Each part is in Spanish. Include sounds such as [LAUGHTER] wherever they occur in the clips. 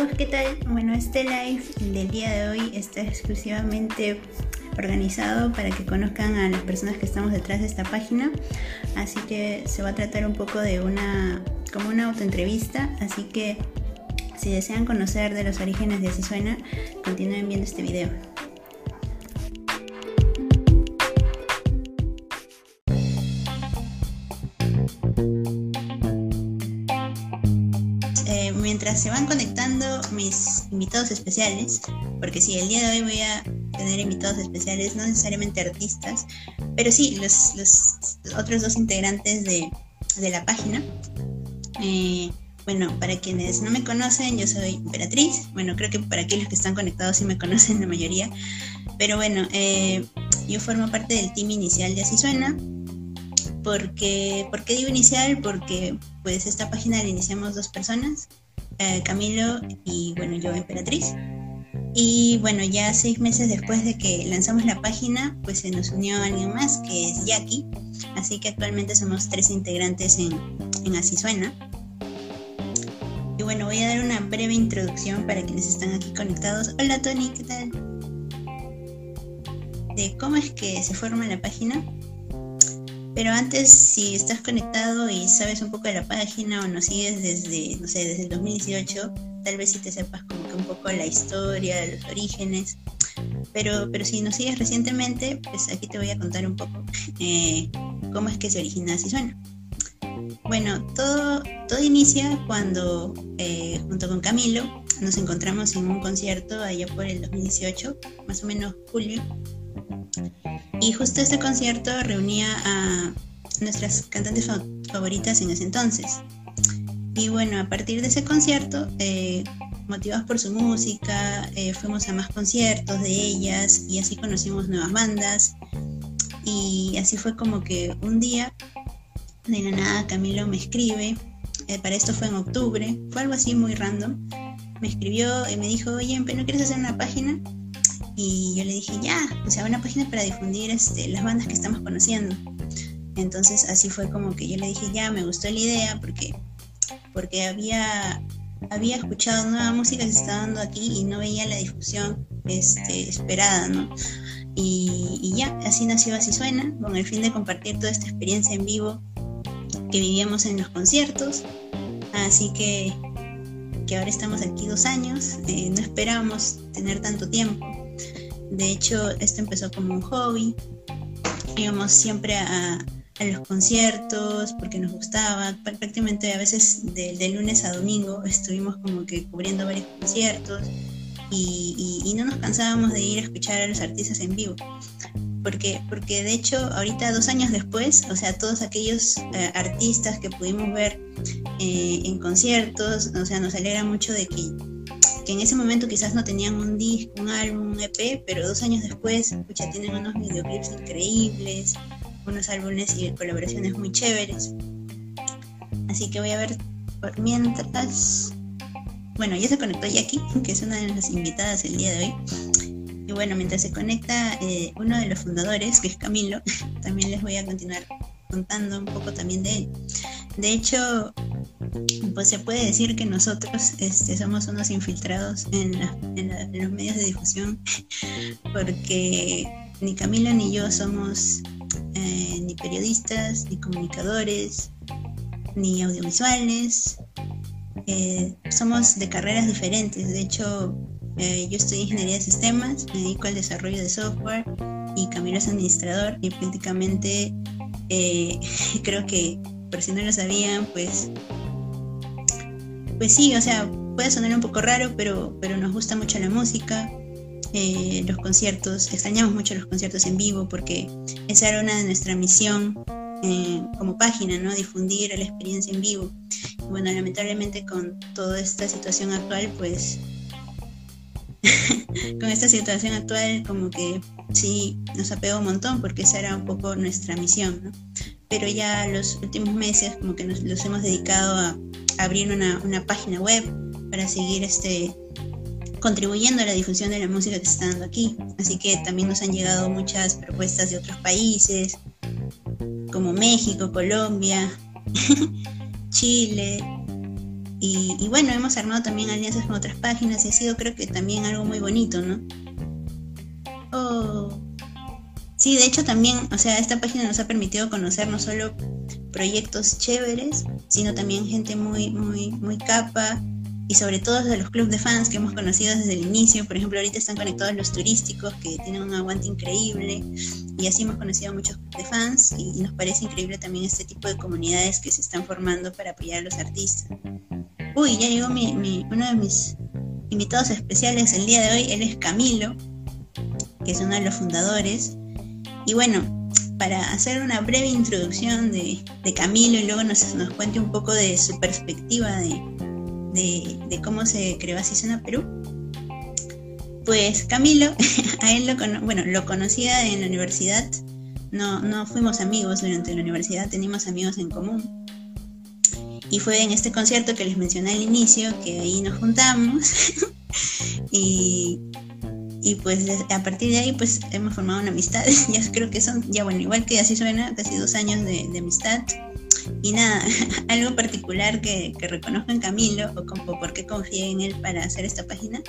amigos, ¿qué tal? Bueno, este live del día de hoy está exclusivamente organizado para que conozcan a las personas que estamos detrás de esta página. Así que se va a tratar un poco de una, como una autoentrevista. Así que si desean conocer de los orígenes de Así Suena, continúen viendo este video. Se van conectando mis invitados especiales, porque sí, el día de hoy voy a tener invitados especiales, no necesariamente artistas, pero sí, los, otros dos integrantes de, la página. Eh, bueno, para quienes no me conocen, yo soy Emperatriz. Bueno, creo que para aquellos que están conectados sí me conocen la mayoría. Pero bueno, eh, yo formo parte del team inicial de Así Suena. Porque, ¿Por qué digo inicial? Porque pues esta página la iniciamos dos personas, eh, Camilo y bueno, yo Emperatriz. Y bueno, ya seis meses después de que lanzamos la página, pues se nos unió alguien más, que es Jackie. Así que actualmente somos tres integrantes en, en Así Suena. Y bueno, voy a dar una breve introducción para quienes están aquí conectados. Hola Tony, ¿qué tal? De cómo es que se forma la página. Pero antes, si estás conectado y sabes un poco de la página o nos sigues desde, no sé, desde el 2018, tal vez si te sepas como que un poco la historia, los orígenes. Pero, pero si nos sigues recientemente, pues aquí te voy a contar un poco eh, cómo es que se origina Así Suena. Bueno, todo, todo inicia cuando eh, junto con Camilo nos encontramos en un concierto allá por el 2018, más o menos julio. Y justo este concierto reunía a nuestras cantantes favoritas en ese entonces. Y bueno, a partir de ese concierto, eh, motivados por su música, eh, fuimos a más conciertos de ellas y así conocimos nuevas bandas. Y así fue como que un día, de la nada, Camilo me escribe, eh, para esto fue en octubre, fue algo así muy random. Me escribió y me dijo, oye, ¿no quieres hacer una página? Y yo le dije, ya, o sea, una página para difundir este, las bandas que estamos conociendo. Entonces así fue como que yo le dije, ya, me gustó la idea porque porque había, había escuchado nueva música que se está dando aquí y no veía la difusión este, esperada, ¿no? Y, ya, así nació Así Suena, con el fin de compartir toda esta experiencia en vivo que vivíamos en los conciertos. Así que, que ahora estamos aquí dos años, eh, no esperábamos tener tanto tiempo. De hecho, esto empezó como un hobby. Íbamos siempre a, los conciertos porque nos gustaba. Prácticamente a veces de, lunes a domingo estuvimos como que cubriendo varios conciertos y, no nos cansábamos de ir a escuchar a los artistas en vivo. Porque, porque de hecho ahorita dos años después, o sea, todos aquellos eh, artistas que pudimos ver eh, en conciertos, o sea, nos alegra mucho de que, que en ese momento quizás no tenían un disco, un álbum, un EP, pero dos años después, escucha, tienen unos videoclips increíbles, unos álbumes y colaboraciones muy chéveres. Así que voy a ver por mientras. Bueno, ya se conectó Jackie, que es una de las invitadas el día de hoy. Y bueno, mientras se conecta eh, uno de los fundadores, que es Camilo, [LAUGHS] también les voy a continuar contando un poco también de él. De hecho, pues se puede decir que nosotros este, somos unos infiltrados en, los medios de difusión, [LAUGHS] porque ni Camilo ni yo somos eh, ni periodistas, ni comunicadores, ni audiovisuales. Eh, somos de carreras diferentes. De hecho, eh, yo estudio ingeniería de sistemas, me dedico al desarrollo de software y Camilo es administrador y prácticamente [LAUGHS] creo que, por si no lo sabían, pues, pues sí, o sea, puede sonar un poco raro, pero, pero nos gusta mucho la música, eh, los conciertos, extrañamos mucho los conciertos en vivo porque esa era una de nuestra misión eh, como página, ¿no? Difundir la experiencia en vivo. Bueno, lamentablemente con toda esta situación actual, pues [LAUGHS] con esta situación actual como que sí nos apegó un montón porque esa era un poco nuestra misión, ¿no? Pero ya los últimos meses como que nos los hemos dedicado a, abrir una, página web para seguir este contribuyendo a la difusión de la música que se está dando aquí. Así que también nos han llegado muchas propuestas de otros países, como México, Colombia, [LAUGHS] Chile, Y, bueno, hemos armado también alianzas con otras páginas y ha sido creo que también algo muy bonito, ¿no? Oh. Sí, de hecho también, o sea, esta página nos ha permitido conocer no solo proyectos chéveres, sino también gente muy, muy, muy capa, y sobre todo de los clubes de fans que hemos conocido desde el inicio. Por ejemplo, ahorita están conectados los turísticos que tienen un aguante increíble y así hemos conocido a muchos de fans y, nos parece increíble también este tipo de comunidades que se están formando para apoyar a los artistas. Uy, ya llegó mi, uno de mis invitados especiales el día de hoy, él es Camilo, que es uno de los fundadores. Y bueno, para hacer una breve introducción de, de Camilo y luego nos, nos cuente un poco de su perspectiva de, de, cómo se creó Así Suena Perú. Pues Camilo, [LAUGHS] a él lo, bueno, lo conocía en la universidad, no, no fuimos amigos durante la universidad, teníamos amigos en común. Y fue en este concierto que les mencioné al inicio que ahí nos juntamos. [LAUGHS] y, y pues a partir de ahí pues hemos formado una amistad. [LAUGHS] ya creo que son, ya bueno, igual que así suena, casi dos años de, de amistad. Y nada, [LAUGHS] algo particular que, reconozco en Camilo, o, como, por qué confié en él para hacer esta página,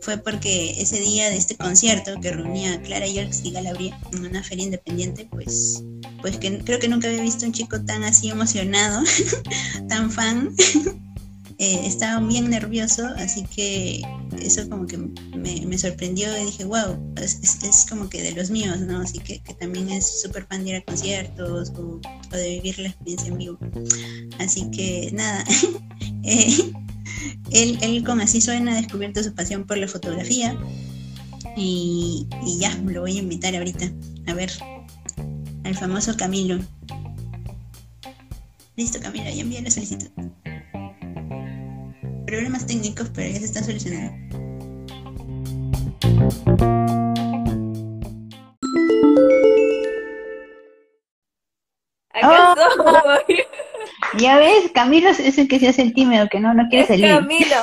fue porque ese día de este concierto que reunía a Clara Yorks y Galabria en una feria independiente, pues, pues que creo que nunca había visto un chico tan así emocionado, [LAUGHS] tan fan. Eh, estaba bien nervioso, así que eso como que me, sorprendió y dije, wow, es, como que de los míos, ¿no? Así que, también es súper fan de ir a conciertos o, de vivir la experiencia en vivo. Así que nada, [LAUGHS] eh, él, él con así suena ha descubierto su pasión por la fotografía y, y ya, lo voy a invitar ahorita a ver al famoso Camilo. Listo, Camilo, ya envié la solicitud problemas técnicos, pero ya se están solucionando. Oh, ya ves, Camilo es el que se hace el tímido, que no, no quiere salir. Camilo,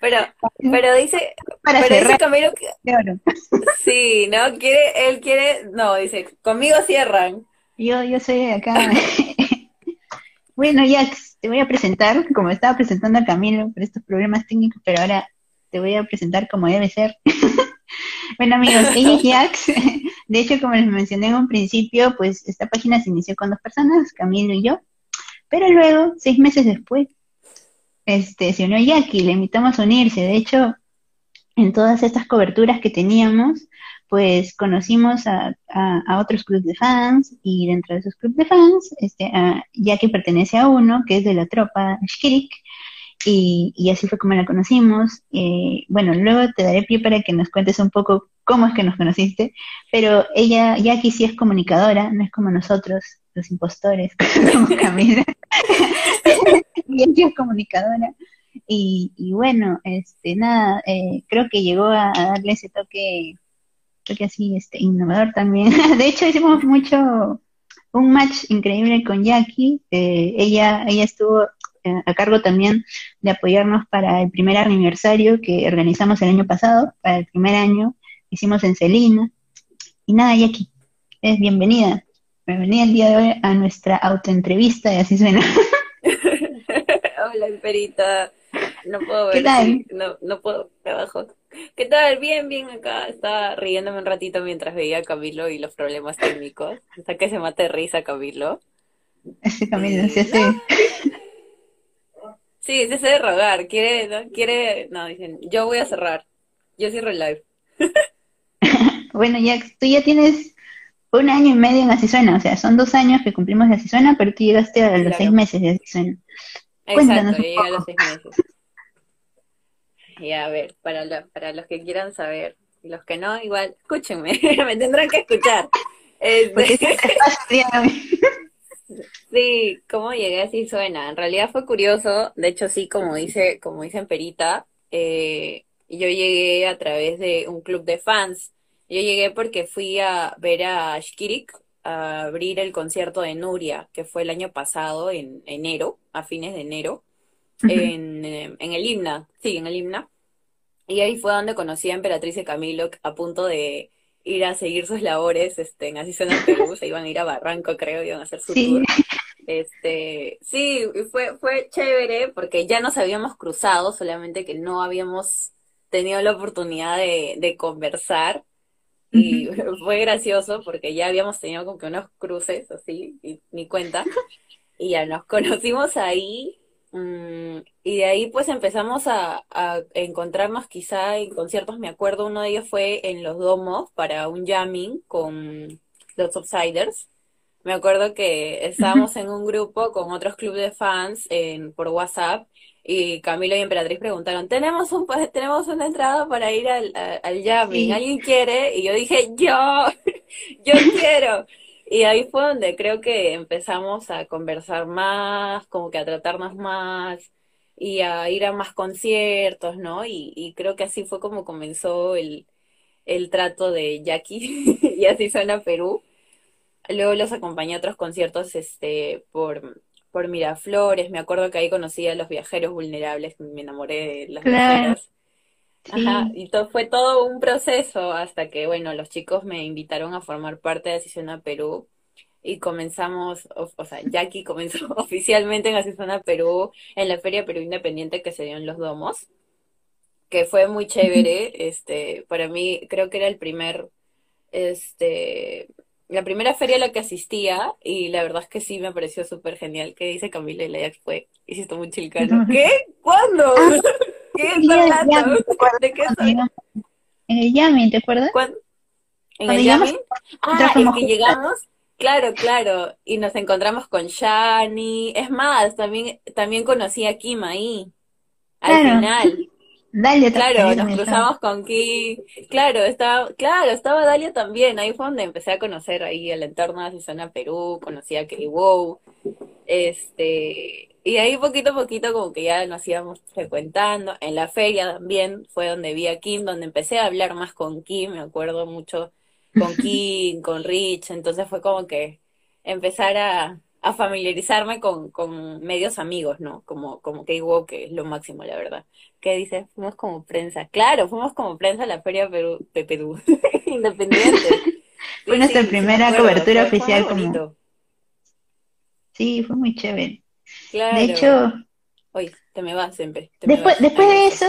pero, [LAUGHS] pero dice, Para pero dice Camilo que, [LAUGHS] sí, no, quiere, él quiere, no, dice, conmigo cierran. Yo, yo soy acá. [LAUGHS] bueno, ya te voy a presentar, como estaba presentando a Camilo por estos problemas técnicos, pero ahora te voy a presentar como debe ser. [LAUGHS] bueno amigos, ella es Jax. [LAUGHS] De hecho, como les mencioné en un principio, pues esta página se inició con dos personas, Camilo y yo. Pero luego, seis meses después, este, se unió Jackie, le invitamos a unirse. De hecho, en todas estas coberturas que teníamos, pues conocimos a, otros clubes de fans y dentro de esos clubes de fans, este, ya que pertenece a uno, que es de la tropa Shkirik, y, así fue como la conocimos. Eh, bueno, luego te daré pie para que nos cuentes un poco cómo es que nos conociste, pero ella, Jackie sí es comunicadora, no es como nosotros, los impostores, como [LAUGHS] Camila. [LAUGHS] Jackie es comunicadora. Y, bueno, este, nada, eh, creo que llegó a darle ese toque que así, este, innovador también. [LAUGHS] de hecho, hicimos mucho, un match increíble con Jackie. Eh, ella, ella estuvo eh, a cargo también de apoyarnos para el primer aniversario que organizamos el año pasado, para el primer año, hicimos en Celina. Y nada, Jackie, es bienvenida. Bienvenida el día de hoy a nuestra autoentrevista y así suena. [LAUGHS] [LAUGHS] Hola, Perita. [LAUGHS] No puedo ver. ¿Qué tal? no, no puedo, trabajo. ¿Qué tal? Bien, bien acá. Estaba riéndome un ratito mientras veía a Camilo y los problemas técnicos. Hasta que se mate de risa Camilo. Ese Camilo, sí, sí. Sí, se hace de rogar. Quiere, no, quiere, no, dicen, yo voy a cerrar. Yo cierro el live. [LAUGHS] bueno, ya, tú ya tienes un año y medio en Así Suena. O sea, son dos años que cumplimos de Así Suena, pero tú llegaste a los seis meses de Así Suena. Exacto, llegué a los seis meses. Y a ver, para, para los que quieran saber, y los que no, igual, escúchenme, [LAUGHS] me tendrán que escuchar. Este, [LAUGHS] sí, cómo llegué así suena. En realidad fue curioso, de hecho sí, como dice, como dice Perita, eh, yo llegué a través de un club de fans. Yo llegué porque fui a ver a Shkirik a abrir el concierto de Nuria, que fue el año pasado, en enero, a fines de enero en, en el himna, sí, en el himna. Y ahí fue donde conocí a Emperatriz y Camilo a punto de ir a seguir sus labores, este, en así suena Perú, se iban a ir a Barranco, creo, iban a hacer su tour. Este, sí, fue, fue chévere porque ya nos habíamos cruzado, solamente que no habíamos tenido la oportunidad de, de conversar. Y [LAUGHS] fue gracioso porque ya habíamos tenido como que unos cruces así, y ni cuenta. Y ya nos conocimos ahí. Mm, y de ahí pues empezamos a, a encontrarnos quizá en conciertos. Me acuerdo, uno de ellos fue en Los Domos para un jamming con los Outsiders. Me acuerdo que estábamos en un grupo con otros clubes de fans en, por WhatsApp y Camilo y Emperatriz preguntaron, tenemos un pues, tenemos una entrada para ir al, al jamming, ¿alguien quiere? Y yo dije, yo, [LAUGHS] yo quiero. Y ahí fue donde creo que empezamos a conversar más, como que a tratarnos más y a ir a más conciertos, ¿no? Y, y creo que así fue como comenzó el, el trato de Jackie [LAUGHS] y así suena Perú. Luego los acompañé a otros conciertos este, por, por Miraflores. Me acuerdo que ahí conocí a los viajeros vulnerables, me enamoré de los Ajá, y todo, fue todo un proceso hasta que, bueno, los chicos me invitaron a formar parte de Asisona Perú y comenzamos, o, sea, Jackie [LAUGHS] comenzó [LAUGHS] oficialmente en Asisona Perú, en la Feria Perú Independiente que se dio en Los Domos, que fue muy chévere, este, para mí creo que era el primer, este, la primera feria a la que asistía y la verdad es que sí me pareció súper genial. ¿Qué dice Camila y la fue? Hiciste muy chilcano. [LAUGHS] ¿Qué? ¿Cuándo? ¿Qué está hablando? [LAUGHS] ¿De qué En el Yami, ¿te acuerdas? ¿En el Yami? Ah, es que llegamos, claro, claro, y nos encontramos con Shani. Es más, también, también conocí a Kim ahí, al final. Dalia Claro, nos cruzamos con Ki. Claro, estaba, claro, estaba Dalia también. Ahí fue donde empecé a conocer ahí el entorno de zona Perú, conocí a Wow. Este, y ahí poquito a poquito como que ya nos íbamos frecuentando. En la feria también fue donde vi a Kim, donde empecé a hablar más con Kim, me acuerdo mucho con Kim, con Rich, entonces fue como que empezar a, a familiarizarme con, con medios amigos, ¿no? Como, como K-Wow, que es lo máximo, la verdad. ¿Qué dices? Fuimos como prensa. Claro, fuimos como prensa a la Feria Perú, de Perú, [LAUGHS] independiente. fue nuestra primera cobertura oficial como... Sí, fue muy chévere. Claro. De hecho... Oye, te me vas siempre. después, después de eso,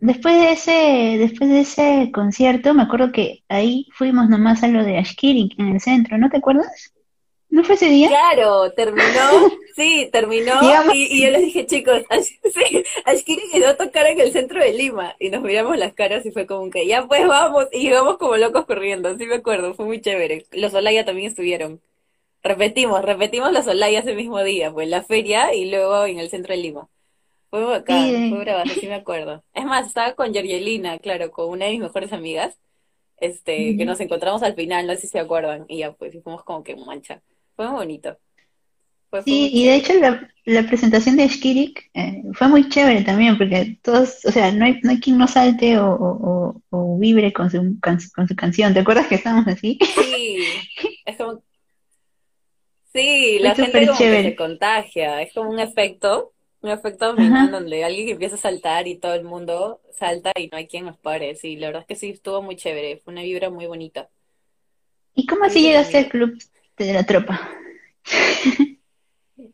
después de ese, después de ese concierto, me acuerdo que ahí fuimos nomás a lo de Ashkiri en el centro, ¿no te acuerdas? ¿No fue ese día? Claro, terminó, [LAUGHS] sí, terminó, y, yo les dije, chicos, [LAUGHS] sí, Ashkiri quedó a tocar en el centro de Lima, y nos miramos las caras y fue como que, ya pues vamos, y llegamos como locos corriendo, sí me acuerdo, fue muy chévere. Los Olaya también estuvieron. Repetimos, repetimos los Olaya ese mismo día, pues la feria y luego en el centro de Lima. Fue bacán, fue bravazo, sí me acuerdo. Es más, estaba con Yergelina, claro, con una de mis mejores amigas, este, que nos encontramos al final, no sé si se acuerdan, y ya pues, fuimos como que mancha. Fue muy bonito. sí, y de hecho la, presentación de Shkirik eh, fue muy chévere también, porque todos, o sea, no hay, no hay quien no salte o, o, vibre con su, con su canción. ¿Te acuerdas que estábamos así? Sí, es como... Sí, la gente como que se contagia, es como un efecto, un efecto donde alguien empieza a saltar y todo el mundo salta y no hay quien nos pare. Sí, la verdad es que sí, estuvo muy chévere, fue una vibra muy bonita. ¿Y cómo así llegaste al club de la tropa. [LAUGHS]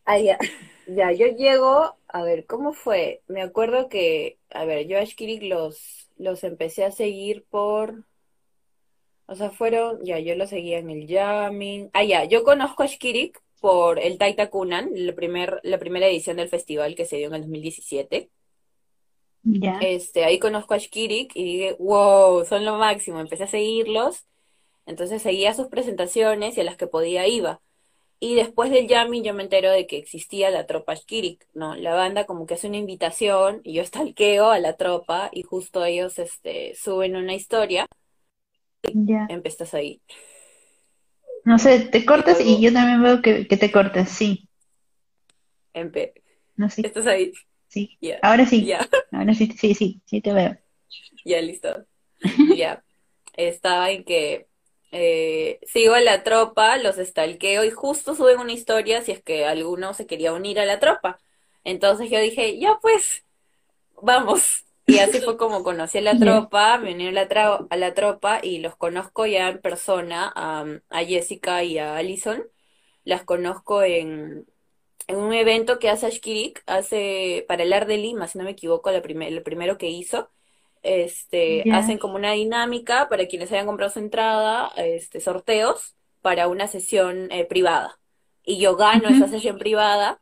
ah, ya. Ya, yo llego, a ver, ¿cómo fue? Me acuerdo que, a ver, yo a Ashkirik los, los empecé a seguir por, o sea, fueron, ya, yo los seguía en el jamming. Ah, ya, yo conozco a Ashkirik por el Taita Kunan, la, primer, la primera edición del festival que se dio en el 2017. Ya. Este, ahí conozco a Ashkirik y dije, wow, son lo máximo. Empecé a seguirlos entonces seguía sus presentaciones y a las que podía iba. Y después del jamming yo me entero de que existía la tropa Shkirik, ¿no? La banda como que hace una invitación y yo estalqueo a la tropa y justo ellos este, suben una historia ya. empezás ahí. No sé, te cortas y, yo también veo que, te cortas, sí. Empe no sé. ¿Estás ahí? Sí. Ahora sí. Ahora sí, sí, sí, sí te veo. [LAUGHS] Ya, listo. [LAUGHS] ya. Estaba en que eh, sigo a la tropa, los estalqueo y justo suben una historia si es que alguno se quería unir a la tropa. Entonces yo dije, ya pues, vamos. Y así fue como conocí a la tropa, me uní a la, a la tropa y los conozco ya en persona, a, Jessica y a Allison. Las conozco en, en un evento que hace Ashkirik, hace para el AR de Lima, si no me equivoco, la lo primero que hizo, este, hacen como una dinámica para quienes hayan comprado su entrada, este, sorteos para una sesión eh, privada. Y yo gano esa sesión privada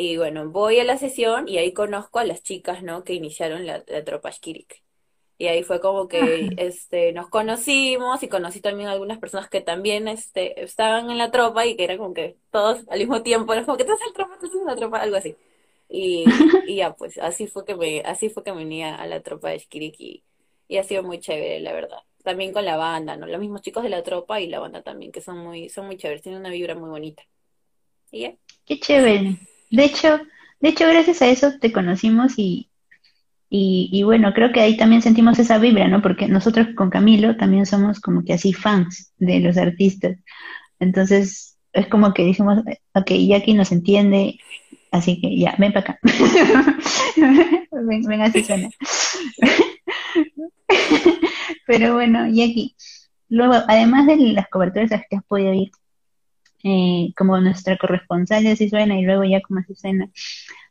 y bueno, voy a la sesión y ahí conozco a las chicas, ¿no? Que iniciaron la, la tropa Ashkirik. Y ahí fue como que este, nos conocimos y conocí también a algunas personas que también este, estaban en la tropa y que era como que todos al mismo tiempo, era como que tú eres el tropa, tú eres la tropa, algo así. Y, [LAUGHS] y, ya, pues así fue que me, así fue que venía a la tropa de Shkirik y, ha sido muy chévere, la verdad. También con la banda, ¿no? Los mismos chicos de la tropa y la banda también, que son muy, son muy chéveres, tienen una vibra muy bonita. Y ya. Qué chévere. De hecho, de hecho, gracias a eso te conocimos y, y, bueno, creo que ahí también sentimos esa vibra, ¿no? Porque nosotros con Camilo también somos como que así fans de los artistas. Entonces, es como que decimos, ok, Jackie nos entiende, así que ya, ven para acá. [LAUGHS] ven, ven, así suena. [LAUGHS] Pero bueno, Jackie, luego, además de las coberturas que has podido ir, eh, como nuestra corresponsal de Así Suena y luego ya como Así Suena,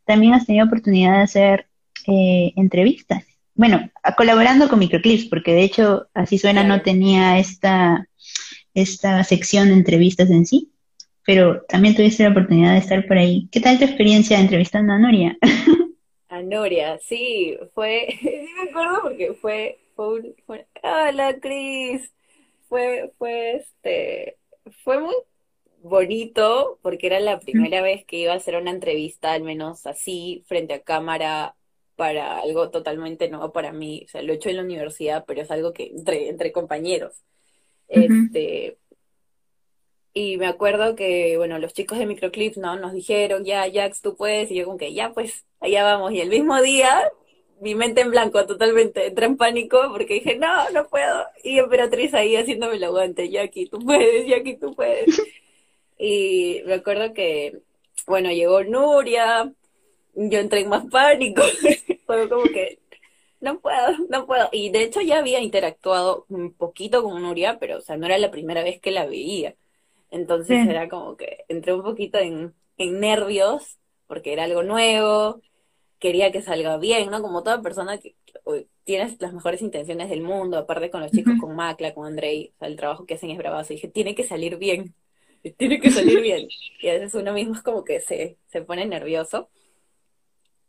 también has tenido oportunidad de hacer eh, entrevistas. Bueno, colaborando con Microclips, porque de hecho así suena no tenía esta, esta sección de entrevistas en sí, pero también tuviste la oportunidad de estar por ahí. ¿Qué tal tu experiencia entrevistando a Noria? [LAUGHS] A Noria, sí, fue, [LAUGHS] sí me acuerdo porque fue, fue un, hola Cris, fue, fue este, fue muy bonito porque era la primera vez que iba a hacer una entrevista, al menos así, frente a cámara, para algo totalmente nuevo para mí. O sea, lo he hecho en la universidad, pero es algo que entre, entre compañeros. Este, y me acuerdo que, bueno, los chicos de Microclips, ¿no? Nos dijeron, ya, Jax, tú puedes. Y yo como que, ya, pues, allá vamos. Y el mismo día, mi mente en blanco totalmente, entré en pánico porque dije, no, no puedo. Y Emperatriz ahí haciéndome el aguante, Jackie, tú puedes, Jackie, tú puedes. [LAUGHS] y me acuerdo que, bueno, llegó Nuria, yo entré en más pánico. [LAUGHS] Fue como que no puedo, no puedo. Y de hecho ya había interactuado un poquito con Nuria, pero o sea, no era la primera vez que la veía. Entonces era como que entré un poquito en, en nervios, porque era algo nuevo, quería que salga bien, ¿no? Como toda persona que tiene las mejores intenciones del mundo, aparte con los chicos, con Macla, con Andrei, o sea, el trabajo que hacen es bravazo. dije, tiene que salir bien, [LAUGHS] tiene que salir bien. Y a veces uno mismo es como que se, se pone nervioso.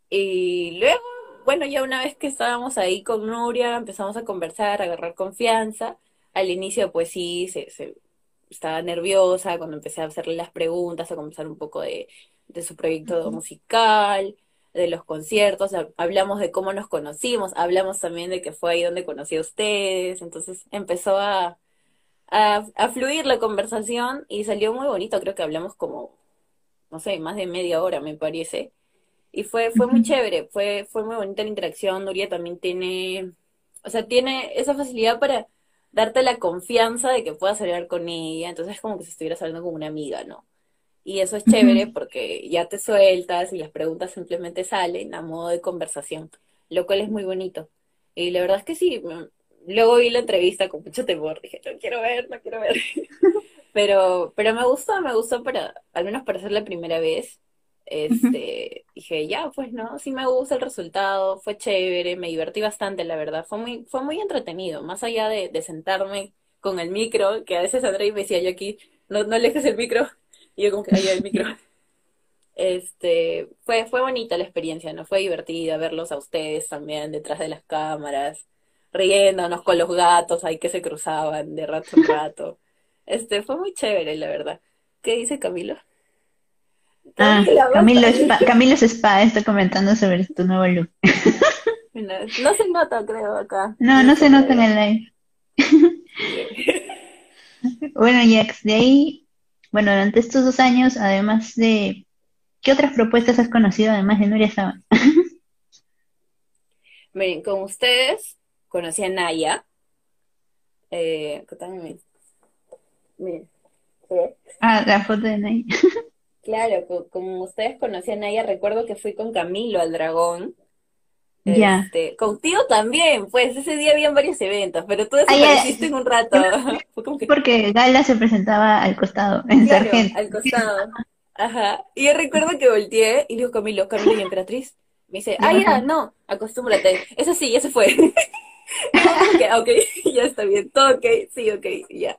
Y luego, bueno, ya una vez que estábamos ahí con Nuria, empezamos a conversar, a agarrar confianza. Al inicio, pues sí, se, se estaba nerviosa cuando empecé a hacerle las preguntas, a conversar un poco de, de su proyecto musical, de los conciertos, hablamos de cómo nos conocimos, hablamos también de que fue ahí donde conocí a ustedes, entonces empezó a, a, a, fluir la conversación y salió muy bonito, creo que hablamos como, no sé, más de media hora me parece, y fue, fue muy chévere, fue, fue muy bonita la interacción. Nuria también tiene, o sea, tiene esa facilidad para darte la confianza de que puedas hablar con ella. Entonces es como que si estuvieras hablando con una amiga, ¿no? Y eso es chévere porque ya te sueltas y las preguntas simplemente salen a modo de conversación, lo cual es muy bonito. Y la verdad es que sí, luego vi la entrevista con mucho temor, dije, no quiero ver, no quiero ver. [LAUGHS] pero, pero me gustó, me gustó para, al menos para ser la primera vez. Este, dije, ya, pues no, sí me gusta el resultado, fue chévere, me divertí bastante, la verdad, fue muy, fue muy entretenido, más allá de, sentarme con el micro, que a veces André me decía yo aquí, no, no alejes el micro, [LAUGHS] y yo como que allá el micro. [LAUGHS] Este, fue, fue bonita la experiencia, ¿no? Fue divertida verlos a ustedes también detrás de las cámaras, riéndonos con los gatos ahí que se cruzaban de rato en rato. Este, fue muy chévere, la verdad. ¿Qué dice Camilo? Ah, Camilo, Spa, Camilo Spa está comentando sobre tu nuevo look. No, se nota, creo, acá. No, no se nota en el live. [LAUGHS] bueno, Yax, de ahí, bueno, durante estos dos años, además de, ¿qué otras propuestas has conocido además de Nuria Saba? [LAUGHS] Miren, con ustedes conocí a Naya. Eh, Miren. Ah, la foto de Naya. [LAUGHS] Claro, como ustedes conocían a ella, recuerdo que fui con Camilo al Dragón. Ya. Este, contigo también, pues ese día habían varios eventos, pero tú desapareciste en un rato. [LAUGHS] Porque Gala se presentaba al costado, en claro, Al costado. Ajá. Y yo recuerdo que volteé y digo, Camilo, Camilo y Emperatriz. Me dice, [LAUGHS] ah, ya, no, acostúmbrate. Eso sí, se fue. [LAUGHS] ok, ok, [LAUGHS] ya está bien, todo ok, sí, ok, ya.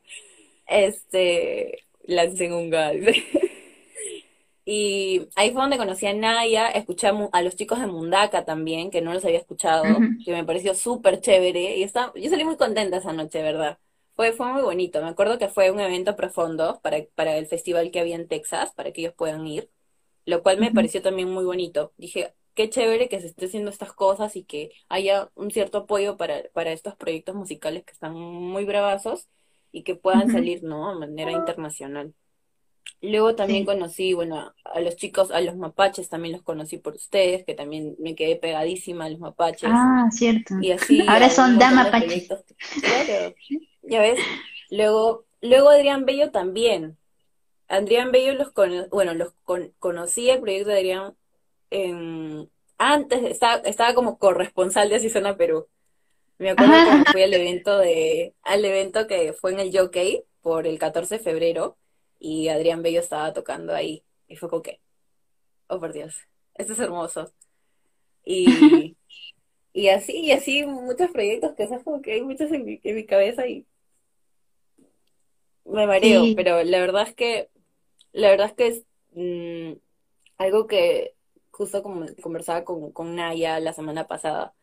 Este, lancen un gas. [LAUGHS] y ahí fue donde conocí a Naya, escuché a, los chicos de Mundaka también, que no los había escuchado, que me pareció súper chévere, y está, yo salí muy contenta esa noche, ¿verdad? Fue, fue muy bonito, me acuerdo que fue un evento profundo para, para el festival que había en Texas, para que ellos puedan ir, lo cual me pareció también muy bonito. Dije, qué chévere que se esté haciendo estas cosas y que haya un cierto apoyo para, para estos proyectos musicales que están muy bravazos y que puedan salir, ¿no? A manera internacional. Luego también conocí, bueno, a los chicos, a los mapaches también los conocí por ustedes, que también me quedé pegadísima a los mapaches. Ah, cierto. Y así. [LAUGHS] Ahora son dama mapaches. Claro, ya ves. Luego, luego Adrián Bello también. Adrián Bello los bueno, los conocí el proyecto de Adrián antes estaba, estaba como corresponsal de Así Suena Perú. Me acuerdo cuando fui al evento de, al evento que fue en el Jockey por el 14 de febrero y Adrián Bello estaba tocando ahí. Y fue como que, oh por Dios, esto es hermoso. Y, [LAUGHS] y así, y así muchos proyectos que es como que hay muchos en mi, cabeza y me mareo, pero la verdad es que, la verdad es que es mm, algo que justo como conversaba con, con Naya la semana pasada,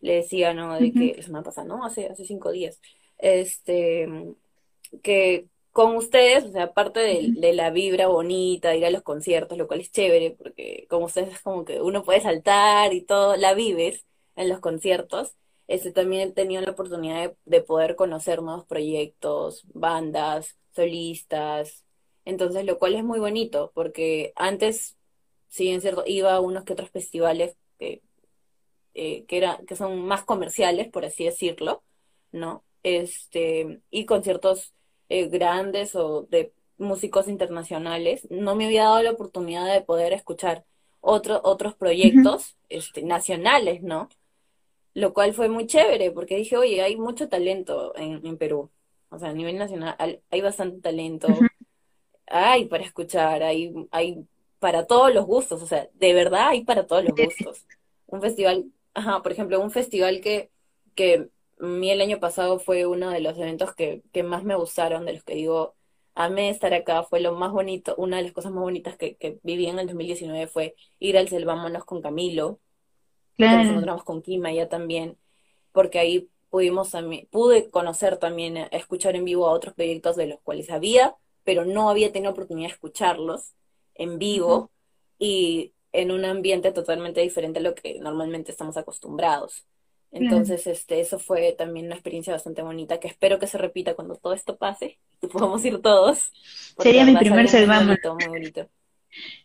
le decía, ¿no? De que, la semana pasada, ¿no? Hace, hace cinco días, este, que con ustedes, o sea, aparte de, la vibra bonita, ir a los conciertos, lo cual es chévere, porque con ustedes es como que uno puede saltar y todo, la vives en los conciertos. Este, también he tenido la oportunidad de, de poder conocer nuevos proyectos, bandas, solistas, entonces lo cual es muy bonito, porque antes si bien cierto, iba a unos que otros festivales que, eh, que, era, que son más comerciales, por así decirlo, ¿no? Este, y conciertos eh, grandes o de músicos internacionales, no me había dado la oportunidad de poder escuchar otro, otros proyectos este, nacionales, ¿no? Lo cual fue muy chévere, porque dije, oye, hay mucho talento en, Perú. O sea, a nivel nacional hay bastante talento. Hay para escuchar, hay, hay para todos los gustos, o sea, de verdad hay para todos los gustos. Un festival, ajá, por ejemplo, un festival que, que a mí el año pasado fue uno de los eventos que, que más me gustaron, de los que digo, amé estar acá, fue lo más bonito, una de las cosas más bonitas que, que viví en el 2019 fue ir al Selvámonos con Camilo, claro. nos encontramos con Kima ya también, porque ahí pudimos pude conocer también, escuchar en vivo a otros proyectos de los cuales había, pero no había tenido oportunidad de escucharlos en vivo y en un ambiente totalmente diferente a lo que normalmente estamos acostumbrados. Entonces, este, eso fue también una experiencia bastante bonita que espero que se repita cuando todo esto pase y podamos ir todos. Sería mi primer Selvama.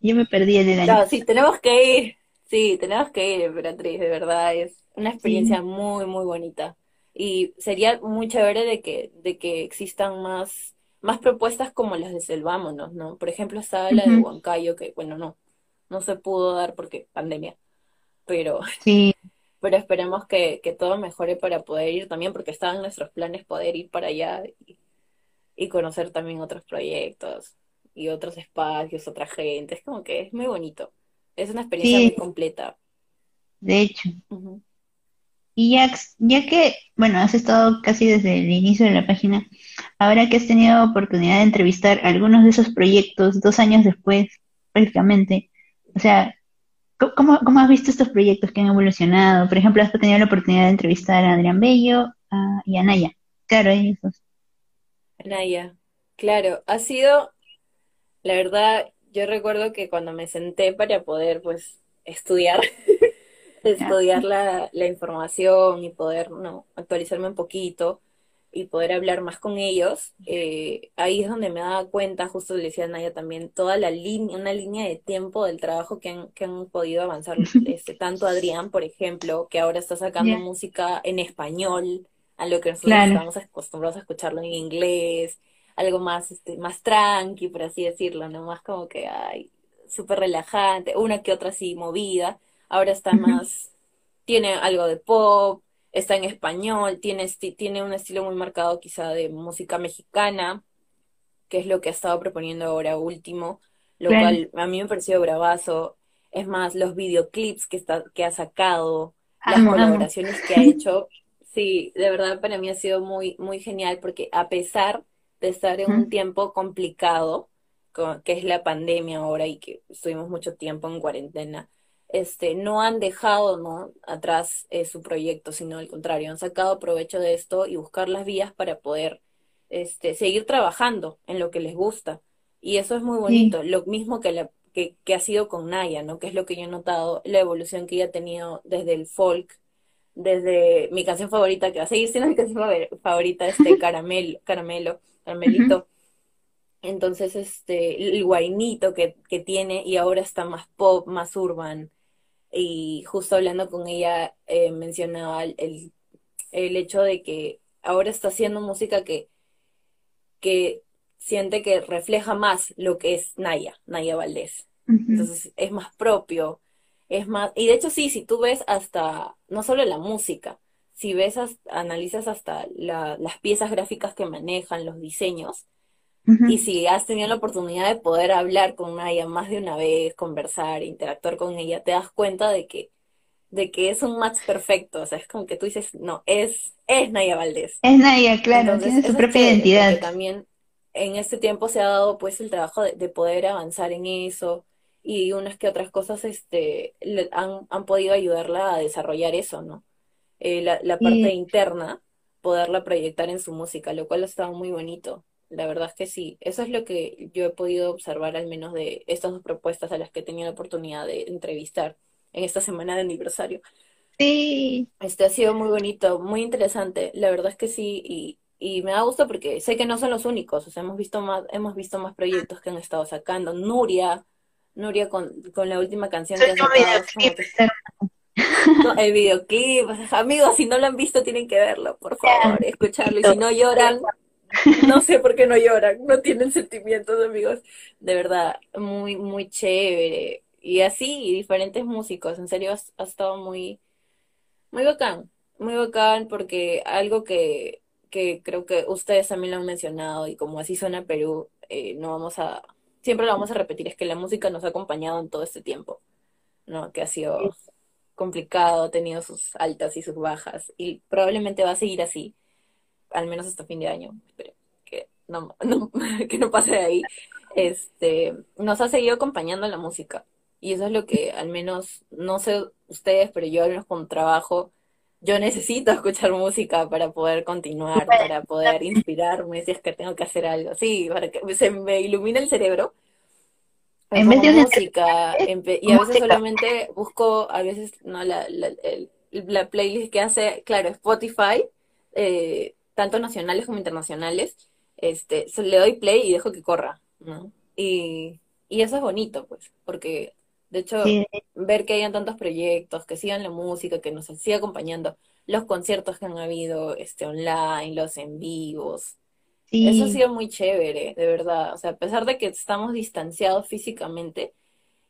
Yo me perdí en el año. sí, tenemos que ir. Sí, tenemos que ir, Emperatriz, de verdad. Es una experiencia muy, muy bonita. Y sería muy chévere de que, de que existan más más propuestas como las de Selvámonos, ¿no? Por ejemplo, estaba la de Huancayo, que bueno, no, no se pudo dar porque pandemia, pero, [LAUGHS] sí. pero esperemos que, que todo mejore para poder ir también, porque estaban nuestros planes poder ir para allá y, conocer también otros proyectos y otros espacios, otra gente, es como que es muy bonito, es una experiencia muy completa. De hecho. Y ya, ya que, bueno, has estado casi desde el inicio de la página, ahora que has tenido oportunidad de entrevistar algunos de esos proyectos dos años después, prácticamente, o sea, ¿cómo, cómo has visto estos proyectos que han evolucionado? Por ejemplo, has tenido la oportunidad de entrevistar a Adrián Bello y a Naya. Claro, esos. Naya, claro, ha sido, la verdad, yo recuerdo que cuando me senté para poder, pues, estudiar, [LAUGHS] estudiar la, la, información y poder ¿no? actualizarme un poquito y poder hablar más con ellos, eh, ahí es donde me daba cuenta, justo le decía a Naya también, toda la línea, una línea de tiempo del trabajo que han, que han podido avanzar, [LAUGHS] este, tanto Adrián, por ejemplo, que ahora está sacando música en español, a lo que nosotros estamos acostumbrados a escucharlo en inglés, algo más, este, más tranqui, por así decirlo, ¿no? Más como que, ay, súper relajante, una que otra así movida, ahora está más, tiene algo de pop, está en español, tiene, tiene un estilo muy marcado quizá de música mexicana, que es lo que ha estado proponiendo ahora último, lo cual a mí me pareció bravazo. Es más, los videoclips que, está, que ha sacado, las colaboraciones que ha hecho, sí, de verdad para mí ha sido muy, muy genial porque a pesar de estar en un tiempo complicado, que es la pandemia ahora y que estuvimos mucho tiempo en cuarentena, este, no han dejado ¿no? atrás eh, su proyecto, sino al contrario, han sacado provecho de esto y buscar las vías para poder este, seguir trabajando en lo que les gusta. Y eso es muy bonito, lo mismo que, la, que, que, ha sido con Naya, ¿no? que es lo que yo he notado, la evolución que ella ha tenido desde el folk, desde mi canción favorita, que va a seguir siendo mi canción favorita, este [LAUGHS] Caramelo, Caramelo, Caramelito. Entonces, este, el guainito que, que tiene y ahora está más pop, más urban y justo hablando con ella eh, mencionaba el, el, hecho de que ahora está haciendo música que, que siente que refleja más lo que es Naya, Naya Valdés. Entonces es más propio, es más, y de hecho sí, si tú ves hasta, no solo la música, si ves, analizas hasta las piezas gráficas que manejan, los diseños, y si has tenido la oportunidad de poder hablar con Naya más de una vez, conversar, interactuar con ella, te das cuenta de que, de que es un match perfecto. O sea, es como que tú dices, no, es, es Naya Valdés. Es Naya, claro, tiene su propia identidad. También en este tiempo se ha dado pues el trabajo de, poder avanzar en eso y unas que otras cosas este, han, han podido ayudarla a desarrollar eso, ¿no? Eh, la, la parte interna, poderla proyectar en su música, lo cual ha estado muy bonito. La verdad es que sí, eso es lo que yo he podido observar al menos de estas dos propuestas a las que he tenido la oportunidad de entrevistar en esta semana de aniversario. Sí. Este ha sido muy bonito, muy interesante, la verdad es que sí, y, y me da gusto porque sé que no son los únicos, o sea, hemos visto más, hemos visto más proyectos que han estado sacando. Nuria, Nuria con, con la última canción que ha sacado. el videoclip, amigos, si no lo han visto tienen que verlo, por favor, escucharlo, y si no lloran, no sé por qué no lloran, no tienen sentimientos, amigos. De verdad, muy, muy chévere. Y así, y diferentes músicos, en serio, ha, estado muy, muy bacán, muy bacán porque algo que, que creo que ustedes también lo han mencionado y como así suena Perú, eh, no vamos a, siempre lo vamos a repetir, es que la música nos ha acompañado en todo este tiempo, ¿no? Que ha sido complicado, ha tenido sus altas y sus bajas y probablemente va a seguir así al menos hasta fin de año, espero que [LAUGHS] no, que no pase de ahí, este, nos ha seguido acompañando la música. Y eso es lo que al menos, no sé ustedes, pero yo al menos con trabajo, yo necesito [LAUGHS] escuchar música para poder continuar, para poder inspirarme si es que tengo que hacer algo. Sí, para que se me ilumine el cerebro. En vez de música, y a veces solamente busco, a veces, no, la, la, la playlist que hace, claro, Spotify, eh, tanto nacionales como internacionales, este, le doy play y dejo que corra, ¿no? Y, y eso es bonito, pues, porque de hecho, ver que hayan tantos proyectos, que sigan la música, que nos siga acompañando, los conciertos que han habido este, online, los en vivos, eso ha sido muy chévere, de verdad. O sea, a pesar de que estamos distanciados físicamente,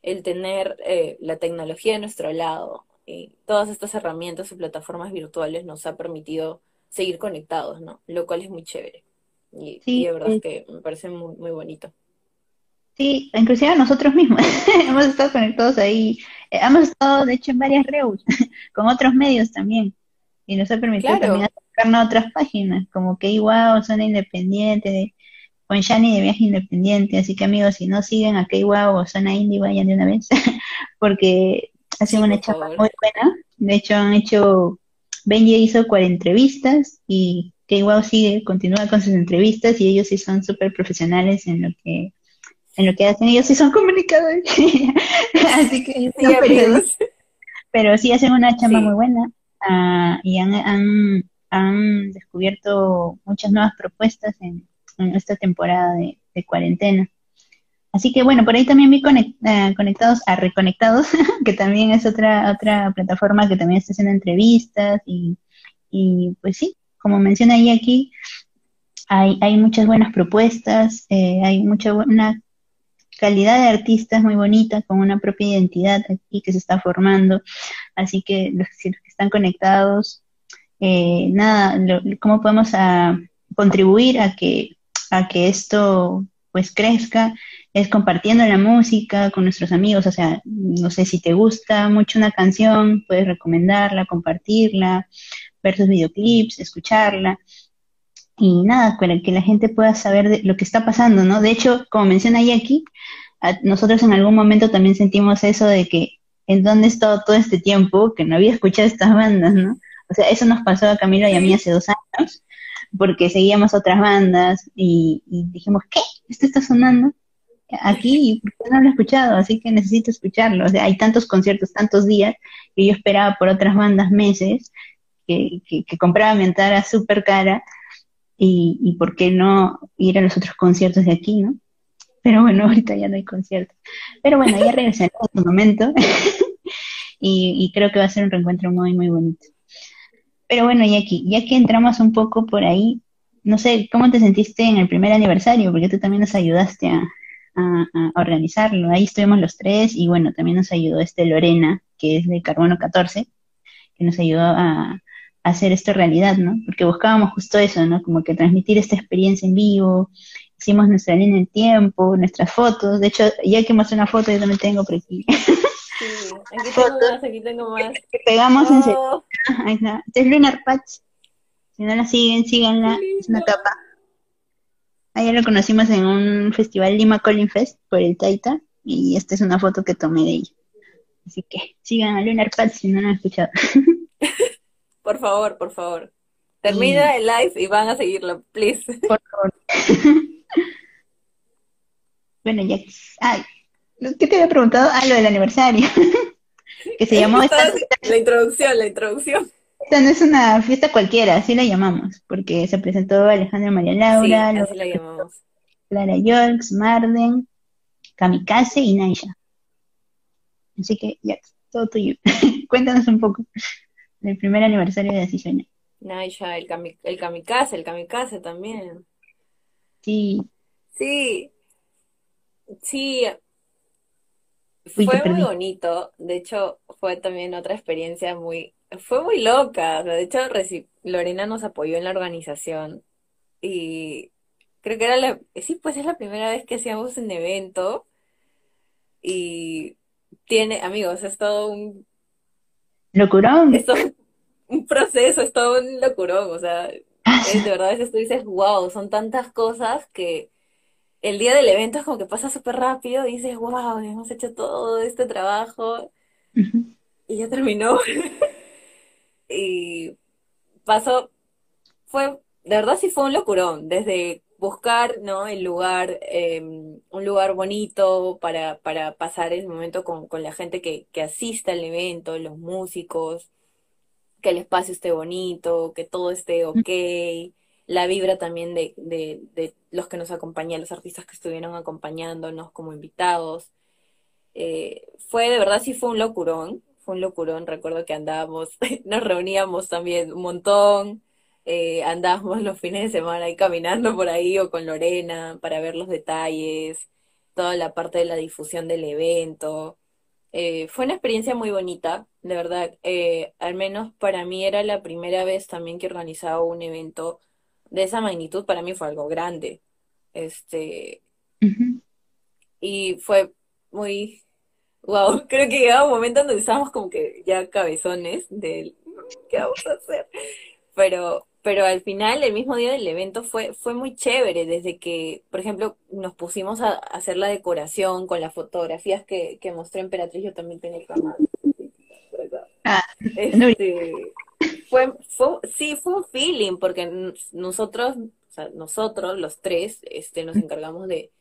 el tener eh, la tecnología a nuestro lado y todas estas herramientas y plataformas virtuales nos ha permitido seguir conectados, ¿no? Lo cual es muy chévere. Y, sí, de verdad que me parece muy, muy bonito. Sí, inclusive nosotros mismos [LAUGHS] hemos estado conectados ahí. Eh, hemos estado, de hecho, en varias reus [LAUGHS] con otros medios también. Y nos ha permitido también acercarnos a otras páginas, como que igual Zona Independiente, con Shani de Viaje Independiente. Así que, amigos, si no siguen a K-Wow o Zona Indie, vayan de una vez, [LAUGHS] porque hacen una chapa muy buena. De hecho, han hecho Benji hizo cuatro entrevistas y que sigue, continúa con sus entrevistas y ellos sí son súper profesionales en lo que en lo que hacen. Ellos sí son comunicadores. [LAUGHS] Así que Pero sí hacen una chamba muy buena ah, y han, han, han, descubierto muchas nuevas propuestas en, esta temporada de, de cuarentena. Así que bueno, por ahí también vi eh, conectados a Reconectados, [LAUGHS] que también es otra, otra plataforma que también está haciendo entrevistas y, pues sí, como menciona ahí aquí, hay, hay muchas buenas propuestas, eh, hay mucha una calidad de artistas muy bonita, con una propia identidad aquí que se está formando. Así que [LAUGHS] los que están conectados, eh, nada, ¿cómo podemos ah, contribuir a que, a que esto pues crezca es compartiendo la música con nuestros amigos, o sea, no sé si te gusta mucho una canción, puedes recomendarla, compartirla, ver sus videoclips, escucharla y nada, para que la gente pueda saber de lo que está pasando, ¿no? De hecho, como menciona Jackie, nosotros en algún momento también sentimos eso de que en dónde he estado todo este tiempo que no había escuchado estas bandas, ¿no? O sea, eso nos pasó a Camilo y a mí hace dos años, porque seguíamos otras bandas y, dijimos, ¿qué? ¿Esto está sonando? Aquí, ¿por qué no lo he escuchado? Así que necesito escucharlo. O sea, hay tantos conciertos, tantos días, que yo esperaba por otras bandas meses, que, compraba mi entrada súper cara, y, y por qué no ir a los otros conciertos de aquí, ¿no? Pero bueno, [LAUGHS] ahorita ya no hay conciertos. Pero bueno, ya regresaré en otro momento. [LAUGHS] y, y creo que va a ser un reencuentro muy, muy bonito. Pero bueno, Jackie, ya que entramos un poco por ahí, no sé, ¿cómo te sentiste en el primer aniversario? Porque tú también nos ayudaste a, organizarlo. Ahí estuvimos los tres y bueno, también nos ayudó este Lorena, que es de Carbono 14, que nos ayudó a, hacer esto realidad, ¿no? Porque buscábamos justo eso, ¿no? Como que transmitir esta experiencia en vivo, hicimos nuestra línea en tiempo, nuestras fotos. De hecho, ya que mostré una foto, yo también tengo por aquí. Sí, aquí tengo más, aquí tengo más. pegamos en oh. Ahí está. Este es Lunar Patch. Si no la siguen, síganla. Es una capa. Ayer lo conocimos en un festival Lima Calling Fest por el Taita. Y esta es una foto que tomé de ella. Así que sigan a Lunar Patch si no la han escuchado. [LAUGHS] por favor, por favor. Termina el live y van a seguirlo, please. [LAUGHS] Por favor. [LAUGHS] bueno, ya. Ay, ¿qué te había preguntado? Ah, lo del aniversario. que se llamó... La introducción, la introducción. Esta no es una fiesta cualquiera, así la llamamos, porque se presentó Alejandra María Laura, sí, así la llamamos. Clara Yorks, Marden, Kamikaze y Naisha. Así que ya, todo tuyo. [LAUGHS] Cuéntanos un poco del primer aniversario de Sueña. Naisha, el, el Kamikaze, el Kamikaze también. Sí. Sí. Sí, fue muy bonito, de hecho fue también otra experiencia muy, fue muy loca, de hecho Lorena nos apoyó en la organización y creo que era la, sí, pues es la primera vez que hacíamos un evento y tiene, amigos, es todo un... Locurón. Es todo un proceso, es todo un locurón, o sea, de verdad a veces tú dices, wow, son tantas cosas que el día del evento es como que pasa súper rápido y dices, wow, hemos hecho todo este trabajo y ya terminó. [LAUGHS] y pasó, fue, de verdad sí fue un locurón, desde buscar, ¿no? El lugar, em, un lugar bonito para, para pasar el momento con, con la gente que, que asista al evento, los músicos, que el espacio esté bonito, que todo esté ok la vibra también de, de, de los que nos acompañan, los artistas que estuvieron acompañándonos como invitados. Eh, fue de verdad, sí fue un locurón, fue un locurón, recuerdo que andábamos, [LAUGHS] nos reuníamos también un montón, eh, andábamos los fines de semana ahí caminando por ahí o con Lorena para ver los detalles, toda la parte de la difusión del evento. Eh, fue una experiencia muy bonita, de verdad. al menos para mí era la primera vez también que organizaba un evento de esa magnitud para mí fue algo grande. Este, y fue muy, wow, creo que llegaba un momento donde estábamos como que ya cabezones del, ¿qué vamos a hacer? Pero, pero al final, el mismo día del evento fue, fue muy chévere, desde que, por ejemplo, nos pusimos a, hacer la decoración con las fotografías que, que mostré Emperatriz, yo también tenía el canal. Ah, este, fue, fue, sí, fue un feeling, porque nosotros, o sea, nosotros, los tres, este, nos encargamos de,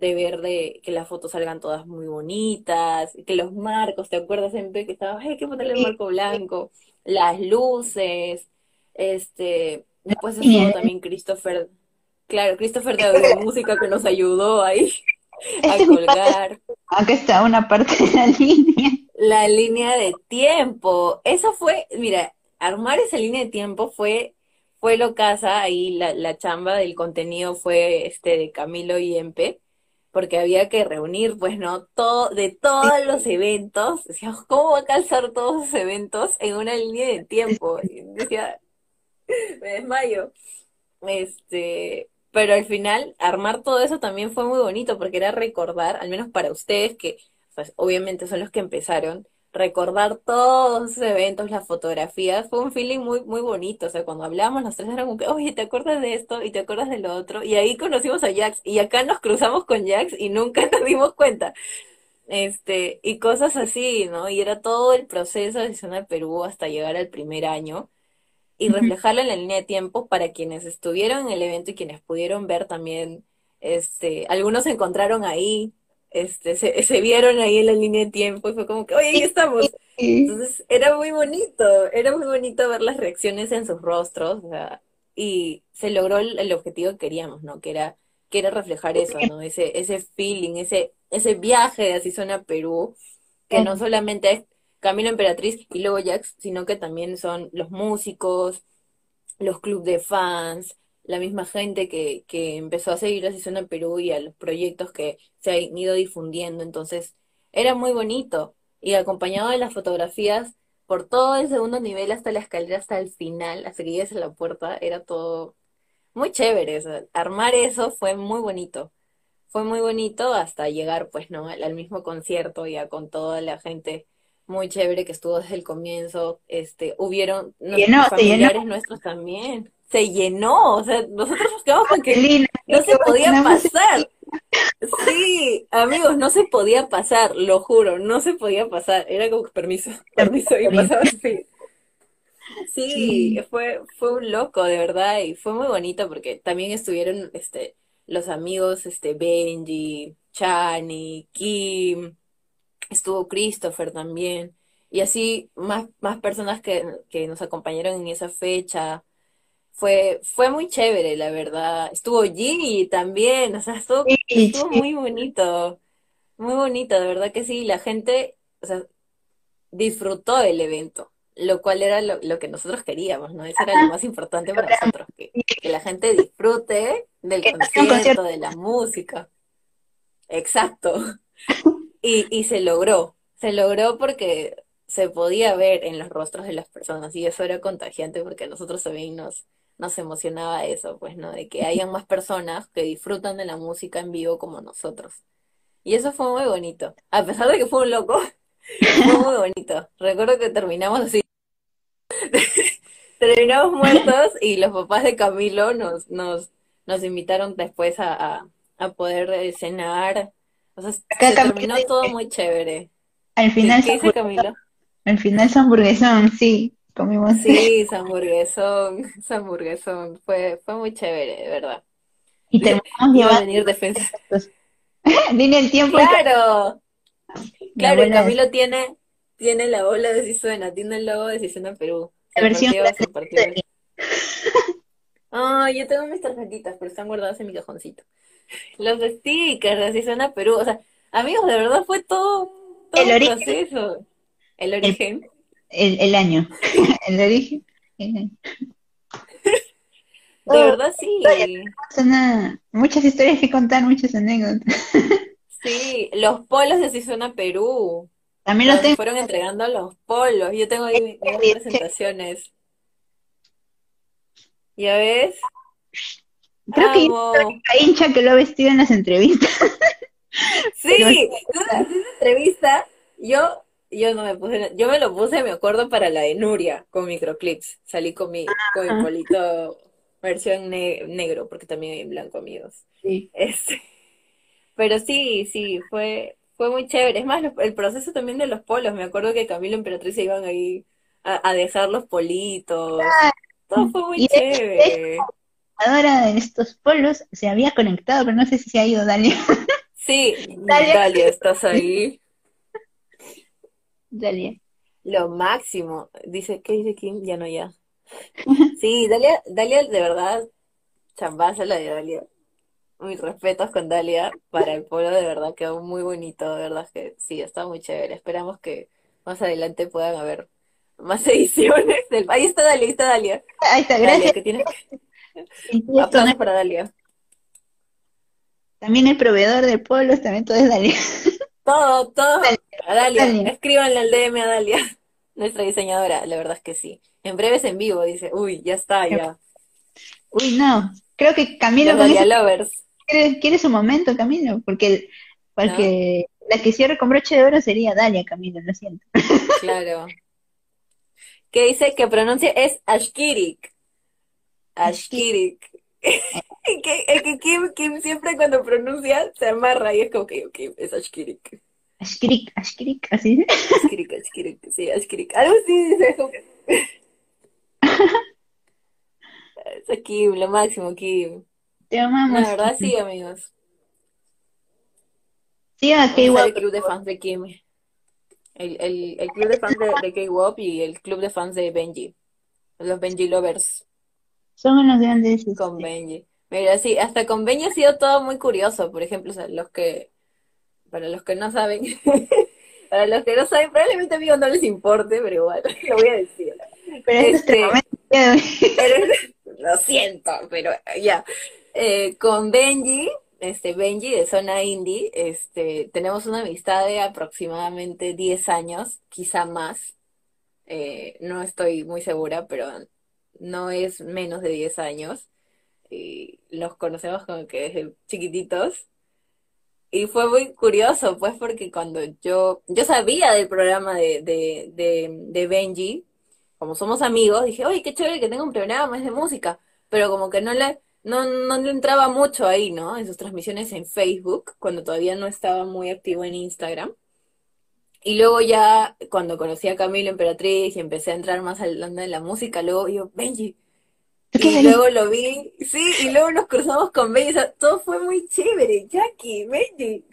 de ver de que las fotos salgan todas muy bonitas, que los marcos, ¿te acuerdas siempre que estaba, hay que ponerle el marco blanco, las luces, este, después estuvo también Christopher, claro, Christopher de música que nos ayudó ahí [LAUGHS] a colgar. Acá está una parte de la línea. La línea de tiempo. Eso fue, mira, armar esa línea de tiempo fue, fue lo casa, ahí la, la chamba del contenido fue este de Camilo y Empe, porque había que reunir, pues, ¿no? Todo, de todos los eventos, decíamos, ¿cómo va a calzar todos esos eventos en una línea de tiempo? Y decía, [LAUGHS] me desmayo. Este, pero al final armar todo eso también fue muy bonito porque era recordar, al menos para ustedes que pues, obviamente son los que empezaron, recordar todos esos eventos, las fotografías, fue un feeling muy, muy bonito. O sea, cuando hablábamos los tres era como que, oye, ¿te acuerdas de esto? Y te acuerdas de lo otro. Y ahí conocimos a Jax. Y acá nos cruzamos con Jax y nunca [LAUGHS] nos dimos cuenta. Este, y cosas así, ¿no? Y era todo el proceso de Zona Perú hasta llegar al primer año y reflejarlo en la línea de tiempo para quienes estuvieron en el evento y quienes pudieron ver también, este, algunos se encontraron ahí, este, se, se, vieron ahí en la línea de tiempo y fue como que, oye, ahí estamos. Entonces era muy bonito, era muy bonito ver las reacciones en sus rostros, y se logró el, objetivo que queríamos, ¿no? Que era, que era reflejar eso, ¿no? Ese, ese feeling, ese, ese viaje de Asizona a Perú, que no solamente es Camino Emperatriz y luego Jax, sino que también son los músicos, los clubes de fans, la misma gente que, que empezó a seguir la sesión en Perú y a los proyectos que se han ido difundiendo. Entonces, era muy bonito. Y acompañado de las fotografías, por todo el segundo nivel hasta la escalera, hasta el final, hasta que llegues a la puerta, era todo muy chévere. armar eso fue muy bonito. Fue muy bonito hasta llegar, pues, ¿no? Al, mismo concierto, ya con toda la gente muy chévere que estuvo desde el comienzo. Este, hubieron familiares nuestros también se llenó, o sea, nosotros nos quedamos con que no se podía pasar. Sí, amigos, no se podía pasar, lo juro, no se podía pasar. Era como permiso, [LAUGHS] permiso, y pasaba así. Sí, fue, fue un loco, de verdad, y fue muy bonito porque también estuvieron este, los amigos, este, Benji, Chani, Kim, estuvo Christopher también, y así más, más personas que, que nos acompañaron en esa fecha fue, fue muy chévere, la verdad. Estuvo G también, o sea, estuvo, muy bonito, muy bonito, de verdad que sí. La gente, o sea, disfrutó del evento, lo cual era lo, que nosotros queríamos, ¿no? Eso era lo más importante para nosotros, que, la gente disfrute del concierto, de la música. Exacto. [LAUGHS] Y, y se logró, se logró porque se podía ver en los rostros de las personas y eso era contagiante porque a nosotros también nos, nos emocionaba eso, pues, ¿no? De que hayan más personas que disfrutan de la música en vivo como nosotros. Y eso fue muy bonito. A pesar de que fue un loco, [LAUGHS] fue muy bonito. Recuerdo que terminamos así. [LAUGHS] terminamos muertos y los papás de Camilo nos, nos, nos invitaron después a, a, poder cenar. O sea, se terminó todo muy chévere. Al final, ¿Qué, dice Camilo? Al final es hamburguesón, sí. Comimos. Sí, hamburguesón, hamburguesón. Fue, fue muy chévere, de verdad. Y terminamos llevando. venir defensa. Dile [LAUGHS] el tiempo. Claro. [LAUGHS] Claro, Camilo tiene, tiene la ola de Sisuena, tiene el logo de Sisuena Perú. La versión Ah, yo tengo mis tarjetitas, pero están guardadas en mi cajoncito. Los stickers de Sisuena Perú, o sea, amigos, de verdad fue todo, todo el origen. proceso. El origen el, el año, [LAUGHS] el origen. De verdad sí. muchas historias que contar, muchas anécdotas. [LAUGHS] Sí, los polos de Sisona Perú. También los tengo. Fueron entregando los polos. Yo tengo ahí mis, presentaciones. ¿Ya ves? Creo que hay hincha que lo ha vestido en las entrevistas. Sí, [LAUGHS] en entrevista yo yo no me puse, yo me lo puse, me acuerdo, para la de Nuria, con microclips. Salí con mi, con mi polito versión negro, porque también hay blanco, amigos. Sí. Este, pero sí, sí, fue, fue muy chévere. Es más, el proceso también de los polos. Me acuerdo que Camilo y Emperatriz se iban ahí a, dejar los politos. Todo fue muy chévere. Ahora de estos polos se había conectado, pero no sé si se ha ido Dalia. Sí, [LAUGHS] Dalia estás ahí. Dalia. Lo máximo. Dice, ¿qué dice Kim? Ya no, ya. [LAUGHS] Sí, Dalia, Dalia de verdad, chambaza la de Dalia. Mis respetos con Dalia para el pueblo, de verdad quedó muy bonito, de verdad que sí, está muy chévere. Esperamos que más adelante puedan haber más [LAUGHS] ediciones del... Ahí está Dalia, ahí está Dalia. Ahí está, gracias. que tiene... Aplausos para Dalia. También el proveedor del pueblo, también todo es Dalia. [LAUGHS] Todo, todo. A Dalia, escríbanle al DM a Dalia, [LAUGHS] nuestra diseñadora, la verdad es que sí. En breves en vivo, dice, uy, ya está, ya. Uy, no, creo que Camilo con eso Lovers. quiere, quiere su momento, Camilo, porque, porque la que cierra con broche de oro sería Dalia, Camilo, lo siento. [LAUGHS] Claro. Que dice que pronuncia es Ashkirik. Ashkirik. [LAUGHS] que, que Kim, Kim siempre cuando pronuncia se amarra y es como que, ok, es Ashkirik. Ashkirik, Ashkirik, así. Ashkirik, Ashkirik, sí, Ashkirik. Algo así [LAUGHS] dice, es Kim, lo máximo, Kim. Te amamos. la verdad sí, amigos. Sí, a Vamos a K-Wop. el club de fans de Kim. El, el, el club de fans de, de K-Wop y el club de fans de Benji. Los Benji Lovers Son unos grandes. este, con Benji. Mira, sí, hasta con Benji ha sido todo muy curioso. Por ejemplo, o sea, los que, para los que no saben, [LAUGHS] para los que no saben, probablemente a mí no les importe, pero igual, [LAUGHS] lo voy a decir. Pero este [LAUGHS] es Este-. Pero, lo siento, pero ya. Eh, con Benji, este Benji de Zona Indie, este, tenemos una amistad de aproximadamente 10 años, quizá más. Eh, no estoy muy segura, pero no es menos de 10 años. Y los conocemos como que desde chiquititos. Y fue muy curioso, pues, porque cuando yo, yo sabía del programa de, de, de, de Benji, como somos amigos, dije, oye, qué chévere que tenga un programa, es de música, pero como que no le, no, no le entraba mucho ahí, ¿no? En sus transmisiones en Facebook, cuando todavía no estaba muy activo en Instagram. Y luego ya, cuando conocí a Camilo Emperatriz y empecé a entrar más al onda de la música, luego yo, Benji, ¿Tú qué y luego lo vi, sí, y luego nos cruzamos con Benji, o sea, todo fue muy chévere, Jackie, Benji,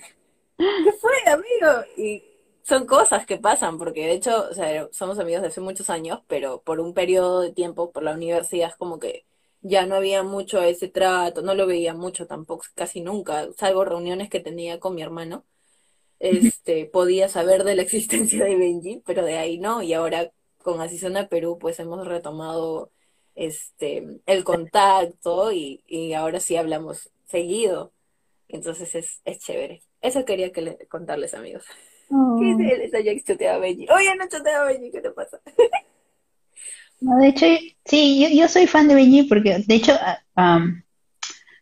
¿qué fue, amigo? Y son cosas que pasan, porque de hecho, o sea, somos amigos de hace muchos años, pero por un periodo de tiempo, por la universidad, es como que ya no había mucho ese trato, no lo veía mucho tampoco, casi nunca, salvo reuniones que tenía con mi hermano, este, podía saber de la [LAUGHS] existencia de Benji, pero de ahí no, y ahora con Asisona Perú, pues hemos retomado este, el contacto y, y ahora sí hablamos seguido. Entonces es, es chévere. Eso quería que le, contarles, amigos. Oh. [LAUGHS] ¿Qué dice él? Esa Jax chotea a Benji. Oye, no chotea a Benji, ¿qué te pasa? [LAUGHS] No, de hecho, sí, yo, yo soy fan de Benji porque, de hecho, am,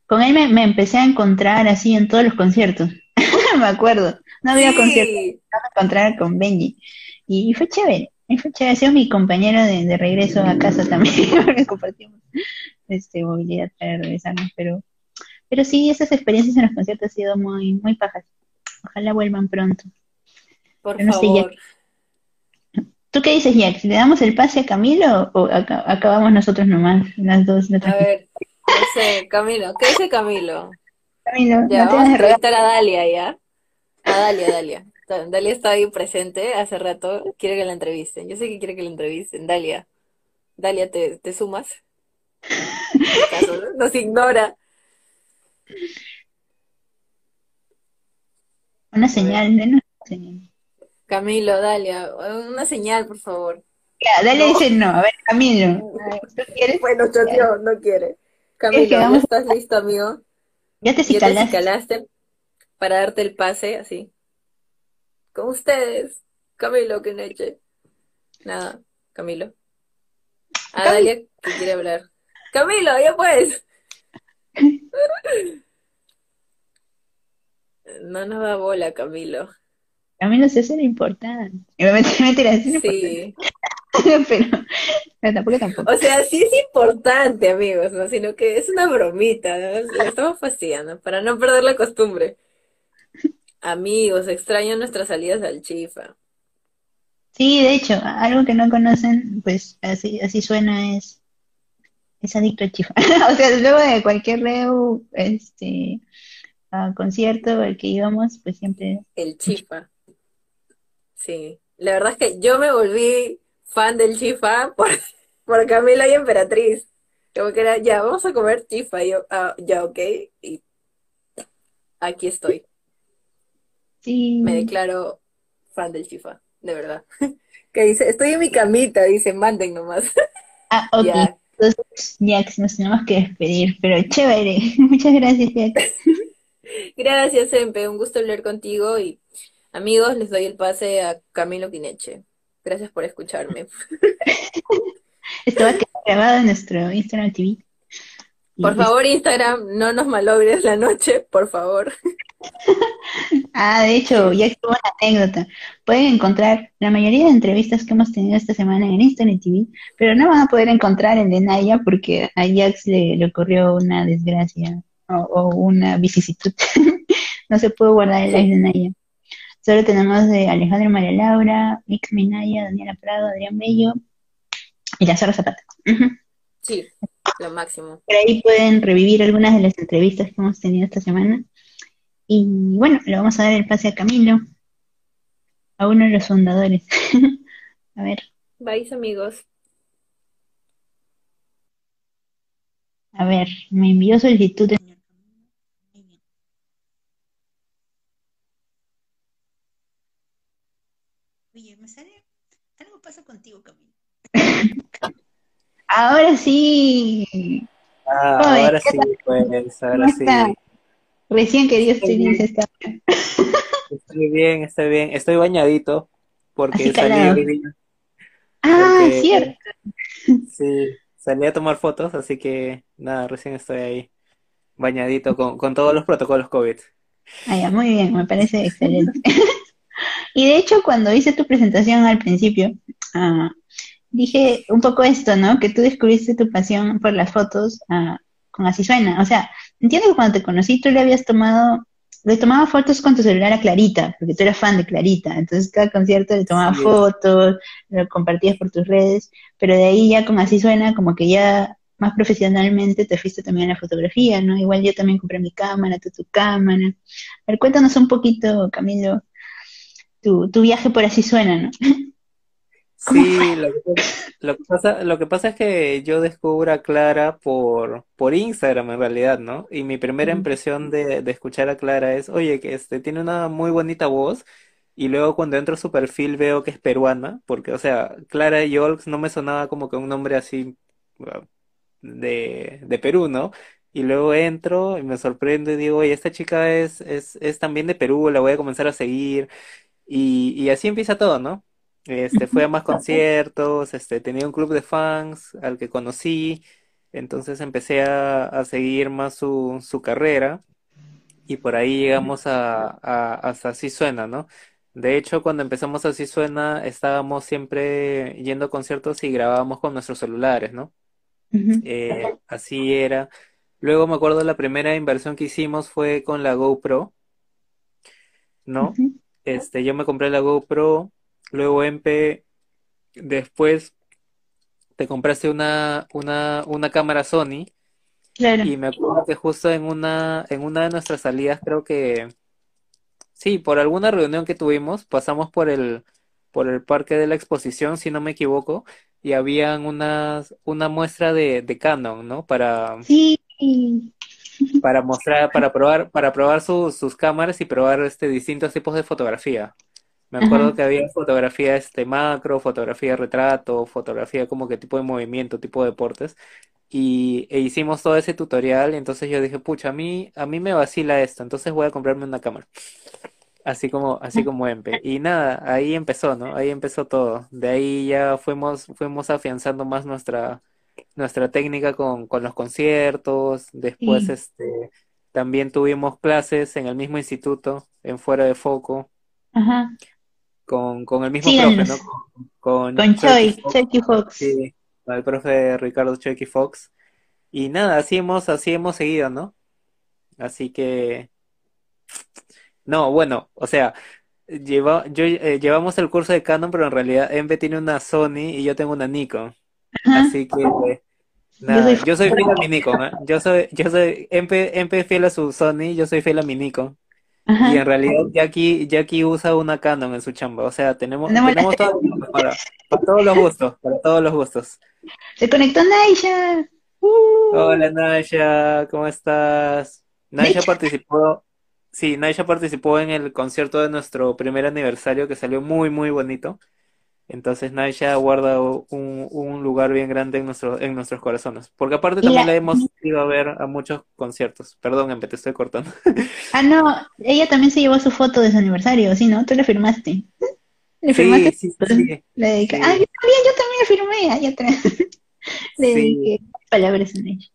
con él me, me empecé a encontrar así en todos los conciertos. [LAUGHS] Me acuerdo. No había Sí. conciertos, me encontrar con Benji. Y, y fue chévere. Y fue chévere. Ha sido mi compañero de, de regreso a casa también, [LAUGHS] porque compartimos este, movilidad para regresarnos. Pero, pero sí, esas experiencias en los conciertos han sido muy, muy pajas. Ojalá vuelvan pronto. Por sé, favor. ¿Tú qué dices, Jack? ¿Le damos el pase a Camilo o aca- acabamos nosotros nomás, las dos? A nuestras- ver, no sé, Camilo. ¿Qué dice Camilo? Camilo, Ya, no vamos a a entrevistar a Dalia, ¿ya? A Dalia, Dalia. Da- Dalia está ahí presente hace rato. Quiere que la entrevisten. Yo sé que quiere que la entrevisten. Dalia. Dalia, ¿te, te sumas? ¿Acaso Nos ignora. Una señal, denos una señal. Camilo, Dalia, una señal, por favor. Ya, dale No. dice no. A ver, Camilo, [LAUGHS] ¿tú quieres? Bueno, choteó, no quiere. Camilo, ¿ya vamos- estás listo, amigo? Ya te ¿Ya te cicalaste. Para darte el pase, así? Con ustedes, Camilo Queneche. Nada, Camilo. A Cam- Dalia que quiere hablar. Camilo, ya pues. No nos da bola, Camilo. Camilo hace lo importante. Me metí meter así, Sí. [LAUGHS] pero, pero tampoco tampoco. O sea, sí es importante, amigos, ¿no? Sino que es una bromita, ¿no? Le estamos fastidiando para no perder la costumbre. Amigos, extraño nuestras salidas al Chifa. Sí, de hecho, algo que no conocen, pues así, así suena es, es adicto al chifa. [LAUGHS] O sea, luego de cualquier reu, este, a concierto al que íbamos, pues siempre El Chifa. Sí. La verdad es que yo me volví fan del Chifa por, [LAUGHS] por Camila y Emperatriz. Como que era, ya, vamos a comer Chifa. Y yo, ah, ya, ok. Y aquí estoy. Sí. Me declaro fan del Chifa, de verdad. [LAUGHS] Que dice, estoy en mi camita, dice, manden nomás. [LAUGHS] Ah, ok. Ya. Entonces, Jax, nos tenemos que despedir, pero chévere. [LAUGHS] Muchas gracias, Jax. Gracias, Empe, un gusto hablar contigo y amigos, les doy el pase a Camilo Quineche. Gracias por escucharme. Esto va a quedar grabado en nuestro Instagram TV. Por favor, Instagram, no nos malogres la noche, por favor. [LAUGHS] Ah, de hecho, ya estuvo una anécdota. Pueden encontrar la mayoría de entrevistas que hemos tenido esta semana en Instagram TV, pero no van a poder encontrar el de Naya porque a Jax le, le ocurrió una desgracia o, o una vicisitud. [LAUGHS] no se pudo guardar el live de Naya. Solo tenemos de Alejandro María Laura, Mix Minaya, Daniela Prado, Adrián Bello y la Sara Zapata. Sí, lo máximo. Por ahí pueden revivir algunas de las entrevistas que hemos tenido esta semana. Y bueno, le vamos a dar el pase a Camilo, a uno de los fundadores. [LAUGHS] a ver, Vais, amigos. a ver, me envió solicitud. de-. Oye, me sale. Algo pasa contigo, Camilo. [LAUGHS] Ahora sí, Ah, ahora ¿qué sí, pues, ¿cómo ahora sí. Recién que Dios Estoy bien, esta. estoy bien, estoy bien. Estoy bañadito porque Así salí calado. hoy día, Ah, porque cierto. sí, salí a tomar fotos, así que nada, recién estoy ahí bañadito con, con todos los protocolos COVID. Ah, ya, muy bien, me parece excelente. [LAUGHS] Y de hecho, cuando hice tu presentación al principio, ah, dije un poco esto, ¿no? Que tú descubriste tu pasión por las fotos ah, con Así Suena. O sea, entiendo que cuando te conocí tú le habías tomado, le tomaba fotos con tu celular a Clarita, porque tú eras fan de Clarita. Entonces cada concierto le tomaba Sí, fotos, lo compartías por tus redes, pero de ahí ya con Así Suena, como que ya más profesionalmente te fuiste también a la fotografía, ¿no? Igual yo también compré mi cámara, tú tu cámara. A ver, cuéntanos un poquito, Camilo, tu, tu viaje por Así Suena, ¿no? [LAUGHS] ¿Cómo Sí, lo que, lo que pasa, lo que pasa es que yo descubro a Clara por, por Instagram en realidad, ¿no? Y mi primera impresión de, de escuchar a Clara es, oye, que este tiene una muy bonita voz. Y luego cuando entro a su perfil veo que es peruana, porque, o sea, Clara Yolks no me sonaba como que un nombre así de, de Perú, ¿no? Y luego entro y me sorprendo y digo, oye, esta chica es, es, es también de Perú, la voy a comenzar a seguir. Y, y así empieza todo, ¿no? Este, fui a más conciertos, este, tenía un club de fans al que conocí, entonces empecé a, a seguir más su, su carrera y por ahí llegamos a, a, hasta Así Suena, ¿no? De hecho, cuando empezamos Así Suena, estábamos siempre yendo a conciertos y grabábamos con nuestros celulares, ¿no? Eh, así era. Luego me acuerdo la primera inversión que hicimos fue con la GoPro, ¿no? Este, yo me compré la GoPro, luego Empe, después te compraste una, una, una cámara Sony Claro. y me acuerdo que justo en una, en una de nuestras salidas, creo que, sí, por alguna reunión que tuvimos, pasamos por el, por el parque de la exposición, si no me equivoco, y habían unas, una muestra de, de Canon, ¿no? Para, Sí. para mostrar, para probar, para probar su- sus cámaras y probar este distintos tipos de fotografía. Me acuerdo Ajá. que había fotografía este macro, fotografía retrato, fotografía como que tipo de movimiento, tipo de deportes. Y e hicimos todo ese tutorial y entonces yo dije, pucha, a mí, a mí me vacila esto, entonces voy a comprarme una cámara. Así como, así como Empe. Y nada, ahí empezó, ¿no? Ahí empezó todo. De ahí ya fuimos, fuimos afianzando más nuestra, nuestra técnica con, con los conciertos. Después, Sí. este, también tuvimos clases en el mismo instituto, en Fuera de Foco, Ajá. Con, con el mismo profe. ¿no? Con, con Con Chucky Choi, Fox. Chucky Fox. Sí, con el profe Ricardo Chucky Fox. Y nada, así hemos, así hemos seguido, ¿no? Así que, no, bueno, o sea, lleva, yo, eh, llevamos el curso de Canon, pero en realidad Embe tiene una Sony y yo tengo una Nikon. Ajá. Así que, eh, Yo nada, soy yo soy fiel a mi Nikon, ¿eh? Yo soy, yo soy, Empe, Empe es fiel a su Sony, yo soy fiel a mi Nikon. Y en realidad Jackie, Jackie usa una Canon en su chamba. O sea, tenemos, Tenemos todo para, para todos los gustos, para todos los gustos. Se conectó Naisha. Uh. Hola Naisha, ¿cómo estás? Naisha participó, sí, Naisha participó en el concierto de nuestro primer aniversario que salió muy, muy bonito. Entonces Naisha guarda un, un lugar bien grande en nuestro, en nuestros corazones. Porque aparte también la, la hemos ido a ver a muchos conciertos. Perdón, Empe, te estoy cortando. ah, no, ella también se llevó su foto de su aniversario, ¿sí, no? Tú la firmaste. ¿Le firmaste? Sí, sí, sí, sí, Le dediqué. Ah, yo también, yo también le firmé. Ahí atrás. [LAUGHS] Le sí. dediqué palabras a ella.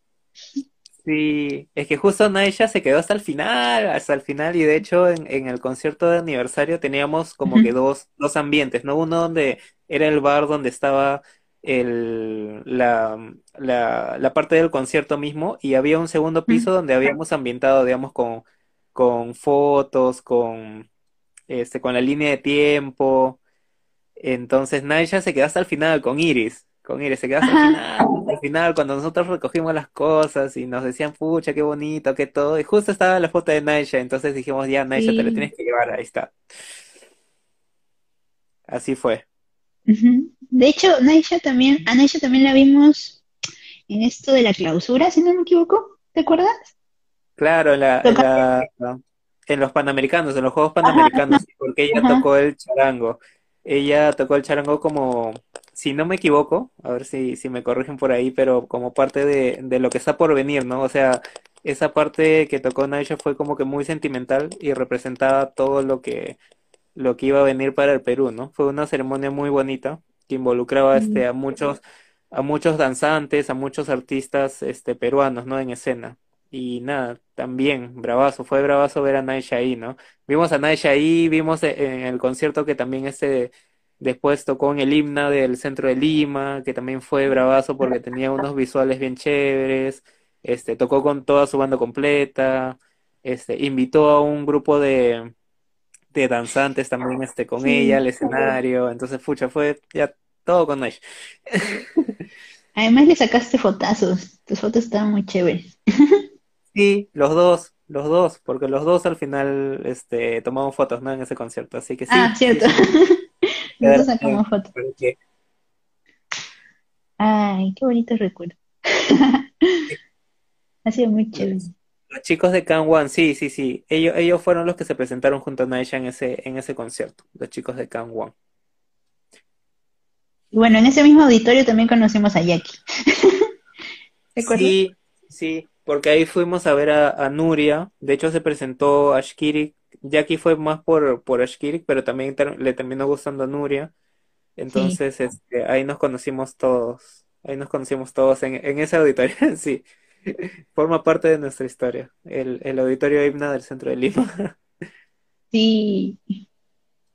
Sí, es que justo Naisha se quedó hasta el final, hasta el final, y de hecho en, en el concierto de aniversario teníamos como que dos, dos ambientes, ¿no? Uno donde era el bar donde estaba el, la, la, la parte del concierto mismo, y había un segundo piso donde habíamos ambientado, digamos, con, con fotos, con, este, con la línea de tiempo. Entonces Naisha se quedó hasta el final con Iris, con Iris, se quedó hasta el Ajá, final, hasta el final, cuando nosotros recogimos las cosas y nos decían, pucha, qué bonito, qué todo, y justo estaba la foto de Naisha, entonces dijimos, ya, Naisha, te la sí. tienes que llevar, ahí está. Así fue. De hecho, Naisha también, a Naisha también la vimos en esto de la clausura, si no me equivoco. ¿Te acuerdas? Claro, la, en Toca- la, en los Panamericanos, en los Juegos Ajá, Panamericanos, sí, porque ella ajá. tocó el charango. Ella tocó el charango como, si no me equivoco, a ver si, si me corrigen por ahí, pero como parte de, de lo que está por venir, ¿no? O sea, esa parte que tocó Naisha fue como que muy sentimental y representaba todo lo que, lo que iba a venir para el Perú, ¿no? Fue una ceremonia muy bonita que involucraba este, a muchos, a muchos danzantes, a muchos artistas este, peruanos, ¿no? En escena. Y nada, también, bravazo, fue bravazo ver a Naisha ahí, ¿no? Vimos a Naisha ahí, vimos e- en el concierto que también este después tocó en el himna del centro de Lima, que también fue bravazo porque tenía unos visuales bien chéveres, este, tocó con toda su banda completa, este, invitó a un grupo de, de danzantes también este, con ella al escenario, entonces, pucha, fue ya todo con Naisha. [LAUGHS] Además le sacaste fotazos. Tus fotos estaban muy chéveres. Sí, los dos, los dos, porque los dos al final este, tomamos fotos, ¿no? En ese concierto, así que Ah, sí, sí, cierto. sí, Nosotros quedaron sacamos fotos. Porque Ay, qué bonito recuerdo. [LAUGHS] Ha sido muy chévere. los, chicos de Can One, sí, sí, sí, ellos, ellos fueron los que se presentaron junto a Naisha en ese, en ese concierto, los chicos de Can One. Y bueno, en ese mismo auditorio también conocimos a Jackie. [LAUGHS] Sí, sí, porque ahí fuimos a ver a, a Nuria, de hecho se presentó Ashkirik, Jackie fue más por, por Ashkirik, pero también ter- le terminó gustando a Nuria. Sí. Entonces, este, ahí nos conocimos todos, ahí nos conocimos todos en, en ese auditorio, [LAUGHS] sí, forma parte de nuestra historia, el, el auditorio Himna del centro de Lima. [LAUGHS] Sí.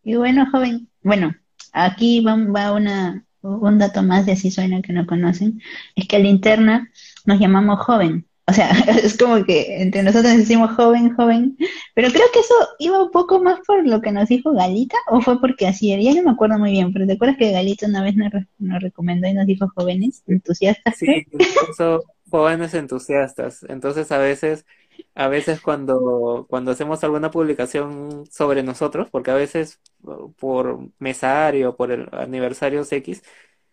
Y bueno, joven, bueno, aquí va, va una, un dato más de así suena que no conocen, es que a la interna nos llamamos joven. O sea, [LAUGHS] es como que entre nosotros decimos joven, joven, pero creo que eso iba un poco más por lo que nos dijo Galita, o fue porque así era, ya no me acuerdo muy bien, pero ¿te acuerdas que Galita una vez nos, nos recomendó y nos dijo jóvenes, entusiastas? Sí, incluso jóvenes entusiastas. Entonces, a veces, a veces cuando, cuando hacemos alguna publicación sobre nosotros, porque a veces por mesario, por el aniversario X,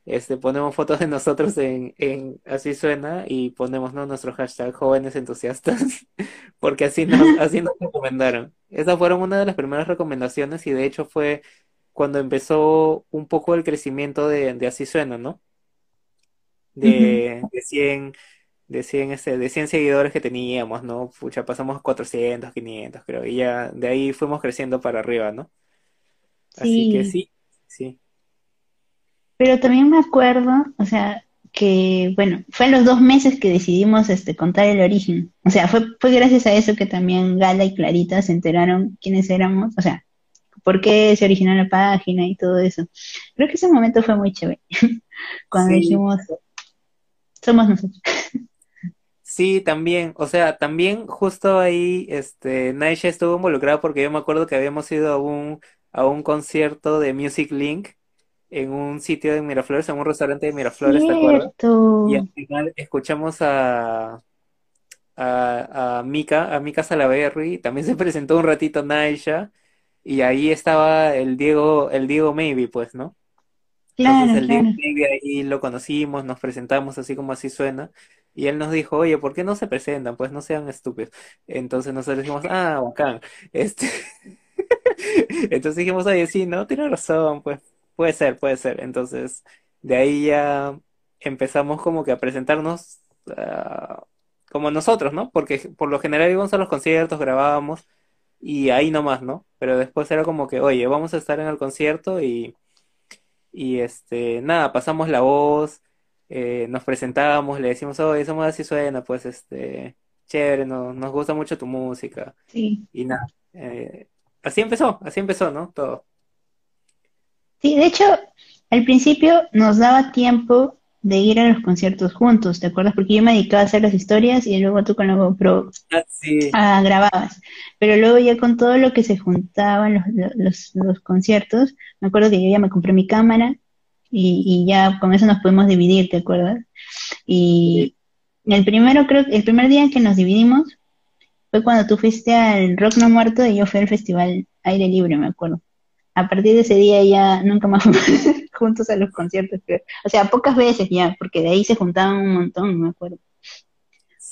este, ponemos fotos de nosotros en, en Así Suena y ponemos, ¿no? nuestro hashtag jóvenes entusiastas, [LAUGHS] porque así nos, [LAUGHS] así nos recomendaron. Esas fueron una de las primeras recomendaciones y de hecho fue cuando empezó un poco el crecimiento de, de Así Suena, ¿no? De, de 100 de 100 este, de 100 seguidores que teníamos, ¿no? Pucha, pasamos a 400, 500, creo, y ya de ahí fuimos creciendo para arriba, ¿no? Así que sí, pero también me acuerdo, o sea, que, bueno, fue a los dos meses que decidimos este, contar el origen. O sea, fue, fue gracias a eso que también Gala y Clarita se enteraron quiénes éramos, o sea, por qué se originó la página y todo eso. Creo que ese momento fue muy chévere, [LAUGHS] cuando sí, dijimos, somos nosotros. sí, también, o sea, también justo ahí, este, Naisha estuvo involucrada porque yo me acuerdo que habíamos ido a un, a un concierto de Music Link en un sitio de Miraflores, en un restaurante de Miraflores, ¿te acuerdas? Y al final escuchamos a, a, a Mika, a Mika Salaverry, también se [LAUGHS] presentó un ratito Naisha, y ahí estaba el Diego, el Diego Maybe, pues, ¿no? Entonces Claro, el Diego. Maybe ahí lo conocimos, nos presentamos así como así suena, y él nos dijo, oye, ¿por qué no se presentan? Pues no sean estúpidos. Entonces nosotros dijimos, ah, bacán. Este... [LAUGHS] Entonces dijimos, oye, sí, no, tiene razón, pues puede ser, puede ser. Entonces, de ahí ya empezamos como que a presentarnos ah, como nosotros, ¿no? Porque por lo general íbamos a los conciertos, grabábamos y ahí nomás, ¿no? Pero después era como que, oye, vamos a estar en el concierto y, y este, nada, pasamos la voz, eh, nos presentábamos, le decimos, oye, somos así suena, pues este, chévere, no, nos gusta mucho tu música. Sí. Y nada, eh, así empezó, así empezó, ¿no? Todo. Sí, de hecho, al principio nos daba tiempo de ir a los conciertos juntos, ¿te acuerdas? Porque yo me dedicaba a hacer las historias y luego tú con la GoPro Ah, sí, ah, grababas. Pero luego ya con todo lo que se juntaban los, los, los conciertos, me acuerdo que yo ya me compré mi cámara y, y ya con eso nos pudimos dividir, ¿te acuerdas? Y el primero, creo, el primer día que nos dividimos fue cuando tú fuiste al Rock No Muerto y yo fui al festival Aire Libre, me acuerdo. A partir de ese día ya nunca más [LAUGHS] juntos a los conciertos. O sea, pocas veces ya, porque de ahí se juntaban un montón, me acuerdo.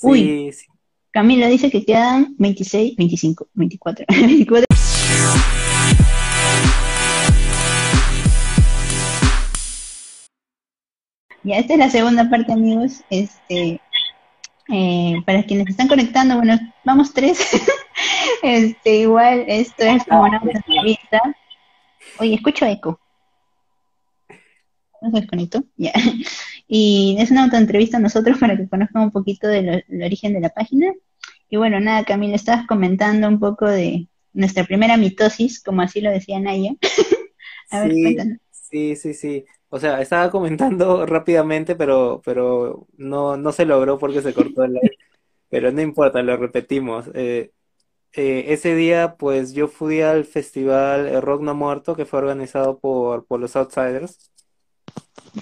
Uy. sí. Camila dice que quedan 26, 25, 24, 24. Ya, esta es la segunda parte, amigos. Este, eh, para quienes están conectando, bueno, vamos tres. [LAUGHS] Este, igual, esto es como una entrevista. Oye, escucho eco. ¿No se desconectó? Ya. [LAUGHS] Y es una autoentrevista a nosotros para que conozcan un poquito del origen de la página. Y bueno, nada, Camila, estabas comentando un poco de nuestra primera mitosis, como así lo decía Naya. [LAUGHS] A ver, Sí, cuéntanos. sí, sí, sí. O sea, estaba comentando [LAUGHS] rápidamente, pero, pero no, no se logró porque se cortó el live. Pero no importa, lo repetimos. Eh, eh, ese día, pues yo fui al festival eh, Rock No Muerto, que fue organizado por, por los Outsiders.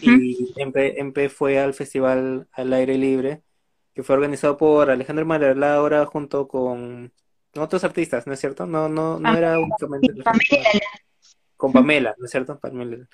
Y Empe, Empe fue al festival al aire libre, que fue organizado por Alejandro María Laura junto con otros artistas, ¿no es cierto? No, no, no Ah, era únicamente con Pamela, ¿no es cierto? Pamela.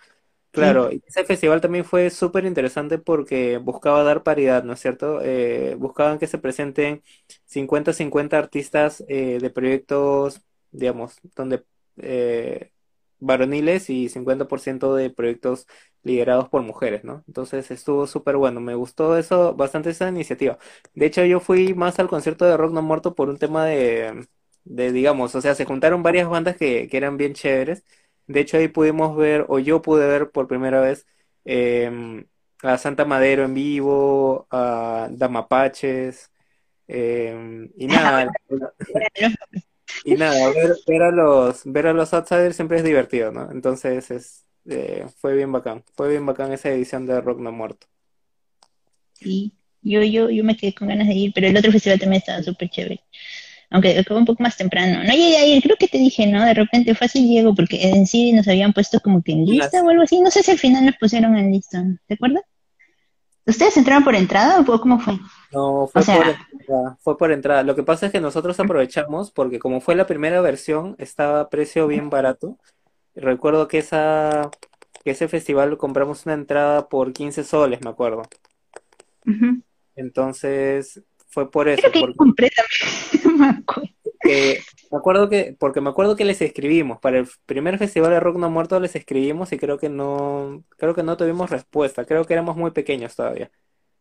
Claro, y ese festival también fue súper interesante porque buscaba dar paridad, ¿no es cierto? Eh, buscaban que se presenten 50-50 artistas eh, de proyectos, digamos, donde eh, varoniles y 50% de proyectos liderados por mujeres, ¿no? Entonces estuvo súper bueno, me gustó eso, bastante esa iniciativa. De hecho, yo fui más al concierto de Rock No Muerto por un tema de, de digamos, o sea, se juntaron varias bandas que, que eran bien chéveres. De hecho, ahí pudimos ver, o yo pude ver por primera vez, em, a Santa Madero en vivo, a Damapaches, em, y [LAUGHS] nada, y nada, ver, ver a los, ver a los Outsiders siempre es divertido, ¿no? Entonces es, eh, fue bien bacán, fue bien bacán esa edición de Rock No Muerto. Sí, yo, yo, yo me quedé con ganas de ir, pero el otro festival también estaba súper chévere. Aunque acabó un poco más temprano. No llegué a ir, creo que te dije, ¿no? De repente fácil llego, porque en sí nos habían puesto como que en lista o algo así. No sé si al final nos pusieron en lista, ¿te acuerdas? ¿Ustedes entraron por entrada o cómo fue? No, fue O sea- por entrada, fue por entrada. Lo que pasa es que nosotros aprovechamos porque como fue la primera versión, estaba a precio bien barato. Recuerdo que esa, que ese festival compramos una entrada por 15 soles, me acuerdo. Entonces fue por eso, Creo que porque compré también, no [LAUGHS] me acuerdo. eh, me acuerdo que, porque me acuerdo que les escribimos, para el primer festival de Rock No Muerto les escribimos y creo que no, creo que no tuvimos respuesta, creo que éramos muy pequeños todavía.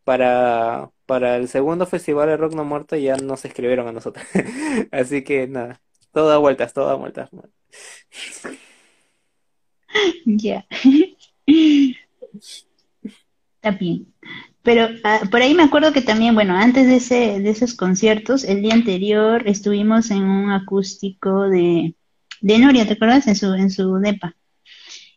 Para, para el segundo festival de Rock No Muerto ya nos escribieron a nosotros. [LAUGHS] Así que nada, todo da vueltas, todo da vueltas. [LAUGHS] Ya. Está bien. Pero ah, por ahí me acuerdo que también, bueno, antes de ese, de esos conciertos, el día anterior estuvimos en un acústico de, de Noria, ¿te acuerdas? En su, en su depa.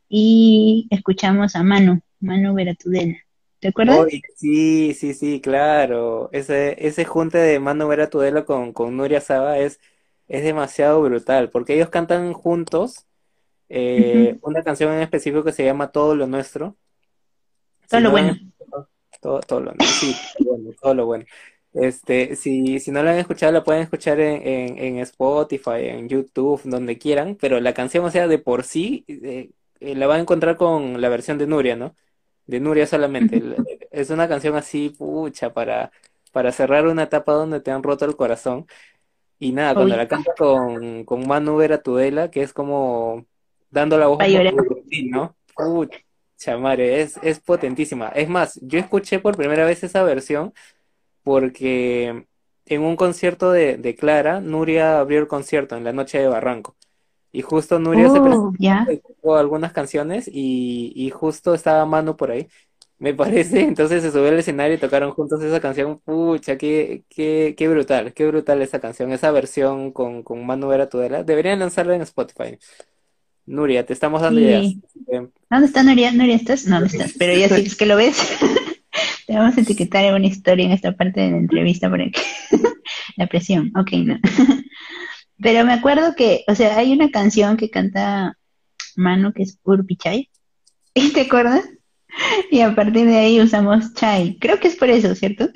Y escuchamos a Manu, Manu Veratudela. ¿Te acuerdas? Sí, sí, sí, claro. Ese, ese junte de Manu Vera Tudela con, con Nuria Saba es, es demasiado brutal, porque ellos cantan juntos eh, una canción en específico que se llama Todo lo Nuestro. Todo Si lo no bueno. Todo, todo lo, sí, bueno, todo lo bueno. Este, si, si no la han escuchado, la pueden escuchar en, en, en Spotify, en YouTube, donde quieran, pero la canción, o sea, de por sí, eh, eh, la van a encontrar con la versión de Nuria, ¿no? De Nuria solamente. Es una canción así, pucha, para, para cerrar una etapa donde te han roto el corazón. Y nada, cuando Uy. la canta con, con Manu Vera Tudela, que es como dando la voz poco sutil, ¿no? Pucha madre, es, es potentísima. Es más, yo escuché por primera vez esa versión porque en un concierto de, de Clara, Nuria abrió el concierto en la noche de Barranco. Y justo Nuria se presentó Oh, tocó algunas canciones y, y justo estaba Manu por ahí. me parece. [LAUGHS] Entonces se subió al escenario y tocaron juntos esa canción. Pucha, qué, qué, qué brutal, qué brutal esa canción, esa versión con, con Manu Vera Tudela. Deberían lanzarla en Spotify. Nuria, te estamos dando ideas. Sí. ¿Dónde está Nuria? Nuria, ¿estás? No, no estás. Pero ya si es que lo ves, [LAUGHS] te vamos a etiquetar en una historia en esta parte de la entrevista para que [LAUGHS] la presión. Ok, no. [LAUGHS] Pero me acuerdo que, o sea, hay una canción que canta Manu que es Urpichai. ¿Te acuerdas? Y a partir de ahí usamos chai. Creo que es por eso, ¿cierto?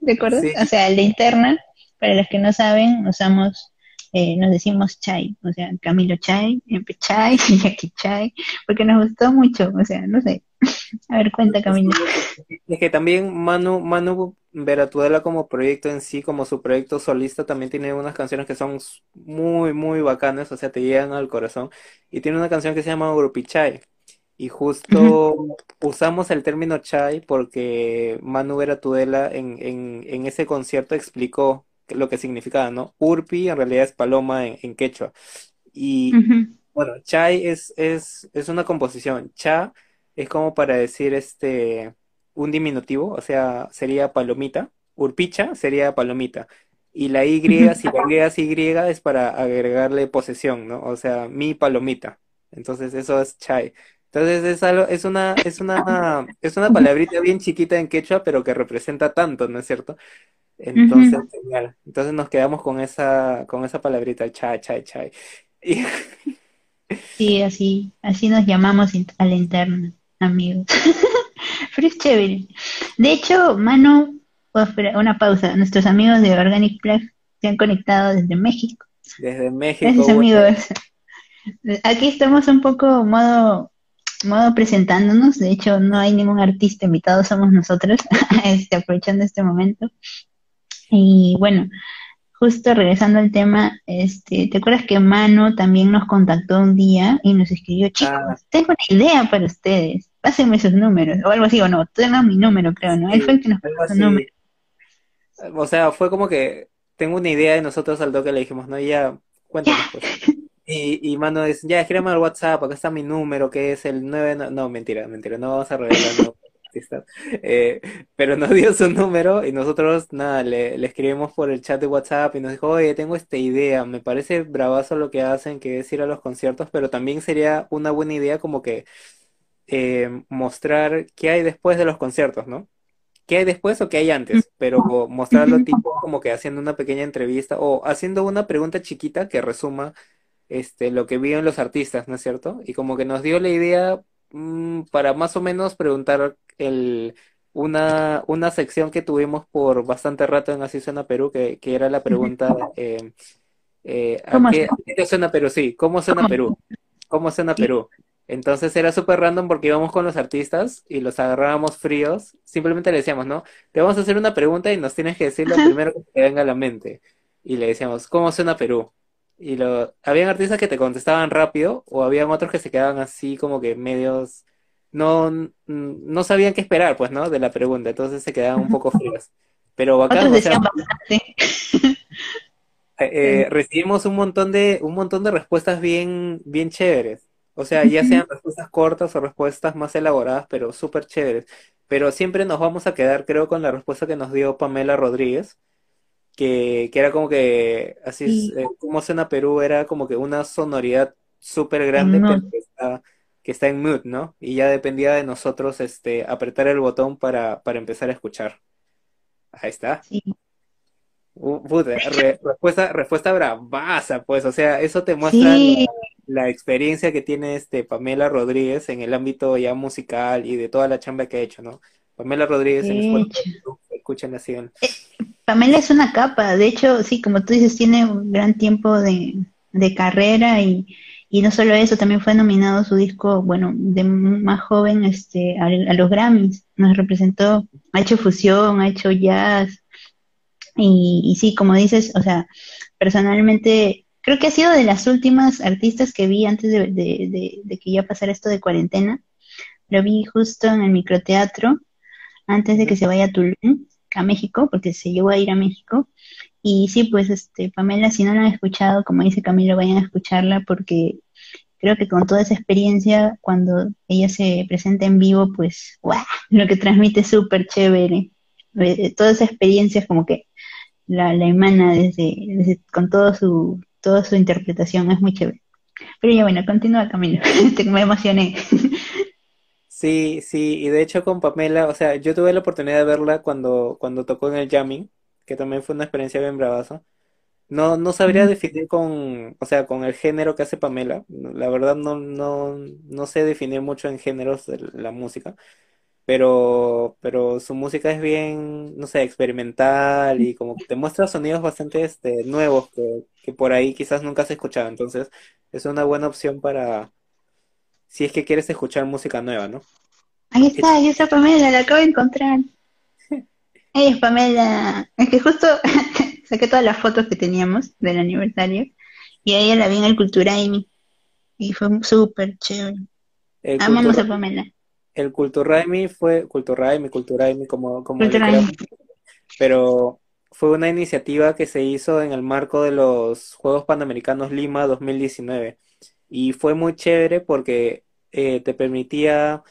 ¿De acuerdo? Sí. O sea, el de interna, para los que no saben, usamos, eh, nos decimos chai. O sea, Camilo chai, Empe chai, [LAUGHS] Jackie chai, porque nos gustó mucho. O sea, no sé. A ver, cuenta, Camilo. Es que también Manu, Manu Veratudela como proyecto en sí, como su proyecto solista, también tiene unas canciones que son muy, muy bacanas, o sea, te llegan al corazón. Y tiene una canción que se llama Urupichai. Y justo usamos el término chai porque Manu Veratudela en, en, en ese concierto explicó lo que significaba, ¿no? Urpi en realidad es paloma en, en quechua. Y bueno, chai es, es, es una composición. Cha es como para decir este un diminutivo, o sea, sería palomita. Urpicha sería palomita. Y la Y, si la Y es Y, es para agregarle posesión, ¿no? O sea, mi palomita. Entonces eso es chai. Entonces es algo, es una, es una, es una palabrita bien chiquita en quechua, pero que representa tanto, ¿no es cierto? Entonces, genial. Entonces nos quedamos con esa, con esa palabrita, chai, chai, chai. Y Sí, así, así nos llamamos a la interna, amigos. [LAUGHS] Pero es chévere. De hecho, Manu, oh, una pausa. Nuestros amigos de Organic Plug se han conectado desde México. desde México, Gracias, bueno, amigos. Aquí estamos un poco modo, modo presentándonos. De hecho, no hay ningún artista invitado, somos nosotros, [LAUGHS] este, aprovechando este momento. Y bueno, justo regresando al tema, este, ¿te acuerdas que Manu también nos contactó un día y nos escribió, chicos, Ah. tengo una idea para ustedes, pásenme sus números, o algo así, o no, tengan mi número, creo, ¿no? Él fue el que nos pasó su número. O sea, fue como que tengo una idea y nosotros al toque le dijimos, no, ya, cuéntanos pues. Y, y Manu dice, ya, escríbeme al WhatsApp, acá está mi número, que es el 9, no, no, mentira, mentira, no vamos a revelar no, artistas. Eh, pero nos dio su número y nosotros, nada, le, le escribimos por el chat de WhatsApp y nos dijo, oye, tengo esta idea, me parece bravazo lo que hacen, que es ir a los conciertos, pero también sería una buena idea como que eh, mostrar qué hay después de los conciertos, ¿no? ¿Qué hay después o qué hay antes? Pero mostrarlo tipo como que haciendo una pequeña entrevista o haciendo una pregunta chiquita que resuma este, lo que viven los artistas, ¿no es cierto? Y como que nos dio la idea mm, para más o menos preguntar el, una, una sección que tuvimos por bastante rato en Así Suena Perú, que, que era la pregunta, eh, eh, ¿a ¿Cómo qué, qué te suena Perú? Sí, ¿cómo suena Perú? ¿Cómo suena Perú? Entonces era súper random porque íbamos con los artistas y los agarrábamos fríos. Simplemente le decíamos, ¿no? Te vamos a hacer una pregunta y nos tienes que decir lo primero que te venga a la mente. Y le decíamos, ¿cómo suena Perú? Y lo, habían artistas que te contestaban rápido o habían otros que se quedaban así como que medios, no, no sabían qué esperar, pues, ¿no? De la pregunta. Entonces se quedaban un poco fríos. Pero [LAUGHS] bacán, o sea, [LAUGHS] eh, eh, recibimos un montón de, un montón de respuestas bien, bien chéveres. O sea, ya sean respuestas cortas o respuestas más elaboradas, pero súper chéveres. Pero siempre nos vamos a quedar, creo, con la respuesta que nos dio Pamela Rodríguez, que, que era como que, así es, Sí. eh, como suena Perú, era como que una sonoridad súper grande, pero que está, que está en mood, ¿no? Y ya dependía de nosotros, este, apretar el botón para, para empezar a escuchar. Ahí está. Sí. Uh, puta, re- respuesta, respuesta bravaza, pues, o sea, eso te muestra Sí, la, la experiencia que tiene este Pamela Rodríguez en el ámbito ya musical y de toda la chamba que ha hecho, ¿no? Pamela Rodríguez en Spotify, en- Pamela es una capa, de hecho, sí, como tú dices, tiene un gran tiempo de, carrera y, no solo eso, también fue nominado su disco, bueno, de más joven este, a, a los Grammys, nos representó, ha hecho fusión, ha hecho jazz y, sí, como dices, o sea, personalmente creo que ha sido de las últimas artistas que vi antes de, de que ya pasara esto de cuarentena, lo vi justo en el microteatro antes de que se vaya a Tulum a México, porque se llegó a ir a México. Y sí, pues este, Pamela, si no la han escuchado, como dice Camilo, vayan a escucharla porque creo que con toda esa experiencia, cuando ella se presenta en vivo, pues, ¡guau! Lo que transmite es súper chévere. Eh, toda esa experiencia es como que la, la emana desde, desde, con todo su, toda su interpretación, es muy chévere. Pero ya bueno, continúa Camilo, [LAUGHS] me emocioné. Sí, sí, y de hecho con Pamela, o sea, yo tuve la oportunidad de verla cuando, cuando tocó en el jamming, que también fue una experiencia bien bravaza. No, no sabría definir con, o sea, con el género que hace Pamela. La verdad no, no, no sé definir mucho en géneros de la música, pero, pero su música es bien, no sé, experimental y como que te muestra sonidos bastante este, nuevos que, que por ahí quizás nunca has escuchado. Entonces, es una buena opción para, si es que quieres escuchar música nueva, ¿no? Ahí está, ahí está Pamela, la acabo de encontrar. [LAUGHS] Ella es Pamela. Es que justo [LAUGHS] saqué todas las fotos que teníamos del aniversario y a ella la vi en el Culturaimi y fue súper chévere. El Amamos Cultura- a Pamela. el Culturaimi fue, Culturaimi, Culturaimi, como, como Culturaimi. pero fue una iniciativa que se hizo en el marco de los Juegos Panamericanos Lima 2019 y fue muy chévere porque eh, te permitía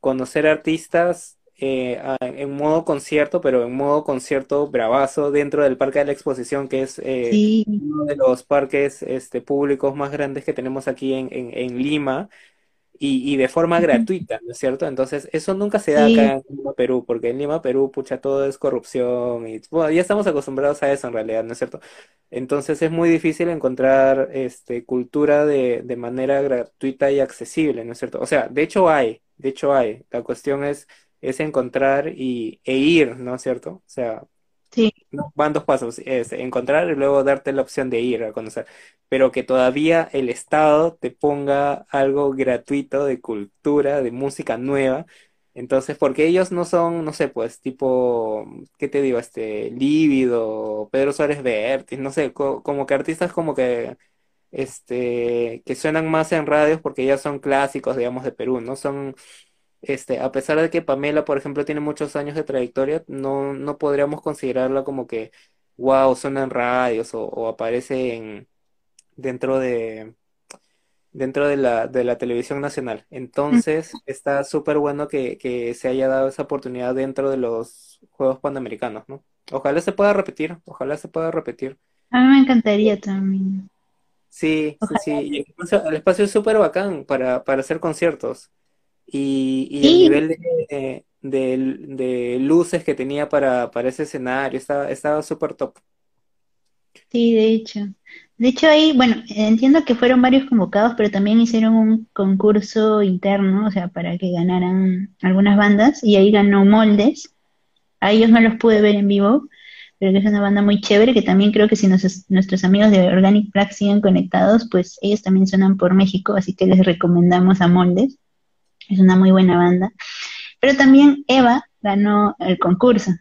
conocer artistas eh, en modo concierto, pero en modo concierto bravazo dentro del Parque de la Exposición, que es eh, Sí, uno de los parques este, públicos más grandes que tenemos aquí en, en, en Lima y, y de forma gratuita, ¿no es cierto? Entonces, eso nunca se da sí, acá en Lima, Perú, porque en Lima, Perú, pucha, todo es corrupción y, bueno, ya estamos acostumbrados a eso en realidad, ¿no es cierto? Entonces, es muy difícil encontrar este, cultura de, de manera gratuita y accesible, ¿no es cierto? O sea, de hecho hay, de hecho hay. La cuestión es, es encontrar y, e ir, ¿no es cierto? O sea, sí, van dos pasos, es encontrar y luego darte la opción de ir a conocer, pero que todavía el Estado te ponga algo gratuito de cultura, de música nueva, entonces, porque ellos no son, no sé, pues, tipo, ¿qué te digo? Este, Lívido, Pedro Suárez Vértiz, no sé, co- como que artistas como que, este, que suenan más en radios porque ya son clásicos, digamos, de Perú, ¿no? Son este, a pesar de que Pamela, por ejemplo, tiene muchos años de trayectoria, no, no podríamos considerarla como que, wow, suena en radios o, o aparece en, dentro de, dentro de la, de la televisión nacional. Entonces, está súper bueno que, que se haya dado esa oportunidad dentro de los Juegos Panamericanos, ¿no? Ojalá se pueda repetir, ojalá se pueda repetir. a mí me encantaría también. Sí, sí, Ojalá. sí. El espacio, el espacio es súper bacán para, para hacer conciertos. Y, y el nivel de, de, de luces que tenía para, para ese escenario estaba, estaba súper top. sí, de hecho. De hecho ahí, bueno, entiendo que fueron varios convocados, pero también hicieron un concurso interno, o sea, para que ganaran algunas bandas, y ahí ganó Moldes. A ellos no los pude ver en vivo, pero que es una banda muy chévere, que también creo que si nos- nuestros amigos de Organic Black siguen conectados, pues ellos también suenan por México, así que les recomendamos a Moldes. Es una muy buena banda. Pero también Eva ganó el concurso.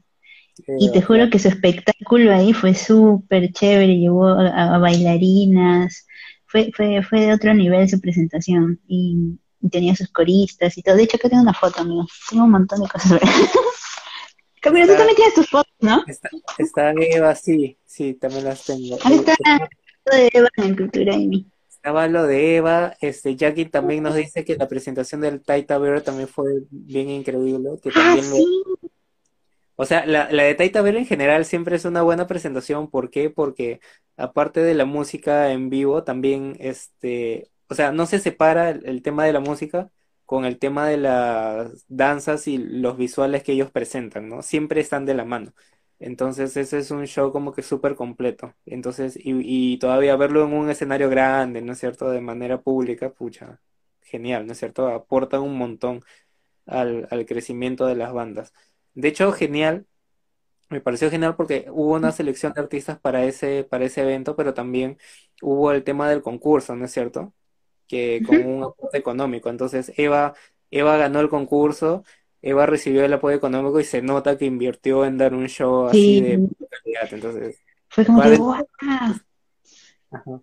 Y te juro que su espectáculo ahí fue súper chévere, llevó a, a bailarinas, fue, fue, fue de otro nivel su presentación y, y tenía sus coristas y todo. De hecho, acá tengo una foto, amigos. Tengo un montón de cosas. [LAUGHS] Camilo, tú también tienes tus fotos, ¿no? está, está Eva, sí, sí, también las tengo. Ahí está lo de Eva en Cultura y mí. Estaba lo de Eva, este, Jackie también nos dice que la presentación del Taita Bear también fue bien increíble, que Ah, también sí, O sea, la, la de Taita Bell en general siempre es una buena presentación. ¿Por qué? Porque aparte de la música en vivo, también este, o sea, no se separa el, el tema de la música con el tema de las danzas y los visuales que ellos presentan, ¿no? Siempre están de la mano. Entonces, ese es un show como que súper completo. Entonces, y, y todavía verlo en un escenario grande, ¿no es cierto? De manera pública, pucha, genial, ¿no es cierto? Aporta un montón al, al crecimiento de las bandas. De hecho, genial, me pareció genial porque hubo una selección de artistas para ese, para ese evento, pero también hubo el tema del concurso, ¿no es cierto? Que con un aporte económico. Entonces, Eva, Eva ganó el concurso, Eva recibió el apoyo económico y se nota que invirtió en dar un show así Sí, de calidad. Entonces, fue como que. ¡guau! Ajá.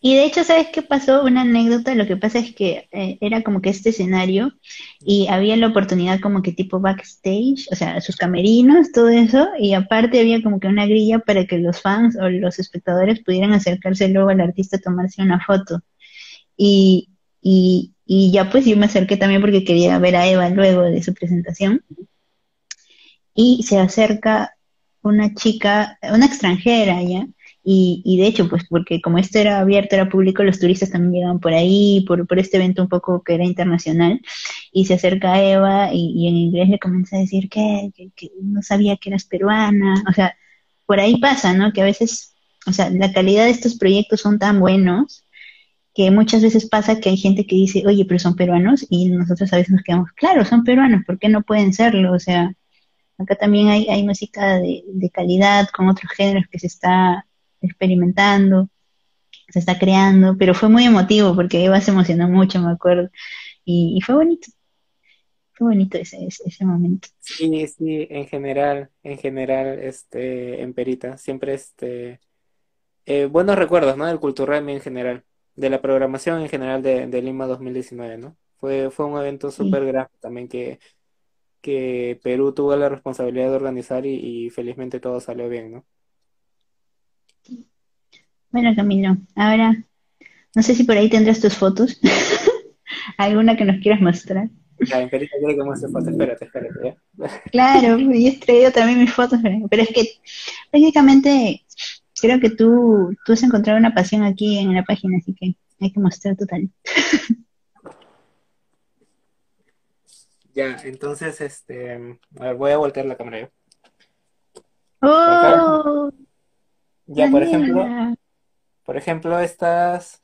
Y de hecho, ¿sabes qué pasó? Una anécdota, lo que pasa es que eh, era como que este escenario y había la oportunidad como que tipo backstage, o sea, sus camerinos, todo eso, y aparte había como que una grilla para que los fans o los espectadores pudieran acercarse luego al artista a tomarse una foto. Y, y, y ya pues yo me acerqué también porque quería ver a Eva luego de su presentación. Y se acerca una chica, una extranjera ya, y, y, de hecho, pues porque como esto era abierto, era público, los turistas también llegaban por ahí, por, por este evento un poco que era internacional, y se acerca a Eva y, en inglés le comienza a decir que, que, no sabía que eras peruana, o sea, por ahí pasa, ¿no? Que a veces, o sea, la calidad de estos proyectos son tan buenos que muchas veces pasa que hay gente que dice, oye, pero son peruanos, y nosotros a veces nos quedamos, claro, son peruanos, ¿por qué no pueden serlo? O sea, acá también hay, hay música de, calidad con otros géneros que se está experimentando, se está creando, pero fue muy emotivo porque Eva se emocionó mucho, me acuerdo, y, fue bonito, fue bonito ese, ese, ese, momento. Sí, sí, en general, en general, este, en Perita, siempre este, eh, buenos recuerdos, ¿no? Del Cultural en general, de la programación en general de, de Lima 2019, ¿no? Fue, fue un evento súper sí. grande también que, que Perú tuvo la responsabilidad de organizar y, y felizmente todo salió bien, ¿no? Bueno, Camilo, ahora no sé si por ahí tendrás tus fotos. [LAUGHS] ¿Alguna que nos quieras mostrar? Ya, Emperita quiere que muestre fotos. Espérate, espérate. Claro, yo he traído también mis fotos, pero es que prácticamente creo que tú, tú has encontrado una pasión aquí en la página, así que hay que mostrar tu talento. [LAUGHS] Ya, entonces, este, a ver, voy a voltear la cámara yo. ¡Oh! Ya, por ejemplo, por ejemplo, estas.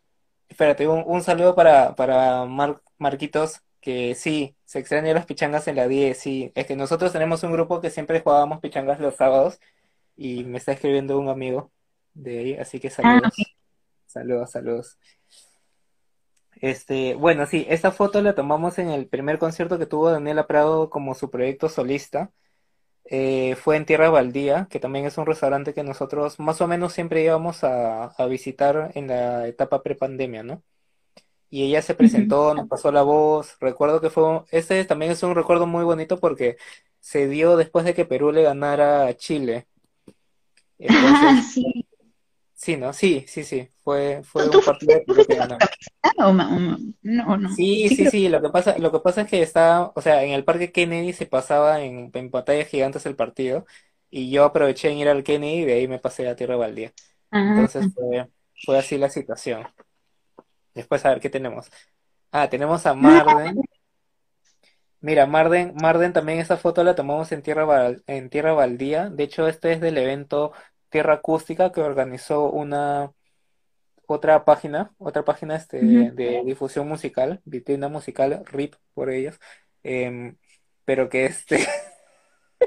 Espérate, un, un saludo para, para Mar, Marquitos, que sí, se extrañan las pichangas en la 10, sí. Es que nosotros tenemos un grupo que siempre jugábamos pichangas los sábados y me está escribiendo un amigo de ahí, así que saludos. Ah, okay. Saludos, saludos. Este, bueno, sí, esta foto la tomamos en el primer concierto que tuvo Daniela Prado como su proyecto solista eh, fue en Tierra Baldía, que también es un restaurante que nosotros más o menos siempre íbamos a, a visitar en la etapa prepandemia, ¿no? Y ella se presentó, nos pasó la voz, recuerdo que fue, este también es un recuerdo muy bonito porque se dio después de que Perú le ganara a Chile. [LAUGHS] Entonces, ah, sí. Sí, ¿no? Sí, sí, sí. Fue, fue un partido que ganó. No, no. Sí, sí, sí, sí. Lo que pasa, lo que pasa es que está, o sea, en el Parque Kennedy se pasaba en, en pantallas gigantes el partido y yo aproveché en ir al Kennedy y de ahí me pasé a Tierra Baldía. Ah. Entonces fue, fue así la situación. Después a ver qué tenemos. Ah, tenemos a Marden. Mira, Marden, Marden también esa foto la tomamos en Tierra, en Tierra Baldía. De hecho, este es del evento Tierra Acústica que organizó una otra página, otra página este, uh -huh. de difusión musical, vitrina musical, RIP por ellos, eh, pero que este...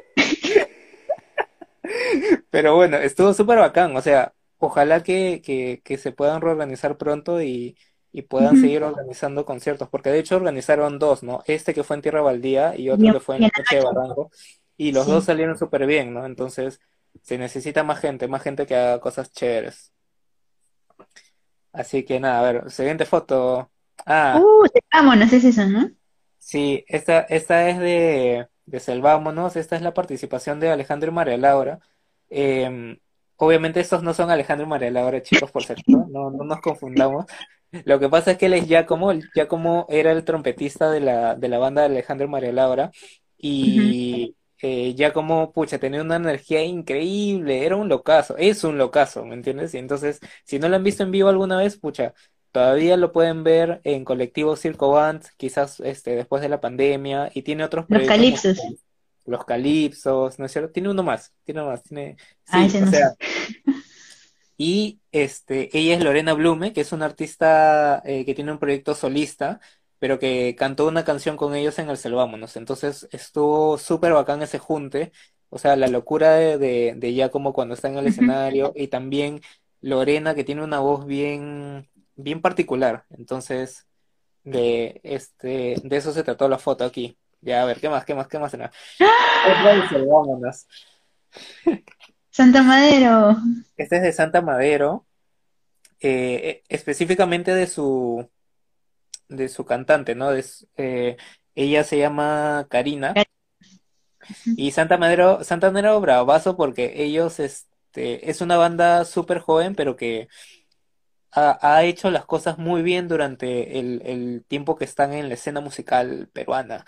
[LAUGHS] pero bueno, estuvo súper bacán, o sea, ojalá que, que, que, se puedan reorganizar pronto y, y puedan uh -huh. seguir organizando conciertos, porque de hecho organizaron dos, ¿no? Este que fue en Tierra Baldía y otro que fue en Noche de Barranco, y los sí. dos salieron súper bien, ¿no? Entonces se necesita más gente, más gente que haga cosas chéveres. Así que nada, a ver, siguiente foto. Ah. Uh, Selvámonos, es eso, ¿no? Sí, esta, esta es de, de Selvámonos, esta es la participación de Alejandro y María Laura. Eh, obviamente estos no son Alejandro y María Laura, chicos, por cierto, no, no nos confundamos. Lo que pasa es que él es Giacomo, Giacomo era el trompetista de la, de la banda de Alejandro y María Laura, y eh, ya como, pucha, tenía una energía increíble, era un locazo, es un locazo, ¿me entiendes? Y entonces, si no lo han visto en vivo alguna vez, pucha, todavía lo pueden ver en colectivo Circo Band, quizás este, después de la pandemia, y tiene otros Los calipsos. Los calipsos, ¿no es cierto? Tiene uno más, tiene uno más, tiene... Sí, o no sea, [LAUGHS] y este, ella es Lorena Blume, que es una artista eh, que tiene un proyecto solista, pero que cantó una canción con ellos en el Selvámonos. Entonces estuvo súper bacán ese junte, o sea, la locura de, de, de ella como cuando está en el escenario, y también Lorena que tiene una voz bien, bien particular. Entonces, de este, de eso se trató la foto aquí. Ya, a ver, ¿qué más? ¿Qué más? ¿Qué más? Del Selvámonos. [LAUGHS] Santa Madero. Este es de Santa Madero, eh, específicamente de su de su cantante, ¿no? Es, eh, ella se llama Karina. Y Santa Madero, Santa Madero bravazo porque ellos, este, es una banda súper joven, pero que ha, ha hecho las cosas muy bien durante el, el tiempo que están en la escena musical peruana.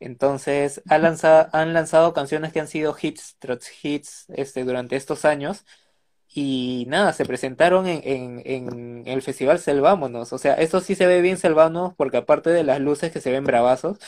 Entonces, ha lanzado, han lanzado canciones que han sido hits tras hits este, durante estos años. Y nada, se presentaron en, en, en el Festival Selvámonos. O sea, esto sí se ve bien Selvámonos porque aparte de las luces que se ven bravazos,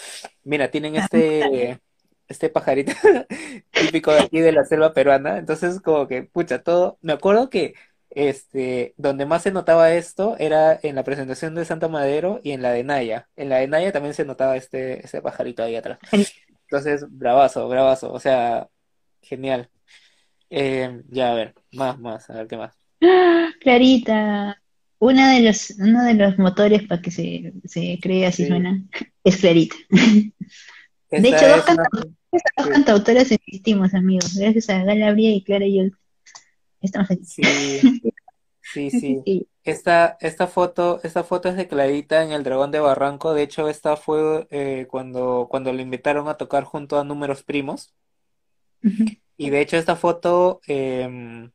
mira, tienen este, [LAUGHS] este pajarito [LAUGHS] típico de aquí de la selva peruana. Entonces, como que, pucha, todo. Me acuerdo que este, donde más se notaba esto era en la presentación de Santa Madero y en la de Naya. En la de Naya también se notaba este, este pajarito ahí atrás. Entonces, bravazo, bravazo. O sea, genial. Eh, ya, a ver, más, más, a ver qué más. [GASPS] Clarita, una de los, uno de los motores para que se, se cree así Sí. suena [LAUGHS] es Clarita. [LAUGHS] De hecho, dos, es una... sí, cantautoras existimos, amigos. Gracias a Gala Bria y Clara y yo estamos aquí. sí, sí, [LAUGHS] sí. Sí. Esta, esta foto, esta foto es de Clarita en el Dragón de Barranco. De hecho, esta fue eh, cuando, cuando le invitaron a tocar junto a Números Primos. Ujú. Y de hecho, esta foto, em,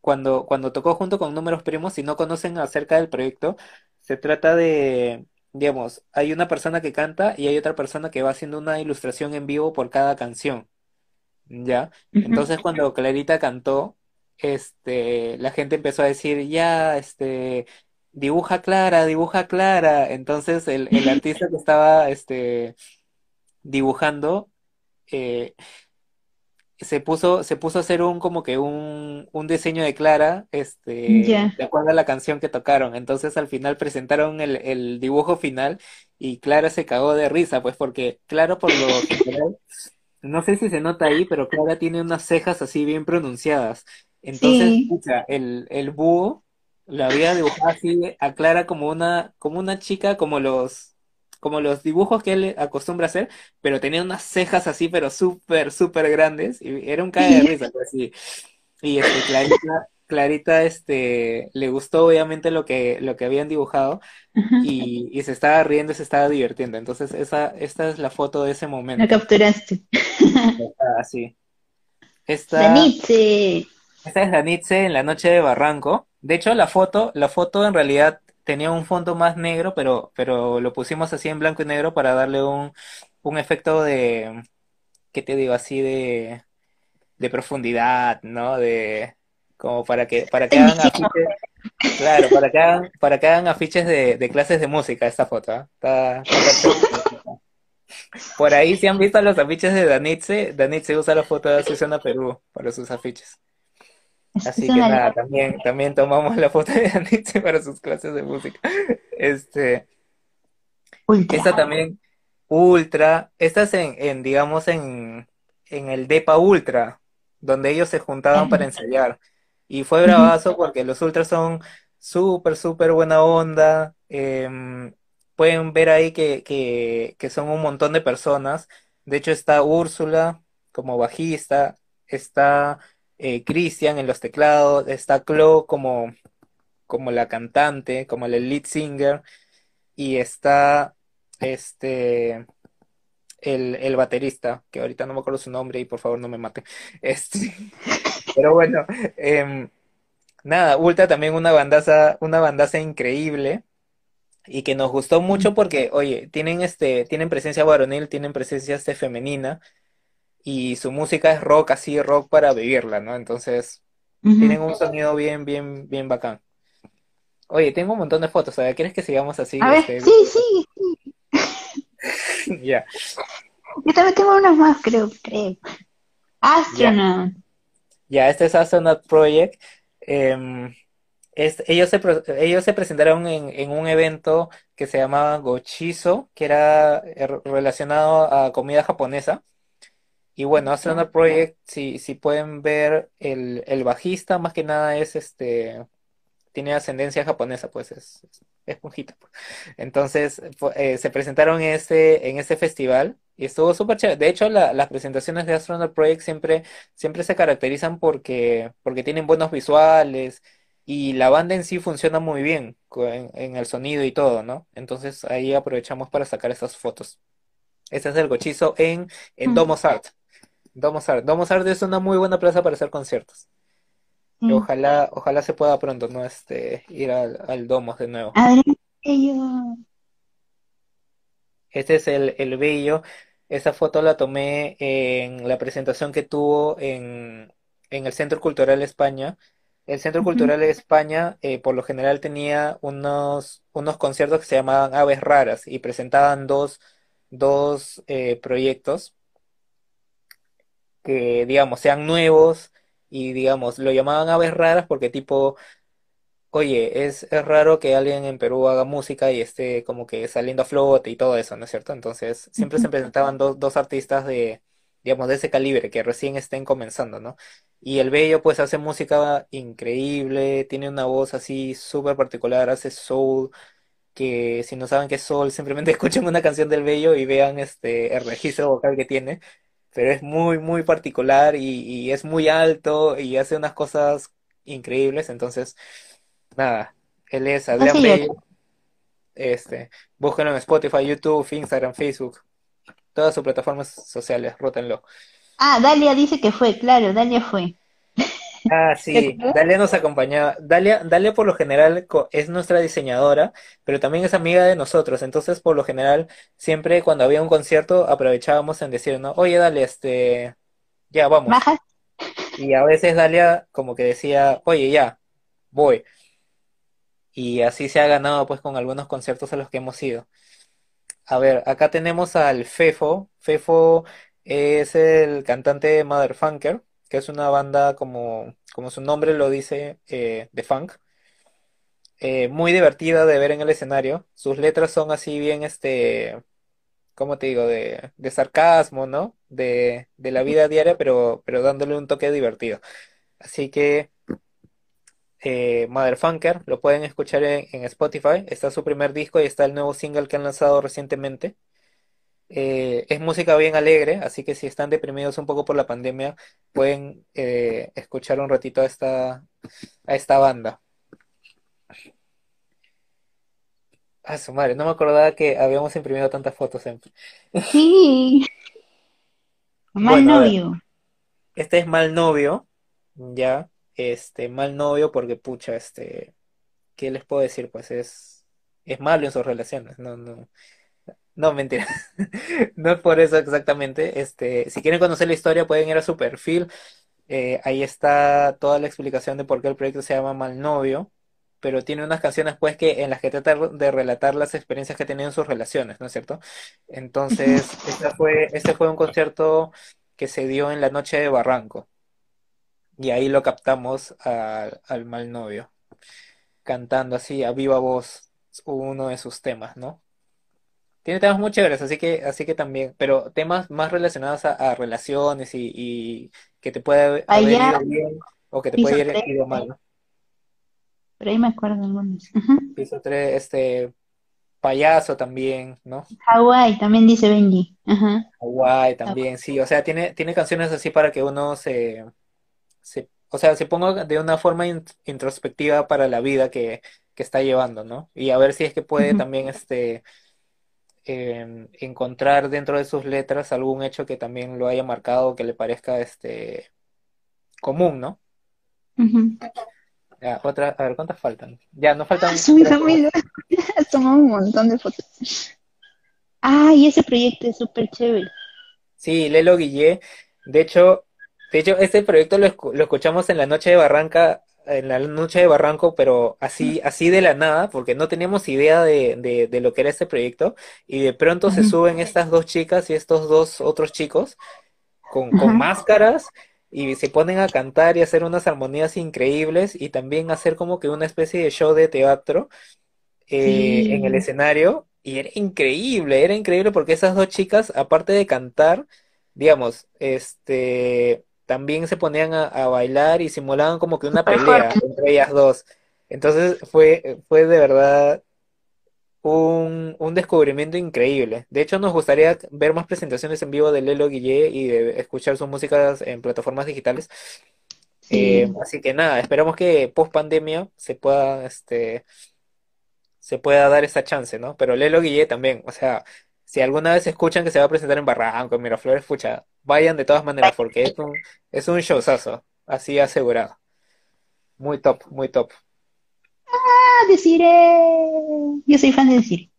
cuando, cuando tocó junto con Números Primos, si no conocen acerca del proyecto, se trata de, digamos, hay una persona que canta y hay otra persona que va haciendo una ilustración en vivo por cada canción. ¿Ya? Entonces cuando Clarita cantó, este, la gente empezó a decir, ya, este, dibuja Clara, dibuja Clara. Entonces el, el [LAUGHS] artista que estaba, este, dibujando, eh, se puso, se puso a hacer un como que un, un diseño de Clara, este, de acuerdo a la canción que tocaron. Entonces al final presentaron el, el dibujo final y Clara se cagó de risa, pues porque Clara por lo [LAUGHS] general, no sé si se nota ahí, pero Clara tiene unas cejas así bien pronunciadas. Entonces, Sí. pucha, el, el búho la había dibujado así a Clara como una, como una chica, como los, como los dibujos que él acostumbra hacer, pero tenía unas cejas así, pero súper, súper grandes, y era un cae de risa, pues sí. Y este, Clarita, Clarita, este, le gustó obviamente lo que, lo que habían dibujado, y, y se estaba riendo y se estaba divirtiendo. Entonces, esa, esta es la foto de ese La momento. capturaste. [LAUGHS] Está así. Esta, Danitze. esta es Danitze en la noche de Barranco. De hecho, la foto, la foto en realidad tenía un fondo más negro, pero, pero lo pusimos así en blanco y negro para darle un, un efecto de, ¿qué te digo? Así de, de profundidad, ¿no? De, como para que, para que hagan afiches, claro, para que hagan, para que hagan afiches de, de clases de música esta foto, ¿ah? Está, está. Por ahí, si han visto los afiches de Danitze, Danitze usa la foto de Azucena Perú para sus afiches. [LAUGHS] Así que nada, también, también tomamos la foto de Danitze para sus clases de música. Este, Ultra. esta también, Ultra, esta es en, en, digamos, en, en el Depa Ultra, donde ellos se juntaban para ensayar. Y fue bravazo porque los Ultras son súper, súper buena onda. em, pueden ver ahí que, que, que son un montón de personas. De hecho, está Úrsula como bajista, está eh, Cristian en los teclados, está Chloe como, como la cantante, como el lead singer, y está este el, el baterista, que ahorita no me acuerdo su nombre y por favor no me mate. [LAUGHS] Este, pero bueno, em, nada, Ultra también una bandaza, una bandaza increíble y que nos gustó mucho porque, oye, tienen este, tienen presencia varonil, tienen presencia este femenina y su música es rock, así rock para vivirla, ¿no? Entonces, tienen un sonido bien, bien, bien bacán. Oye, tengo un montón de fotos, ¿sabes? ¿Quieres que sigamos así? A ver, este, sí, sí. [LAUGHS] Ya. Yo también tengo unas más, creo, creo. Astronaut. Ya, este es Astronaut Project. Em, es- ellos se, ellos se presentaron en, en un evento que se llamaba Gochizo, que era eh, relacionado a comida japonesa. Y bueno, Astronaut Project, si, si pueden ver, el, el bajista más que nada es este, tiene ascendencia japonesa, pues es, es esponjita. pues. Entonces, eh, se presentaron en ese, en ese festival y estuvo súper chévere. De hecho, la- las presentaciones de Astronaut Project siempre siempre se caracterizan porque, porque tienen buenos visuales y la banda en sí funciona muy bien en, en el sonido y todo, ¿no? Entonces ahí aprovechamos para sacar esas fotos. Este es el Gochizo en, en. Domos Art. Domos Art. Domos Art es una muy buena plaza para hacer conciertos. Sí. Ojalá, ojalá se pueda pronto, ¿no? Este, ir al, al Domos de nuevo. Este es el, el Bello. Esa foto la tomé en la presentación que tuvo en, en el Centro Cultural España. El Centro. Cultural España, eh, por lo general, tenía unos, unos conciertos que se llamaban Aves Raras y presentaban dos, dos eh, proyectos que, digamos, sean nuevos y, digamos, lo llamaban Aves Raras porque tipo Oye, es, es raro que alguien en Perú haga música y esté como que saliendo a flote y todo eso, ¿no es cierto? Entonces, siempre se [LAUGHS] presentaban dos, dos artistas de, digamos, de ese calibre, que recién estén comenzando, ¿no? Y el Bello, pues, hace música increíble, tiene una voz así súper particular, hace soul, que si no saben qué es soul, [LAUGHS] simplemente escuchen una canción del Bello y vean este, el registro vocal que tiene, pero es muy, muy particular y, y es muy alto y hace unas cosas increíbles, entonces... Nada, él es Adrián Así es. Bello, este, búsquenlo en Spotify, YouTube, Instagram, Facebook, todas sus plataformas sociales, rótenlo. Ah, Dalia dice que fue, claro, Dalia fue. Ah, ¿Te sí? Dalia nos acompañaba. Dalia, Dalia por lo general es nuestra diseñadora, pero también es amiga de nosotros, entonces por lo general siempre cuando había un concierto aprovechábamos en decir, ¿no? Oye, dale, este, ya vamos. Y a veces Dalia como que decía, oye, ya, voy. Y así se ha ganado pues con algunos conciertos a los que hemos ido. A ver, acá tenemos al Fefo. Fefo es el cantante de Motherfunker, que es una banda como, como su nombre lo dice, eh, de funk. Eh, muy divertida de ver en el escenario. Sus letras son así bien, este, ¿cómo te digo? De, sarcasmo, ¿no? De, de la vida diaria, pero, pero dándole un toque divertido. Así que eh, Motherfunker lo pueden escuchar en Spotify. Está su primer disco y está el nuevo single que han lanzado recientemente. Eh, es música bien alegre, así que si están deprimidos un poco por la pandemia, pueden eh, escuchar un ratito a esta, a esta banda. A su madre, no me acordaba que habíamos imprimido tantas fotos en... Sí. [LAUGHS] Mal Bueno, novio. este es Mal Novio, ya, este, Mal Novio porque pucha, este, ¿qué les puedo decir? Pues es, es malo en sus relaciones, no, no, no, mentira, [LAUGHS] no es por eso exactamente, este, si quieren conocer la historia pueden ir a su perfil, eh, ahí está toda la explicación de por qué el proyecto se llama Mal Novio, pero tiene unas canciones pues que en las que trata de relatar las experiencias que ha tenido en sus relaciones, ¿no es cierto? Entonces, [LAUGHS] este fue, este fue un concierto que se dio en la noche de Barranco y ahí lo captamos al, al Mal Novio, cantando así a viva voz uno de sus temas, ¿no? Tiene temas muy chéveres, así que, así que también, pero temas más relacionados a, a relaciones y, y que te puede haber ido bien o que te puede ir 3, ido mal, ¿no? por ahí me acuerdo algunos. Piso 3, este, payaso también, ¿no? Hawái, también dice Benji. Ajá. Hawaii también, sí, o sea, tiene, tiene canciones así para que uno se, se, o sea, se ponga de una forma in- introspectiva para la vida que, que está llevando, ¿no? Y a ver si es que puede también, este, em, encontrar dentro de sus letras algún hecho que también lo haya marcado, que le parezca, este, común, ¿no? Ya, otra, a ver, ¿cuántas faltan? Ya, no Ah, faltan tomado [LAUGHS] un montón de fotos. Ah, y ese proyecto es súper chévere. Sí, Lelo Guillé. De hecho, de hecho, este proyecto lo, escu- lo escuchamos en la noche de Barranca, en la noche de Barranco, pero así, así de la nada, porque no teníamos idea de, de, de lo que era este proyecto, y de pronto se suben estas dos chicas y estos dos otros chicos con, con máscaras y se ponen a cantar y hacer unas armonías increíbles y también hacer como que una especie de show de teatro eh, en el escenario y era increíble, era increíble porque esas dos chicas, aparte de cantar, digamos, este, también se ponían a, a bailar y simulaban como que una pelea entre ellas dos. Entonces fue, fue de verdad un, un descubrimiento increíble. De hecho, nos gustaría ver más presentaciones en vivo de Lelo Guillé y de escuchar sus músicas en plataformas digitales. Eh, Sí. así que nada, esperamos que post pandemia se pueda, este, se pueda dar esa chance, ¿no? Pero Lelo Guillé también, o sea, si alguna vez escuchan que se va a presentar en Barranco, en Miraflores, pucha, vayan de todas maneras porque es un, es un showzazo, así asegurado. muy top, muy top. Ah, deciré. Yo soy fan de decir.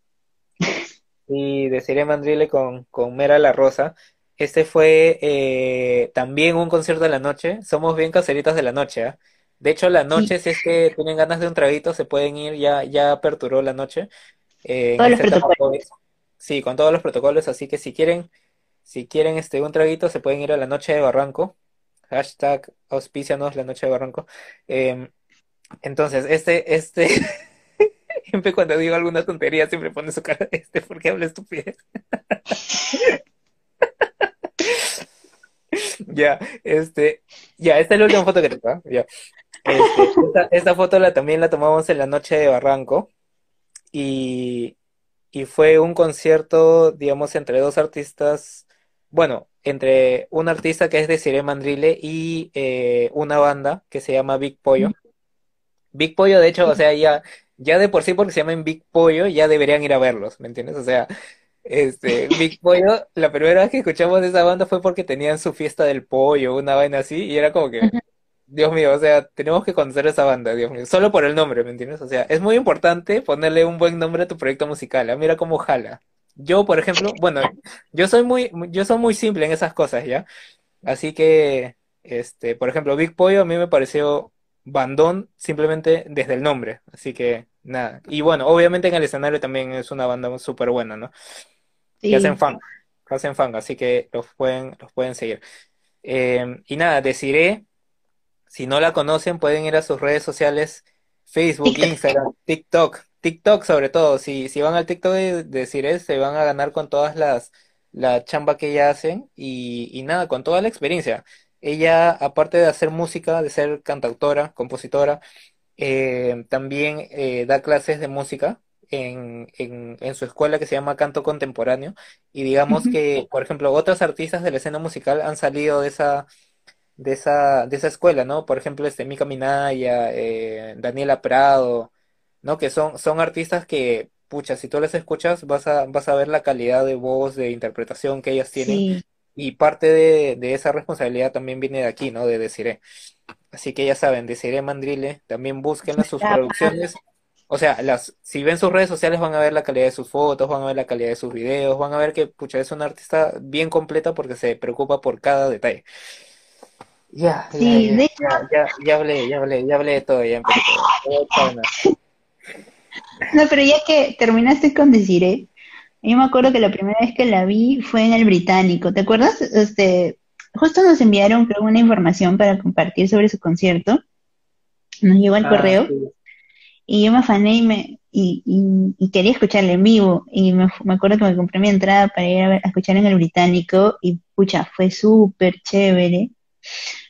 Y Desiree Mandrile con, con Mera La Rosa. Este fue eh, también un concierto de la noche. Somos bien caseritas de la noche, ¿ah? De hecho, la noche, si es que tienen ganas de un traguito, se pueden ir, ya, ya aperturó la noche. eh, Todos los protocolos. Sí, con todos los protocolos, así que si quieren, si quieren este un traguito, se pueden ir a la noche de Barranco. Hashtag auspícianos la noche de Barranco. Em, entonces, este, este, [LAUGHS] siempre cuando digo alguna tontería, siempre pone su cara de este porque habla estupidez. [LAUGHS] Ya, este, ya, esta es la última foto que tengo, ¿ah? Ya. Este, esta, esta foto la, también la tomamos en la noche de Barranco y, y fue un concierto, digamos, entre dos artistas, bueno, entre un artista que es Desiree Mandrile y eh, una banda que se llama Big Pollo. Big Pollo, de hecho, o sea, ya, ya de por sí porque se llaman Big Pollo, ya deberían ir a verlos, ¿me entiendes? O sea, este, Big Pollo, la primera vez que escuchamos de esa banda fue porque tenían su fiesta del pollo, una vaina así, y era como que, Dios mío, o sea, tenemos que conocer esa banda, Dios mío, solo por el nombre, ¿me entiendes? O sea, es muy importante ponerle un buen nombre a tu proyecto musical, ¿ah? Mira cómo jala. Yo, por ejemplo, bueno, yo soy muy, yo soy muy simple en esas cosas, ¿ya? Así que, este, por ejemplo, Big Pollo a mí me pareció bandón simplemente desde el nombre, así que nada. Y bueno, obviamente en el escenario también es una banda súper buena, ¿no? Que hacen Sí. funk, que hacen funk, así que los pueden, los pueden seguir. Eh, y nada, deciré, si no la conocen, pueden ir a sus redes sociales, Facebook, TikTok. Instagram, TikTok, TikTok sobre todo. Si, si van al TikTok de, de Desiree, se van a ganar con todas las, la chamba que ella hacen y, y nada, con toda la experiencia. Ella, aparte de hacer música, de ser cantautora, compositora, eh, también eh, da clases de música en, en, en su escuela que se llama Canto Contemporáneo. Y digamos que, por ejemplo, otras artistas de la escena musical han salido de esa, de esa, de esa escuela, ¿no? Por ejemplo, este Mika Minaya, eh, Daniela Prado, ¿no? Que son, son artistas que, pucha, si tú las escuchas, vas a, vas a ver la calidad de voz, de interpretación que ellas tienen. Sí. Y parte de, de esa responsabilidad también viene de aquí, ¿no? De Desiree. Así que ya saben, Desiree Mandrile, también búsquenla sus producciones. O sea, las, si ven sus redes sociales van a ver la calidad de sus fotos, van a ver la calidad de sus videos, van a ver que, pucha, es una artista bien completa porque se preocupa por cada detalle. Ya, ya, Sí, ya, de hecho, ya, ya, ya hablé, ya hablé, ya hablé de todo, ya empecé. Todo no, pero ya que terminaste con Desiree, yo me acuerdo que la primera vez que la vi fue en el Británico, ¿te acuerdas? Este, justo nos enviaron, creo, una información para compartir sobre su concierto. Nos llegó al Ah, correo sí. y yo me afané y me y, y- y quería escucharla en vivo y me, me acuerdo que me compré mi entrada para ir a, ver- a escuchar en el Británico y pucha, fue súper chévere.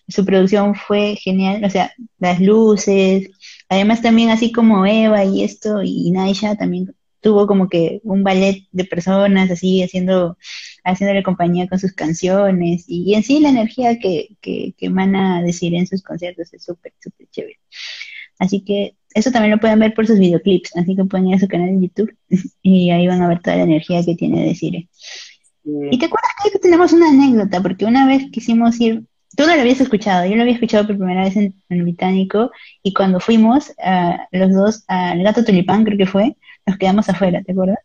Su producción fue genial, o sea, las luces, además también así como Eva y esto y Naisha también tuvo como que un ballet de personas así haciendo, haciéndole compañía con sus canciones y, y en sí la energía que, que, que emana decir en sus conciertos es súper, súper chévere. Así que eso también lo pueden ver por sus videoclips, así que pueden ir a su canal de YouTube [LAUGHS] y ahí van a ver toda la energía que tiene Desire. Y Sí. te acuerdas que tenemos una anécdota, porque una vez quisimos ir, tú no lo habías escuchado, yo lo había escuchado por primera vez en, el Británico, y cuando fuimos, ah, los dos al Gato Tulipán, creo que fue, nos quedamos afuera, ¿te acuerdas?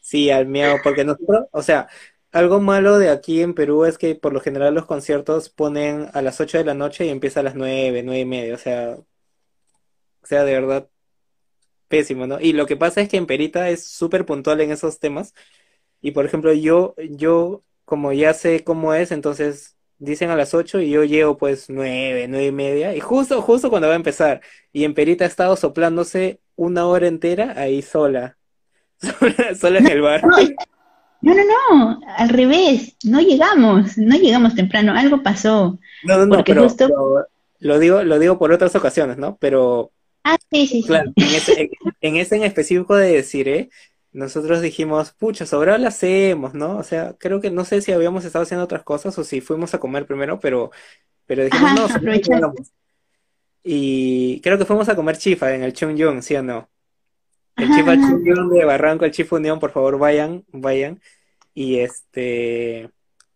Sí, al miau, porque nosotros, o sea, algo malo de aquí en Perú es que por lo general los conciertos ponen a las 8 de la noche y empieza a las 9, 9 y media, o sea, o sea, de verdad, pésimo, ¿no? Y lo que pasa es que en Perita es súper puntual en esos temas, y por ejemplo, yo, yo, como ya sé cómo es, entonces dicen a las 8 y yo llego pues 9, 9 y media, y justo, justo cuando va a empezar, y en Perita ha estado soplándose una hora entera ahí sola, [LAUGHS] sola, sola en el bar. No, no, no, al revés, no llegamos, no llegamos temprano, algo pasó, No, no, no, pero, justo, pero lo digo, lo digo por otras ocasiones, ¿no? Pero ah, sí, sí, sí, claro, en ese, en, en ese en específico de Desiree, nosotros dijimos, pucha, sobra la hacemos, ¿no? O sea, creo que no sé si habíamos estado haciendo otras cosas o si fuimos a comer primero, pero, pero dijimos, no, ajá, sobra aprovechaste. hagamos. Y creo que fuimos a comer chifa en el Chung ¿sí o no? El Chifa. Chung de Barranco, el Chifa Unión, por favor, vayan, vayan. Y este,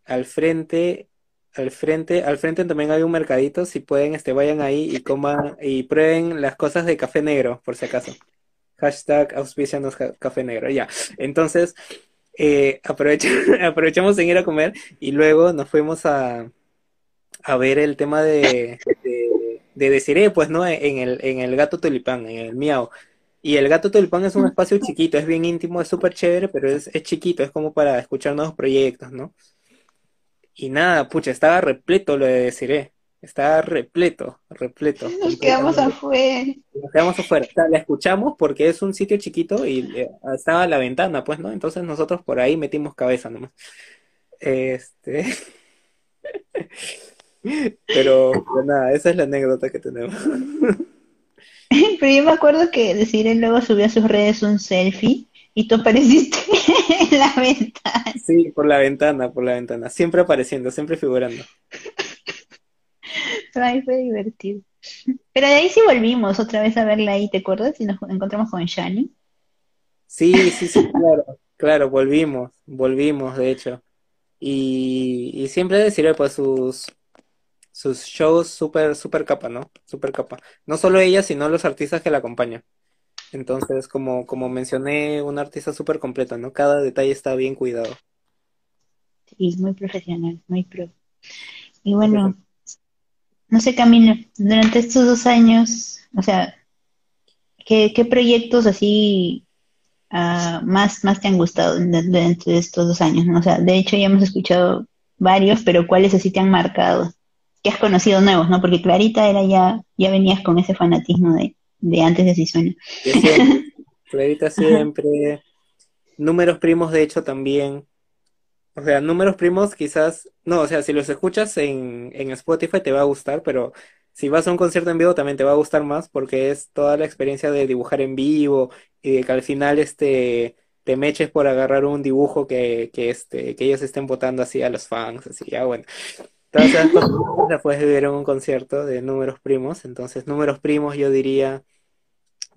al frente al frente, al frente también hay un mercadito, si pueden, este, vayan ahí y coman y prueben las cosas de café negro, por si acaso. Hashtag auspicianos café negro, ya. Entonces, eh, [LAUGHS] aprovechamos en ir a comer y luego nos fuimos a, a ver el tema de, de, de Desiree, pues, ¿no? En el, en el gato tulipán, en el miau. Y el gato tulipán es un espacio chiquito, es bien íntimo, es súper chévere, pero es, es chiquito, es como para escuchar nuevos proyectos, ¿no? Y nada, pucha, estaba repleto lo de Desiree. Estaba repleto, repleto. Nos quedamos afuera. Nos quedamos afuera. O sea, la escuchamos porque es un sitio chiquito y eh, estaba la ventana, pues, ¿no? Entonces nosotros por ahí metimos cabeza nomás. Este. [LAUGHS] Pero, pero nada, esa es la anécdota que tenemos. [LAUGHS] Pero yo me acuerdo que Desiree luego subió a sus redes un selfie y tú apareciste [LAUGHS] en la ventana. Sí, por la ventana, por la ventana. Siempre apareciendo, siempre figurando. Ay, fue divertido. Pero de ahí sí volvimos otra vez a verla ahí, ¿te acuerdas? Y nos encontramos con Shani. Sí, sí, sí, claro, claro, volvimos, volvimos, de hecho. Y, y siempre decirle pues sus, sus shows súper, súper capa, ¿no? Súper capa. No solo ella, sino los artistas que la acompañan. Entonces, como, como mencioné, una artista súper completa, ¿no? Cada detalle está bien cuidado. Sí, muy profesional, muy pro. Y bueno, no sé, Camilo, durante estos dos años, o sea, ¿qué, qué proyectos así uh, más, más te han gustado durante estos dos años? ¿no? O sea, de hecho ya hemos escuchado varios, pero ¿cuáles así te han marcado? Que has conocido nuevos, ¿no? Porque Clarita era ya, ya venías con ese fanatismo de, de antes de Si Suena. [LAUGHS] Clarita siempre. Números primos, de hecho, también. O sea, números primos quizás, no, o sea, si los escuchas en, en Spotify te va a gustar, pero si vas a un concierto en vivo también te va a gustar más porque es toda la experiencia de dibujar en vivo y de que al final este te meches por agarrar un dibujo que, que este, que ellos estén votando así a los fans, así, ya bueno. Todas esas cosas las puedes en un concierto de números primos, entonces números primos yo diría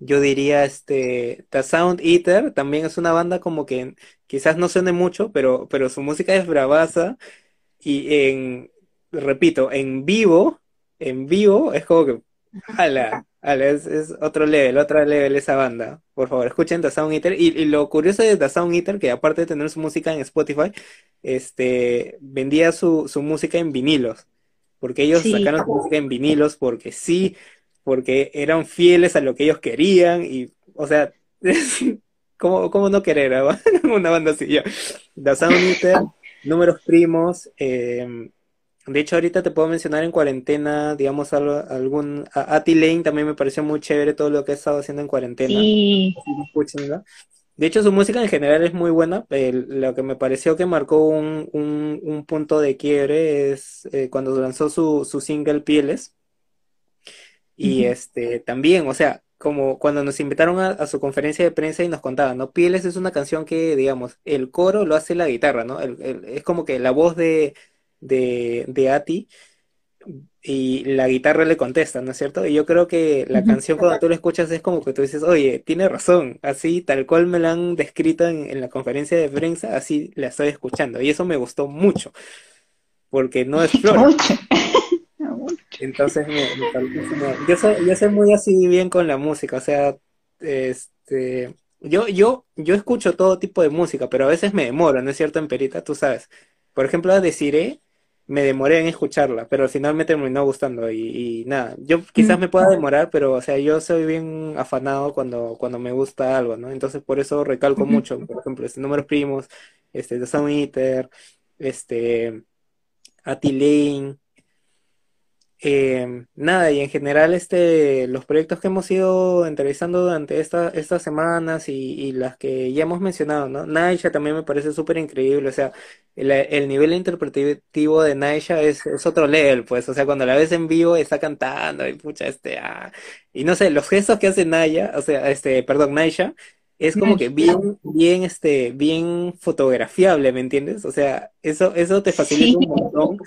yo diría, este, The Sound Eater también es una banda como que quizás no suene mucho, pero, pero su música es bravaza y en, repito, en vivo, en vivo es como que, ala, ala, es, es otro level, otro level esa banda. Por favor, escuchen The Sound Eater. Y, y lo curioso de The Sound Eater, que aparte de tener su música en Spotify, este, vendía su, su música en vinilos. Porque ellos Sí. sacaron su música en vinilos porque sí, porque eran fieles a lo que ellos querían y, o sea, [LAUGHS] ¿cómo, cómo no querer a [LAUGHS] una banda así? Ya. The Sound Eater, Números Primos, eh, de hecho ahorita te puedo mencionar en cuarentena, digamos, algún, a Ati Lane también me pareció muy chévere todo lo que he estado haciendo en cuarentena, Sí. De hecho, su música en general es muy buena. Lo que me pareció que marcó un, un, un punto de quiebre es eh, cuando lanzó su, su single Pieles. Y este también, o sea, como cuando nos invitaron a, a su conferencia de prensa y nos contaban, ¿no? Pieles es una canción que, digamos, el coro lo hace la guitarra, ¿no? El- el- es como que la voz de, de, de Ati y la guitarra le contesta, ¿no es cierto? Y yo creo que la canción cuando tú la escuchas es como que tú dices, oye, tiene razón, así tal cual me la han descrito en, en la conferencia de prensa, así la estoy escuchando. Y eso me gustó mucho, porque no es [LAUGHS] flor. Entonces, me, me. Yo soy, yo soy muy así bien con la música, o sea, este, yo, yo, yo escucho todo tipo de música, pero a veces me demoro, ¿no es cierto, Emperita? Tú sabes. Por ejemplo, a Desiree, me demoré en escucharla, pero al final me terminó gustando y, y nada, yo quizás Mm. me pueda demorar, pero o sea, yo soy bien afanado cuando, cuando me gusta algo, ¿no? Entonces por eso recalco mucho, por ejemplo, este Números Primos, este The Sound Eater, este Ati Lane, eh, nada, y en general este, los proyectos que hemos ido entrevistando durante esta- estas semanas y, y las que ya hemos mencionado, ¿no? Naisha también me parece súper increíble, o sea, el, el nivel interpretativo de Naisha es, es otro level, pues, o sea, cuando la ves en vivo está cantando y pucha, este, ah, y no sé, los gestos que hace Naya, o sea, este, perdón, Naisha, es como que bien, bien, este, bien fotografiable, ¿me entiendes? O sea, eso, eso te facilita Sí. un montón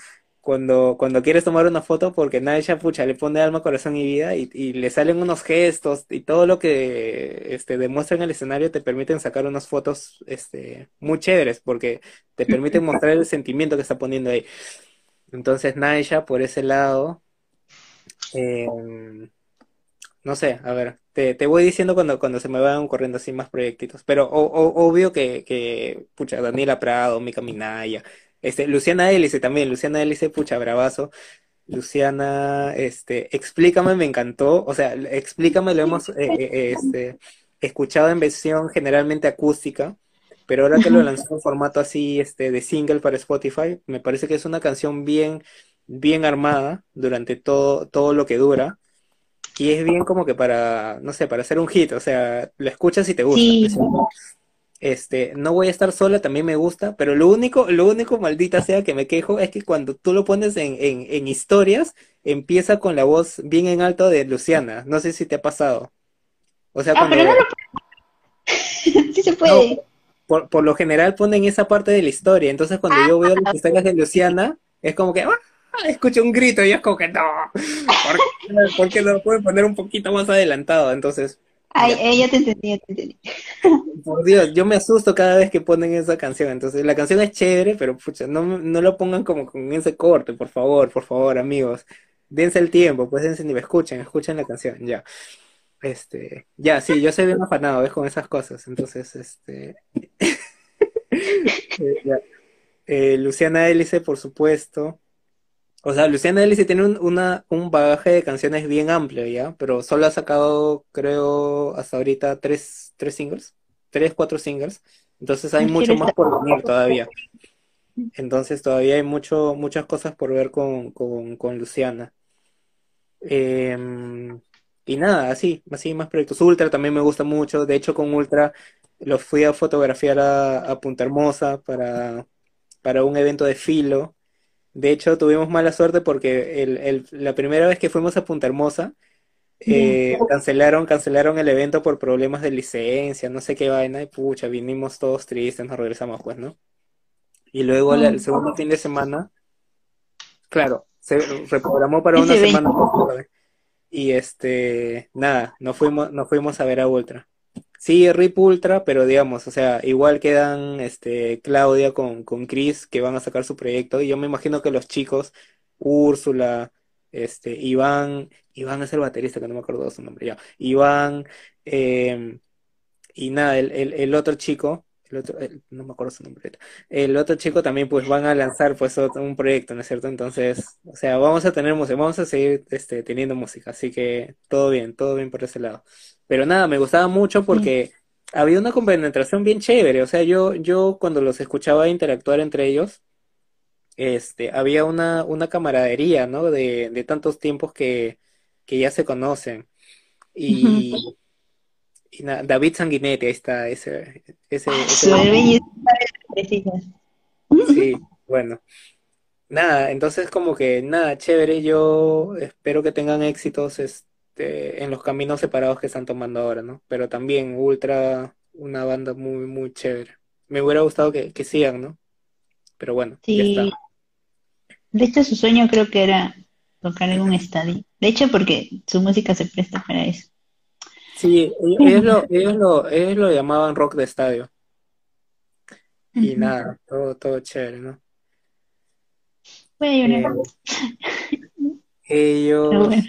cuando, cuando quieres tomar una foto porque Naisha, pucha, le pone alma, corazón y vida y, y le salen unos gestos y todo lo que este, demuestra en el escenario te permiten sacar unas fotos este, muy chéveres porque te permiten mostrar el sentimiento que está poniendo ahí. Entonces, Naisha, por ese lado, em, no sé, a ver, te, te voy diciendo cuando, cuando se me vayan corriendo así más proyectitos. Pero o- obvio que, pucha, Daniela Prado, Mika Minaya, este, Luciana Hélice también, Luciana Hélice, pucha, bravazo. Luciana, este, Explícame me encantó, o sea, Explícame lo hemos eh, eh, este, escuchado en versión generalmente acústica, pero ahora que lo lanzó en formato así, este, de single para Spotify, me parece que es una canción bien, bien armada durante todo, todo lo que dura. Y es bien como que para, no sé, para hacer un hit, o sea, lo escuchas y te gusta. Sí. Este, no voy a estar sola, también me gusta, pero lo único, lo único maldita sea que me quejo es que cuando tú lo pones en, en, en historias, empieza con la voz bien en alto de Luciana. No sé si te ha pasado. O sea, Ah, cuando, pero no lo [LAUGHS] Sí se puede. por, por lo general ponen esa parte de la historia, entonces cuando yo veo las historias de Luciana, es como que, ¡ah! escucho un grito y es como que, no, ¿por qué, por qué no lo pueden poner un poquito más adelantado? Entonces, Ay, eh, ya te entendí, ya te entendí. [LAUGHS] Por Dios, yo me asusto cada vez que ponen esa canción. Entonces, la canción es chévere, pero pucha, no, no lo pongan como con ese corte, por favor, por favor, amigos. Dense el tiempo, pues dense ni me escuchen, escuchen la canción, ya. Este, ya, sí, yo soy bien afanado, ¿ves? Con esas cosas. Entonces, este, [LAUGHS] eh, ya. Eh, Luciana Hélice, por supuesto. O sea, Luciana Hélice tiene un, una, un bagaje de canciones bien amplio, ¿ya? Pero solo ha sacado, creo, hasta ahorita tres, tres singles, tres, cuatro singles. Entonces hay mucho más por venir todavía. Entonces todavía hay mucho, muchas cosas por ver con, con, con Luciana. Em, y nada, así, así más proyectos. Ultra también me gusta mucho. De hecho, con Ultra los fui a fotografiar a, a Punta Hermosa para, para un evento de filo. De hecho, tuvimos mala suerte porque el, el- la primera vez que fuimos a Punta Hermosa, eh, cancelaron, cancelaron el evento por problemas de licencia, no sé qué vaina, y pucha, vinimos todos tristes, nos regresamos pues, ¿no? Y luego el, el segundo fin de semana, claro, se reprogramó para una semana más tarde. Y este, nada, nos fuimos, nos fuimos a ver a Ultra. Sí, RIP Ultra, pero digamos, o sea, igual quedan este Claudia con, con Chris que van a sacar su proyecto. Y yo me imagino que los chicos, Úrsula, este, Iván, Iván es el baterista que no me acuerdo de su nombre ya. Iván, eh, y nada, el, el, el otro chico, el otro, el- no me acuerdo su nombre. El otro chico también pues van a lanzar pues otro- un proyecto, ¿no es cierto? Entonces, o sea, vamos a tener música, vamos a seguir este, teniendo música, así que todo bien, todo bien por ese lado. Pero nada, me gustaba mucho porque había una compenetración bien chévere, o sea, yo, yo cuando los escuchaba interactuar entre ellos, este, había una, una camaradería, ¿no? De, de tantos tiempos que, que ya se conocen. Y, y David Sanguinetti, ahí está, ese, ese, ese-. Sí, bueno. Nada, entonces como que nada, chévere, yo espero que tengan éxitos este, en los caminos separados que están tomando ahora, ¿no? Pero también Ultra, una banda muy, muy chévere. Me hubiera gustado que, que sigan, ¿no? Pero bueno, ya Sí. está. De hecho, su sueño creo que era tocar en un estadio. De hecho, porque su música se presta para eso. Sí, ellos, lo, ellos lo, ellos lo llamaban rock de estadio. Y nada, todo, todo chévere, ¿no? Bueno, Eh, pero ellos, bueno.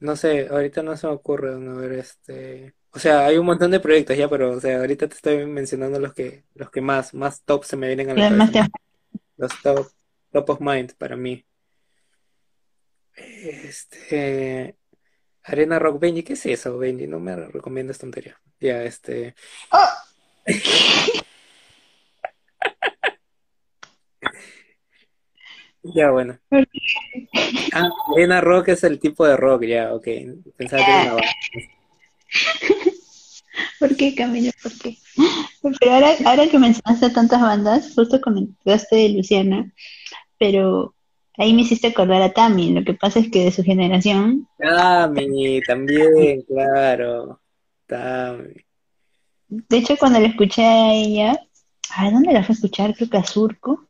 no sé, ahorita no se me ocurre, a ver, este, o sea, hay un montón de proyectos ya, pero, o sea, ahorita te estoy mencionando los que, los que más, más top se me vienen a la cabeza. Los top, top of mind para mí. Este, Arena Rock Benji, ¿qué es eso, Benji? No me recomiendas tontería. Ya, este, ya, bueno. Ah, Arena Rock es el tipo de rock, ya, ok. Pensaba que era una banda. ¿Por qué, Camilo? ¿Por qué? Pero ahora, ahora que mencionaste tantas bandas, justo comentaste de Luciana, pero ahí me hiciste acordar a Tami. Lo que pasa es que de su generación, Tami, también, claro. Tami. de hecho, cuando la escuché a ella, ¿a dónde la fue a escuchar? Creo que a Surco.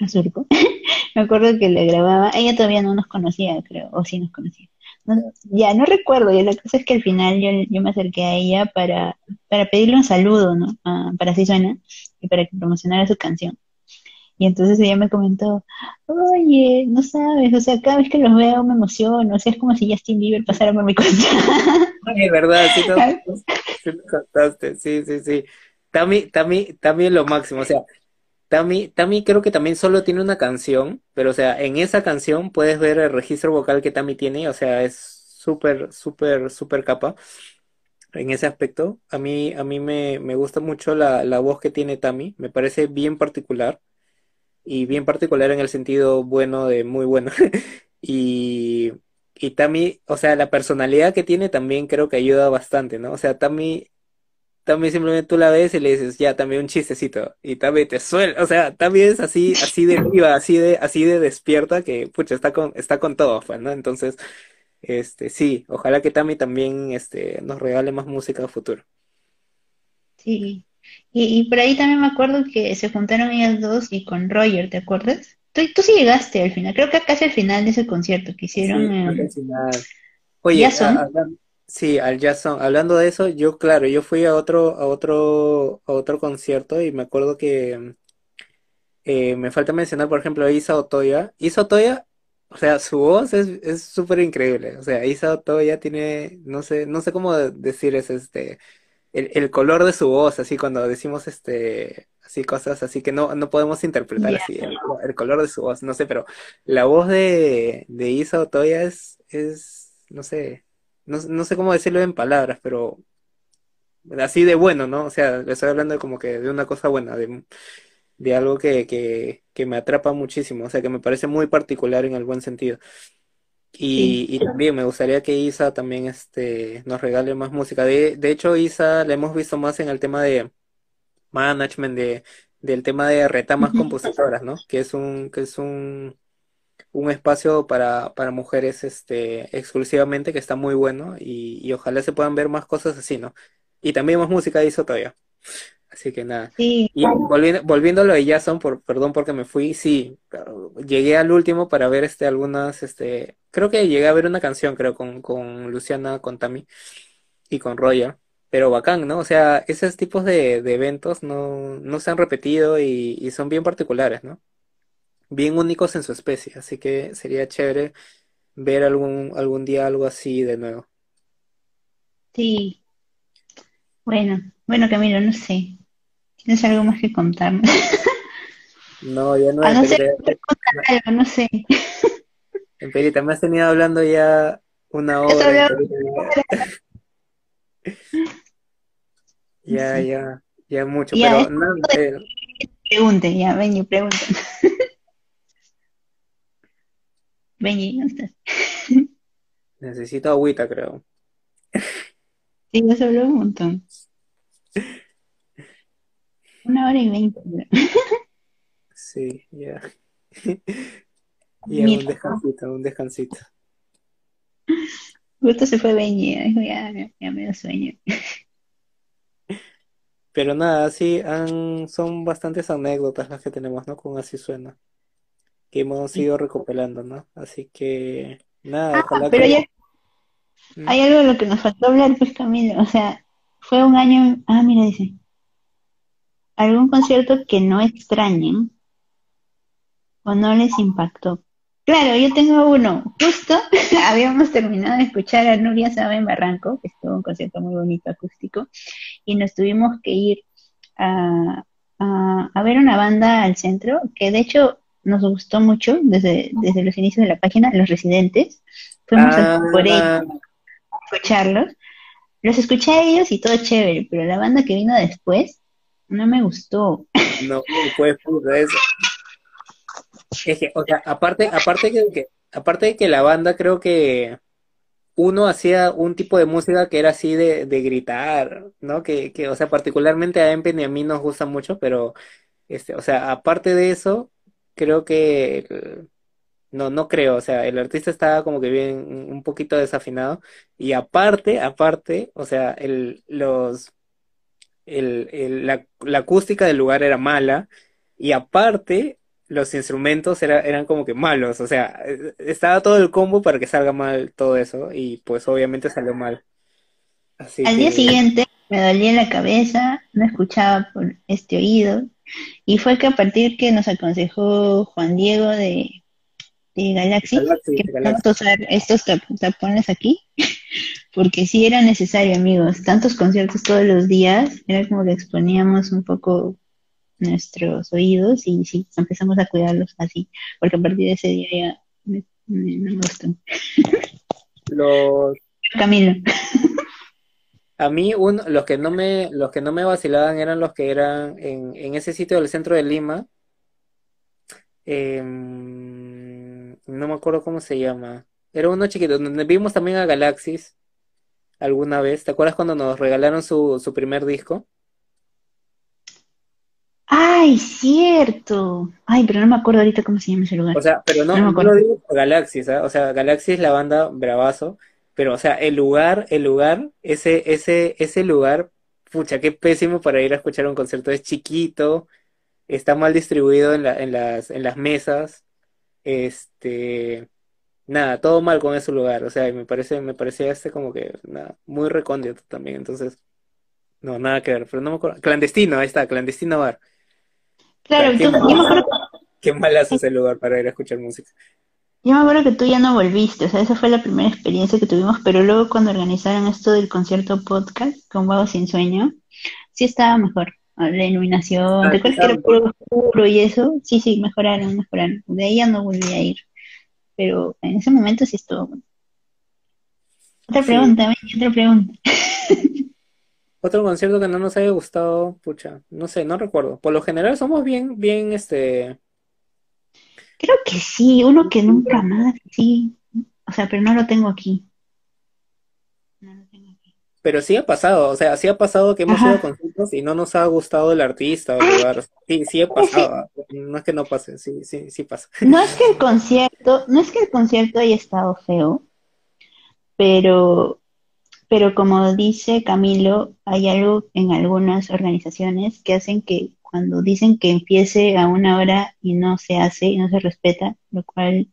A Surco. [LAUGHS] Me acuerdo que la grababa. Ella todavía no nos conocía, creo, o sí nos conocía. No- ya no recuerdo, ya la cosa es que al final yo, yo me acerqué a ella para, para pedirle un saludo, ¿no? Ah, para así suena, y para que promocionara su canción. Y entonces ella me comentó, oye, no sabes, o sea, cada vez que los veo me emociono, o sea, es como si Justin Bieber pasara por mi cuenta. [LAUGHS] Ay, verdad, sí, sí contaste, sí, sí, sí. Tami, Tami, Tami es lo máximo, o sea, Tami, Tami creo que también solo tiene una canción, pero o sea, en esa canción puedes ver el registro vocal que Tami tiene, o sea, es súper, súper, súper capa en ese aspecto. A mí, a mí me, me gusta mucho la, la voz que tiene Tami, me parece bien particular y bien particular en el sentido bueno de muy bueno. [LAUGHS] y, y Tami, o sea, la personalidad que tiene también creo que ayuda bastante, ¿no? O sea, Tami, Tami simplemente tú la ves y le dices, ya, también un chistecito. Y Tami te suelta, o sea, Tami es así, así de viva, así de, así de despierta que, pucha, está con, está con todo, pues, ¿no? Entonces, este, sí, ojalá que Tami también, este, nos regale más música a futuro. Sí. Y, y por ahí también me acuerdo que se juntaron ellas dos y con Roger, ¿te acuerdas? Tú, tú sí llegaste al final, creo que casi al final de ese concierto que hicieron Sí, al final. Oye, a- Jason. hablan- sí, al Jason, hablando de eso, yo, claro, yo fui a otro, a otro, a otro concierto y me acuerdo que eh, me falta mencionar, por ejemplo, a Isa Otoya. Isa Otoya, o sea, su voz es, es súper increíble. O sea, Isa Otoya tiene, no sé, no sé cómo decir es este, el, el color de su voz, así cuando decimos este, así cosas así que no, no podemos interpretar así, el, el color de su voz, no sé, pero la voz de, de Isa Otoya es, es, no sé, no, no sé cómo decirlo en palabras, pero así de bueno, ¿no? O sea, le estoy hablando como que de una cosa buena, de, de algo que, que, que me atrapa muchísimo, o sea, que me parece muy particular en el buen sentido. Sí, Y, y también me gustaría que Isa también este, nos regale más música. De, de hecho, Isa la hemos visto más en el tema de management, de, del tema de retamas compositoras, ¿no? Que es un, que es un, un espacio para, para mujeres este, exclusivamente que está muy bueno y, y ojalá se puedan ver más cosas así, ¿no? Y también más música hizo todavía. Así que nada. Sí, Y volviendo, volviendo a lo de Jason, por, perdón porque me fui, sí, llegué al último para ver este algunas, este, creo que llegué a ver una canción, creo, con, con Luciana, con Tami y con Roger, pero bacán, ¿no? O sea, esos tipos de, de eventos no, no se han repetido y, y son bien particulares, ¿no? Bien únicos en su especie, así que sería chévere ver algún, algún día algo así de nuevo. sí. Bueno, bueno, Camilo, no sé. ¿Tienes algo más que contarme? [LAUGHS] No, ya no, A no ser algo, no sé. [LAUGHS] Emperita, me has tenido hablando ya una hora, [LAUGHS] ya, ya, ya mucho, Ya, pero es nada, eh, pregunte, ya, ven y pregunta. Y no estás. necesito agüita, creo. Sí, eso habló un montón. Una hora y veinte. Sí, ya. [LAUGHS] Ya, un descansito, un descansito. justo se fue dijo, ya, me da sueño. Pero nada, sí, han, son bastantes anécdotas las que tenemos, ¿no? Con Así Suena, que hemos ido recopilando, ¿no? Así que, nada, Ah, ojalá pero que... ya ¿Mm? hay algo de lo que nos faltó hablar, pues Camilo. O sea, fue un año. Ah, mira, dice. ¿Algún concierto que no extrañen o no les impactó? Claro, yo tengo uno. Justo [LAUGHS] habíamos terminado de escuchar a Nuria Saba en Barranco, que estuvo un concierto muy bonito acústico, y nos tuvimos que ir a, a, a ver una banda al centro, que de hecho nos gustó mucho desde, desde los inicios de la página, Los Residentes. Fuimos a- por ellos Ah, a escucharlos. Los escuché a ellos y todo chévere, pero la banda que vino después no me gustó. no, pues, puta, eso. Es que, o sea, aparte, aparte que, que- aparte de que la banda creo que uno hacía un tipo de música que era así de, de gritar, ¿no? Que, que, o sea, particularmente a Empen y a mí nos gusta mucho, pero, este, o sea, aparte de eso, creo que, no, no creo, o sea, el artista estaba como que bien, un poquito desafinado, y aparte, aparte, o sea, el, los, el, el- la, la acústica del lugar era mala, y aparte, los instrumentos era- eran como que malos, o sea, eh, estaba todo el combo para que salga mal todo eso, y pues obviamente salió mal. Así Al día [LAUGHS] siguiente me dolía la cabeza, no escuchaba por este oído Y fue que a partir que nos aconsejó Juan Diego de, de Galaxy, Galaxy, que Galaxy. usar estos tap- tapones aquí, porque sí era necesario, amigos. Tantos conciertos todos los días, era como que exponíamos un poco nuestros oídos y sí, empezamos a cuidarlos así, porque a partir de ese día ya me, me- me gustó. Los, Camilo. a mí, uno, los que no me, los que no me vacilaban eran los que eran en, en ese sitio del centro de Lima. em, no me acuerdo cómo se llama. Era uno chiquito, donde vimos también a Galaxis alguna vez. ¿Te acuerdas cuando nos regalaron su, su primer disco? Ay, cierto. Ay, pero no me acuerdo ahorita cómo se llama ese lugar. O sea, pero no, No me no acuerdo. lo digo por Galaxis, ¿ah? O sea, Galaxis es la banda bravazo, pero o sea, el lugar, el lugar, ese, ese, ese lugar, pucha, qué pésimo para ir a escuchar un concierto. Es chiquito, está mal distribuido en la, en las, en las mesas, este, nada, todo mal con ese lugar. O sea, y me parece, me parecía este como que, nada, muy recóndito también. Entonces, no, nada que ver, pero no me acuerdo. Clandestino, ahí está, clandestino bar. Claro, qué tú- yo me acuerdo, Qué malazo ese lugar para ir a escuchar música. yo me acuerdo que tú ya no volviste, o sea, esa fue la primera experiencia que tuvimos, pero luego cuando organizaron esto del concierto podcast con Vago Sin Sueño, sí estaba mejor. La iluminación, Ah, ¿te acuerdas que era puro oscuro y eso? Sí, sí, mejoraron, mejoraron. De ahí ya no volví a ir, pero en ese momento sí estuvo bueno. Otra pregunta, otra pregunta. [LAUGHS] Otro concierto que no nos haya gustado, pucha, no sé, no recuerdo. Por lo general somos bien, bien, este, Creo que sí, uno que nunca más, sí. O sea, pero no lo tengo aquí. No lo tengo aquí. Pero sí ha pasado, o sea, sí ha pasado que hemos Ajá. ido a conciertos y no nos ha gustado el artista o el lugar. Sí, sí ha pasado. No es que no pase, sí, sí, sí pasa. No es que el concierto, no es que el concierto haya estado feo, pero, pero como dice Camilo, hay algo en algunas organizaciones que hacen que cuando dicen que empiece a una hora y no se hace y no se respeta, lo cual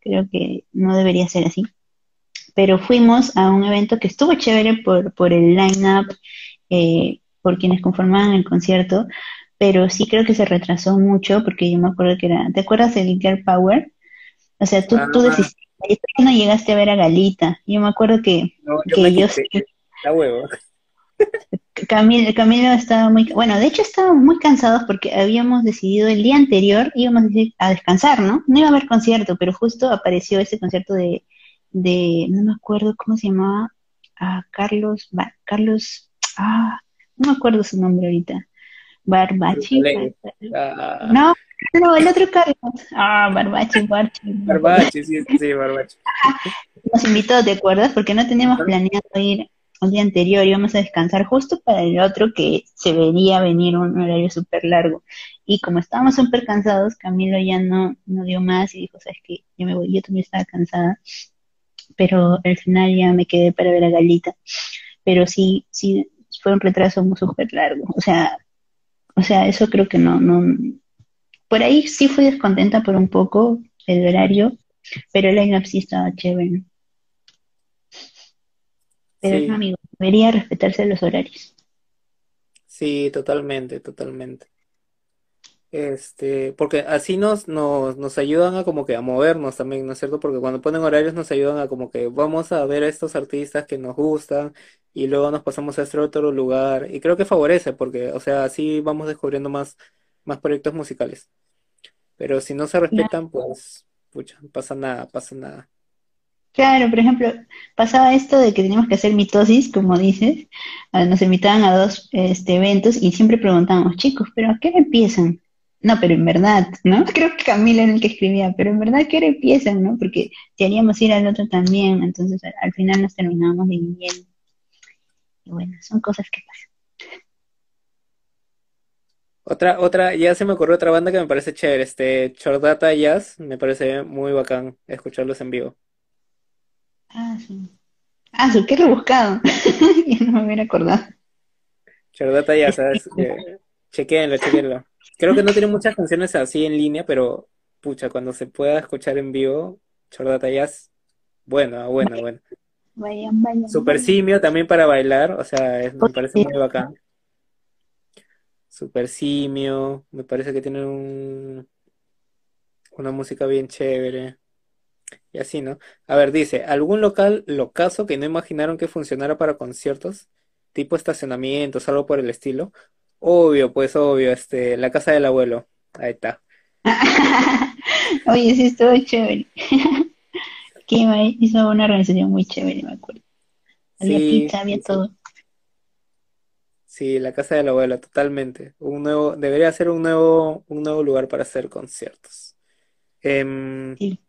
creo que no debería ser así. Pero fuimos a un evento que estuvo chévere por, por el line-up, eh, por quienes conformaban el concierto, pero sí creo que se retrasó mucho porque yo me acuerdo que era, ¿te acuerdas del Girl Power? O sea, tú, tú Ah. desististe, tú no llegaste a ver a Galita. Yo me acuerdo que, No, yo que me yo la huevo. Camilo, Camilo estaba muy, bueno, de hecho estábamos muy cansados porque habíamos decidido el día anterior, íbamos a descansar, ¿no? No iba a haber concierto, pero justo apareció ese concierto de, de, no me acuerdo cómo se llamaba, a Carlos, Ba- Carlos, ah, no me acuerdo su nombre ahorita, Barbachi. Ah, no, no, el otro Carlos, ah, Barbachi, Barbachi, Barbachi, sí, sí, Barbachi. [LAUGHS] nos invitó, ¿te acuerdas? Porque no teníamos planeado ir un día anterior, íbamos a descansar justo para el otro que se vería venir un horario súper largo. Y como estábamos súper cansados, Camilo ya no, no dio más y dijo, sabes qué, yo me voy, yo también estaba cansada, pero al final ya me quedé para ver a Galita. Pero sí, sí, fue un retraso muy súper largo. O sea, o sea, eso creo que no, no, por ahí sí fui descontenta por un poco el horario, pero el line-up sí estaba chévere. Pero Sí. no, amigo, debería respetarse los horarios. Sí, totalmente, totalmente. Este, porque así nos, nos, nos ayudan a como que a movernos también, ¿no es cierto? Porque cuando ponen horarios nos ayudan a como que vamos a ver a estos artistas que nos gustan y luego nos pasamos a este otro lugar. Y creo que favorece porque, o sea, así vamos descubriendo más, más proyectos musicales. Pero si no se respetan, pues, pucha, pasa nada, pasa nada. Claro, por ejemplo, pasaba esto de que teníamos que hacer mitosis, como dices, ah, nos invitaban a dos este, eventos y siempre preguntábamos, chicos, ¿pero a qué empiezan? No, pero en verdad, ¿no? [LAUGHS] Creo que Camila era el que escribía, pero en verdad, ¿a qué hora empiezan, no? Porque queríamos ir al otro también, entonces al, al final nos terminábamos dividiendo. Y bueno, son cosas que pasan. Otra, otra, ya se me ocurrió otra banda que me parece chévere, este, Chordata Jazz, me parece muy bacán escucharlos en vivo. Ah, sí. Ah, su, qué rebuscado. [LAUGHS] Ya no me hubiera acordado. Chordata Jazz, ¿sabes? [LAUGHS] Eh, chequéenlo, chequéenlo. Creo que no tiene muchas canciones así en línea, pero pucha, cuando se pueda escuchar en vivo, Chordata Jazz, bueno, bueno, bueno. Vayan, vayan. Super. Simio también para bailar, o sea, es- me parece muy bacán. Super Simio, me parece que tiene un, una música bien chévere. Y así, ¿no? A ver, dice, ¿algún local locazo que no imaginaron que funcionara para conciertos? Tipo estacionamientos, algo por el estilo. Obvio, pues obvio, este, la casa del abuelo. Ahí está. [LAUGHS] Oye, sí, estuvo chévere. [LAUGHS] Que hizo una organización muy chévere, me acuerdo. Había Sí, pizza, había sí, todo. Sí, la casa del abuelo, totalmente. Un nuevo, debería ser un nuevo, un nuevo lugar para hacer conciertos. Em, Sí.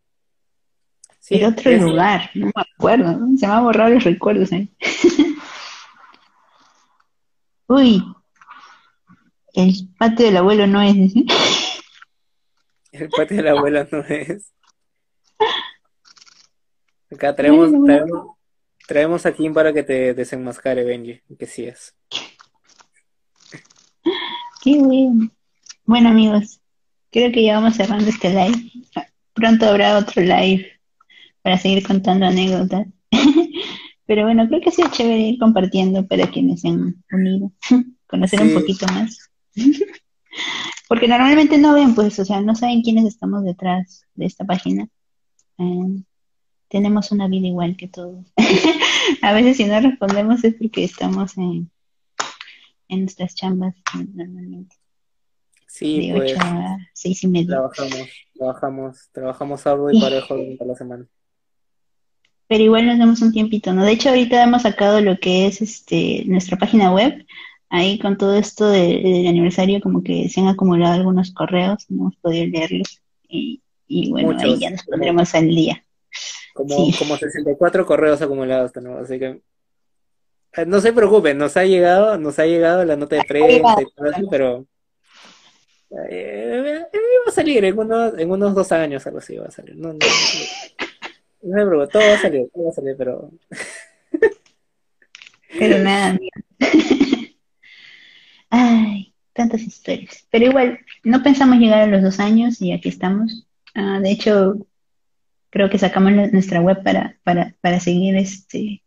sí, El otro es- lugar, no me acuerdo, ¿no? Se me han borrado los recuerdos ahí. [LAUGHS] Uy, el patio del abuelo no es, el patio del abuelo no es. Acá traemos, traemos, traemos a Kim para que te desenmascare, Benji, que sí es. Qué bueno. Bueno, amigos, creo que ya vamos cerrando este live. Pronto habrá otro live para seguir contando anécdotas. [LAUGHS] Pero bueno, creo que ha sido chévere ir compartiendo para quienes se han unido, [LAUGHS] conocer un poquito más. [LAUGHS] Porque normalmente no ven, pues, o sea, no saben quiénes estamos detrás de esta página. Eh, tenemos una vida igual que todos. [LAUGHS] A veces si no respondemos es porque estamos en, en nuestras chambas normalmente, Sí, de pues 8 a 6 y media. trabajamos, trabajamos, trabajamos arduo y parejo durante la semana. Pero igual nos damos un tiempito, ¿no? De hecho, ahorita hemos sacado lo que es este nuestra página web. Ahí con todo esto de- del aniversario, como que se han acumulado algunos correos, no hemos podido leerlos. Y, y bueno, ahí ya nos pondremos al día. como, Sí. como 64 correos acumulados tenemos, así que eh, no se preocupen, nos ha llegado, nos ha llegado la nota de prensa y todo eso, pero eh, eh, va a salir en unos, en unos dos años, algo así va a salir. No, no, no, no se preocupen, todo va a salir, todo va a salir, pero Pero nada, [LAUGHS] tantas historias. Pero igual, no pensamos llegar a los dos años y aquí estamos. Ah, de hecho, creo que sacamos la- nuestra web para, para, para seguir este,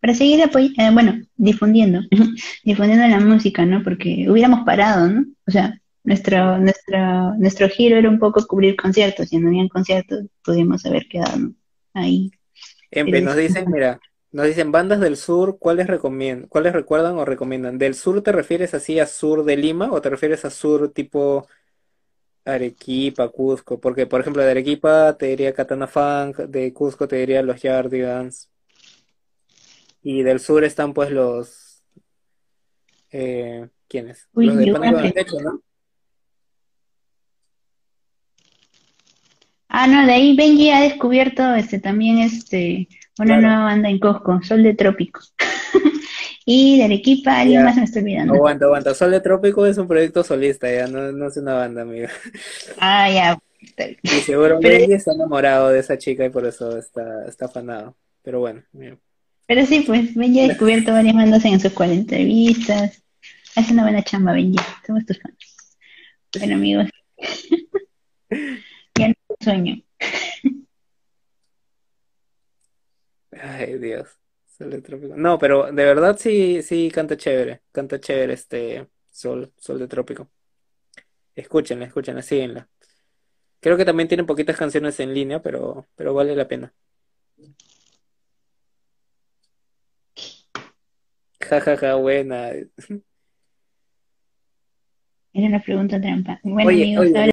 para seguir apoy- eh, bueno, difundiendo, [LAUGHS] difundiendo la música, ¿no? Porque hubiéramos parado, ¿no? O sea, nuestro, nuestro, nuestro giro era un poco cubrir conciertos, y no habían conciertos, pudimos haber quedado ahí. Empe, nos dicen, [LAUGHS] mira, nos dicen bandas del sur, ¿cuáles recomiendan, cuáles recuerdan o recomiendan? ¿Del sur te refieres así a sur de Lima o te refieres a sur tipo Arequipa, Cusco? Porque, por ejemplo, de Arequipa te diría Katana Funk, de Cusco te diría los Yardigans, y del sur están pues los, eh, ¿quiénes? Uy, Los de Pánico en Techo, ¿no? Ah, no, de ahí Benji ha descubierto este también este una Claro. nueva banda en Cosco, Sol de Trópico. [LAUGHS] Y de Arequipa, alguien Ya. más me estoy olvidando. Aguanta, aguanta. Sol de Trópico es un proyecto solista, ya no, no es una banda, amiga. Ah, ya. Y seguro Pero- Benji está enamorado de esa chica y por eso está, está afanado. Pero bueno, mira. Pero sí, pues Benji ha descubierto varias bandas en sus 40 entrevistas. Hace una buena chamba, Benji. Somos tus fans. Bueno, amigos. [LAUGHS] ya no sueño. Ay, Dios. Sol de Trópico. No, pero de verdad sí, sí canta chévere. Canta chévere este Sol, Sol de Trópico. Escúchenla, escúchenla, síguenla. Creo que también tienen poquitas canciones en línea, pero, pero vale la pena. Ja, ja, ja, buena. Era una pregunta trampa. Bueno, Oye, amigos, oye,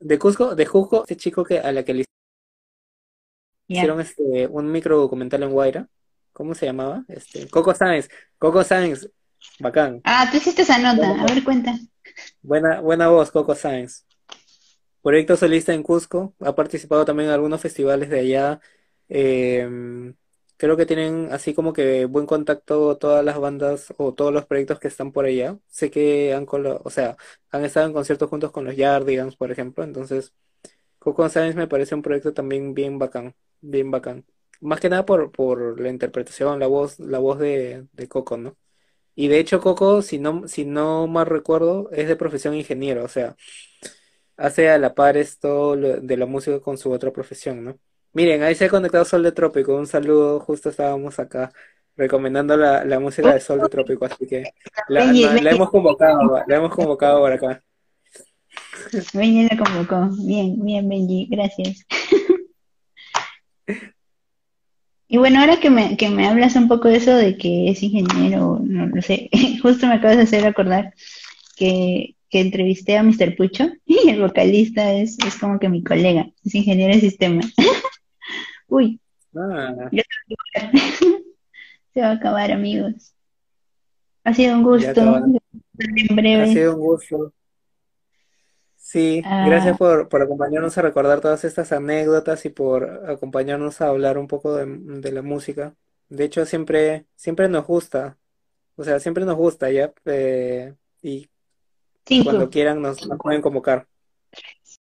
de Cusco, de Cusco, este chico que a la que le hicieron este un micro documental en Guaira. ¿Cómo se llamaba? Este, Coco Sáenz, Coco Sáenz, bacán. Ah, tú hiciste esa nota. A ver, cuenta. Buena, buena voz, Coco Sáenz. Proyecto solista en Cusco, ha participado también en algunos festivales de allá. Eh, creo que tienen así como que buen contacto todas las bandas o todos los proyectos que están por allá. Sé que han o sea, han estado en conciertos juntos con los Yardigans, por ejemplo. Entonces, Coco Sáenz me parece un proyecto también bien bacán, bien bacán. Más que nada por, por la interpretación, la voz, la voz de, de Coco, ¿no? Y de hecho, Coco, si no, si no mal recuerdo, es de profesión ingeniero, o sea, hace a la par esto de la música con su otra profesión, ¿no? Miren, ahí se ha conectado Sol de Trópico, un saludo, justo estábamos acá recomendando la, la música de Sol de Trópico, así que la, la- hemos convocado, la hemos convocado por acá. Benji la convocó. Bien, bien, Benji, gracias. Y bueno, ahora que me, que me hablas un poco de eso de que es ingeniero, no lo sé, [LAUGHS] justo me acabas de hacer acordar que, que entrevisté a Mr. Pucho [LAUGHS] y el vocalista es, es como que mi colega, es ingeniero de sistemas. [LAUGHS] Uy, Ah, se va a acabar, amigos. Ha sido un gusto. En ha breve. sido un gusto. Sí, Ah. gracias por, por acompañarnos a recordar todas estas anécdotas y por acompañarnos a hablar un poco de, de la música. De hecho, siempre, siempre nos gusta, o sea, siempre nos gusta, ¿ya? Eh, y cuando quieran nos, nos pueden convocar.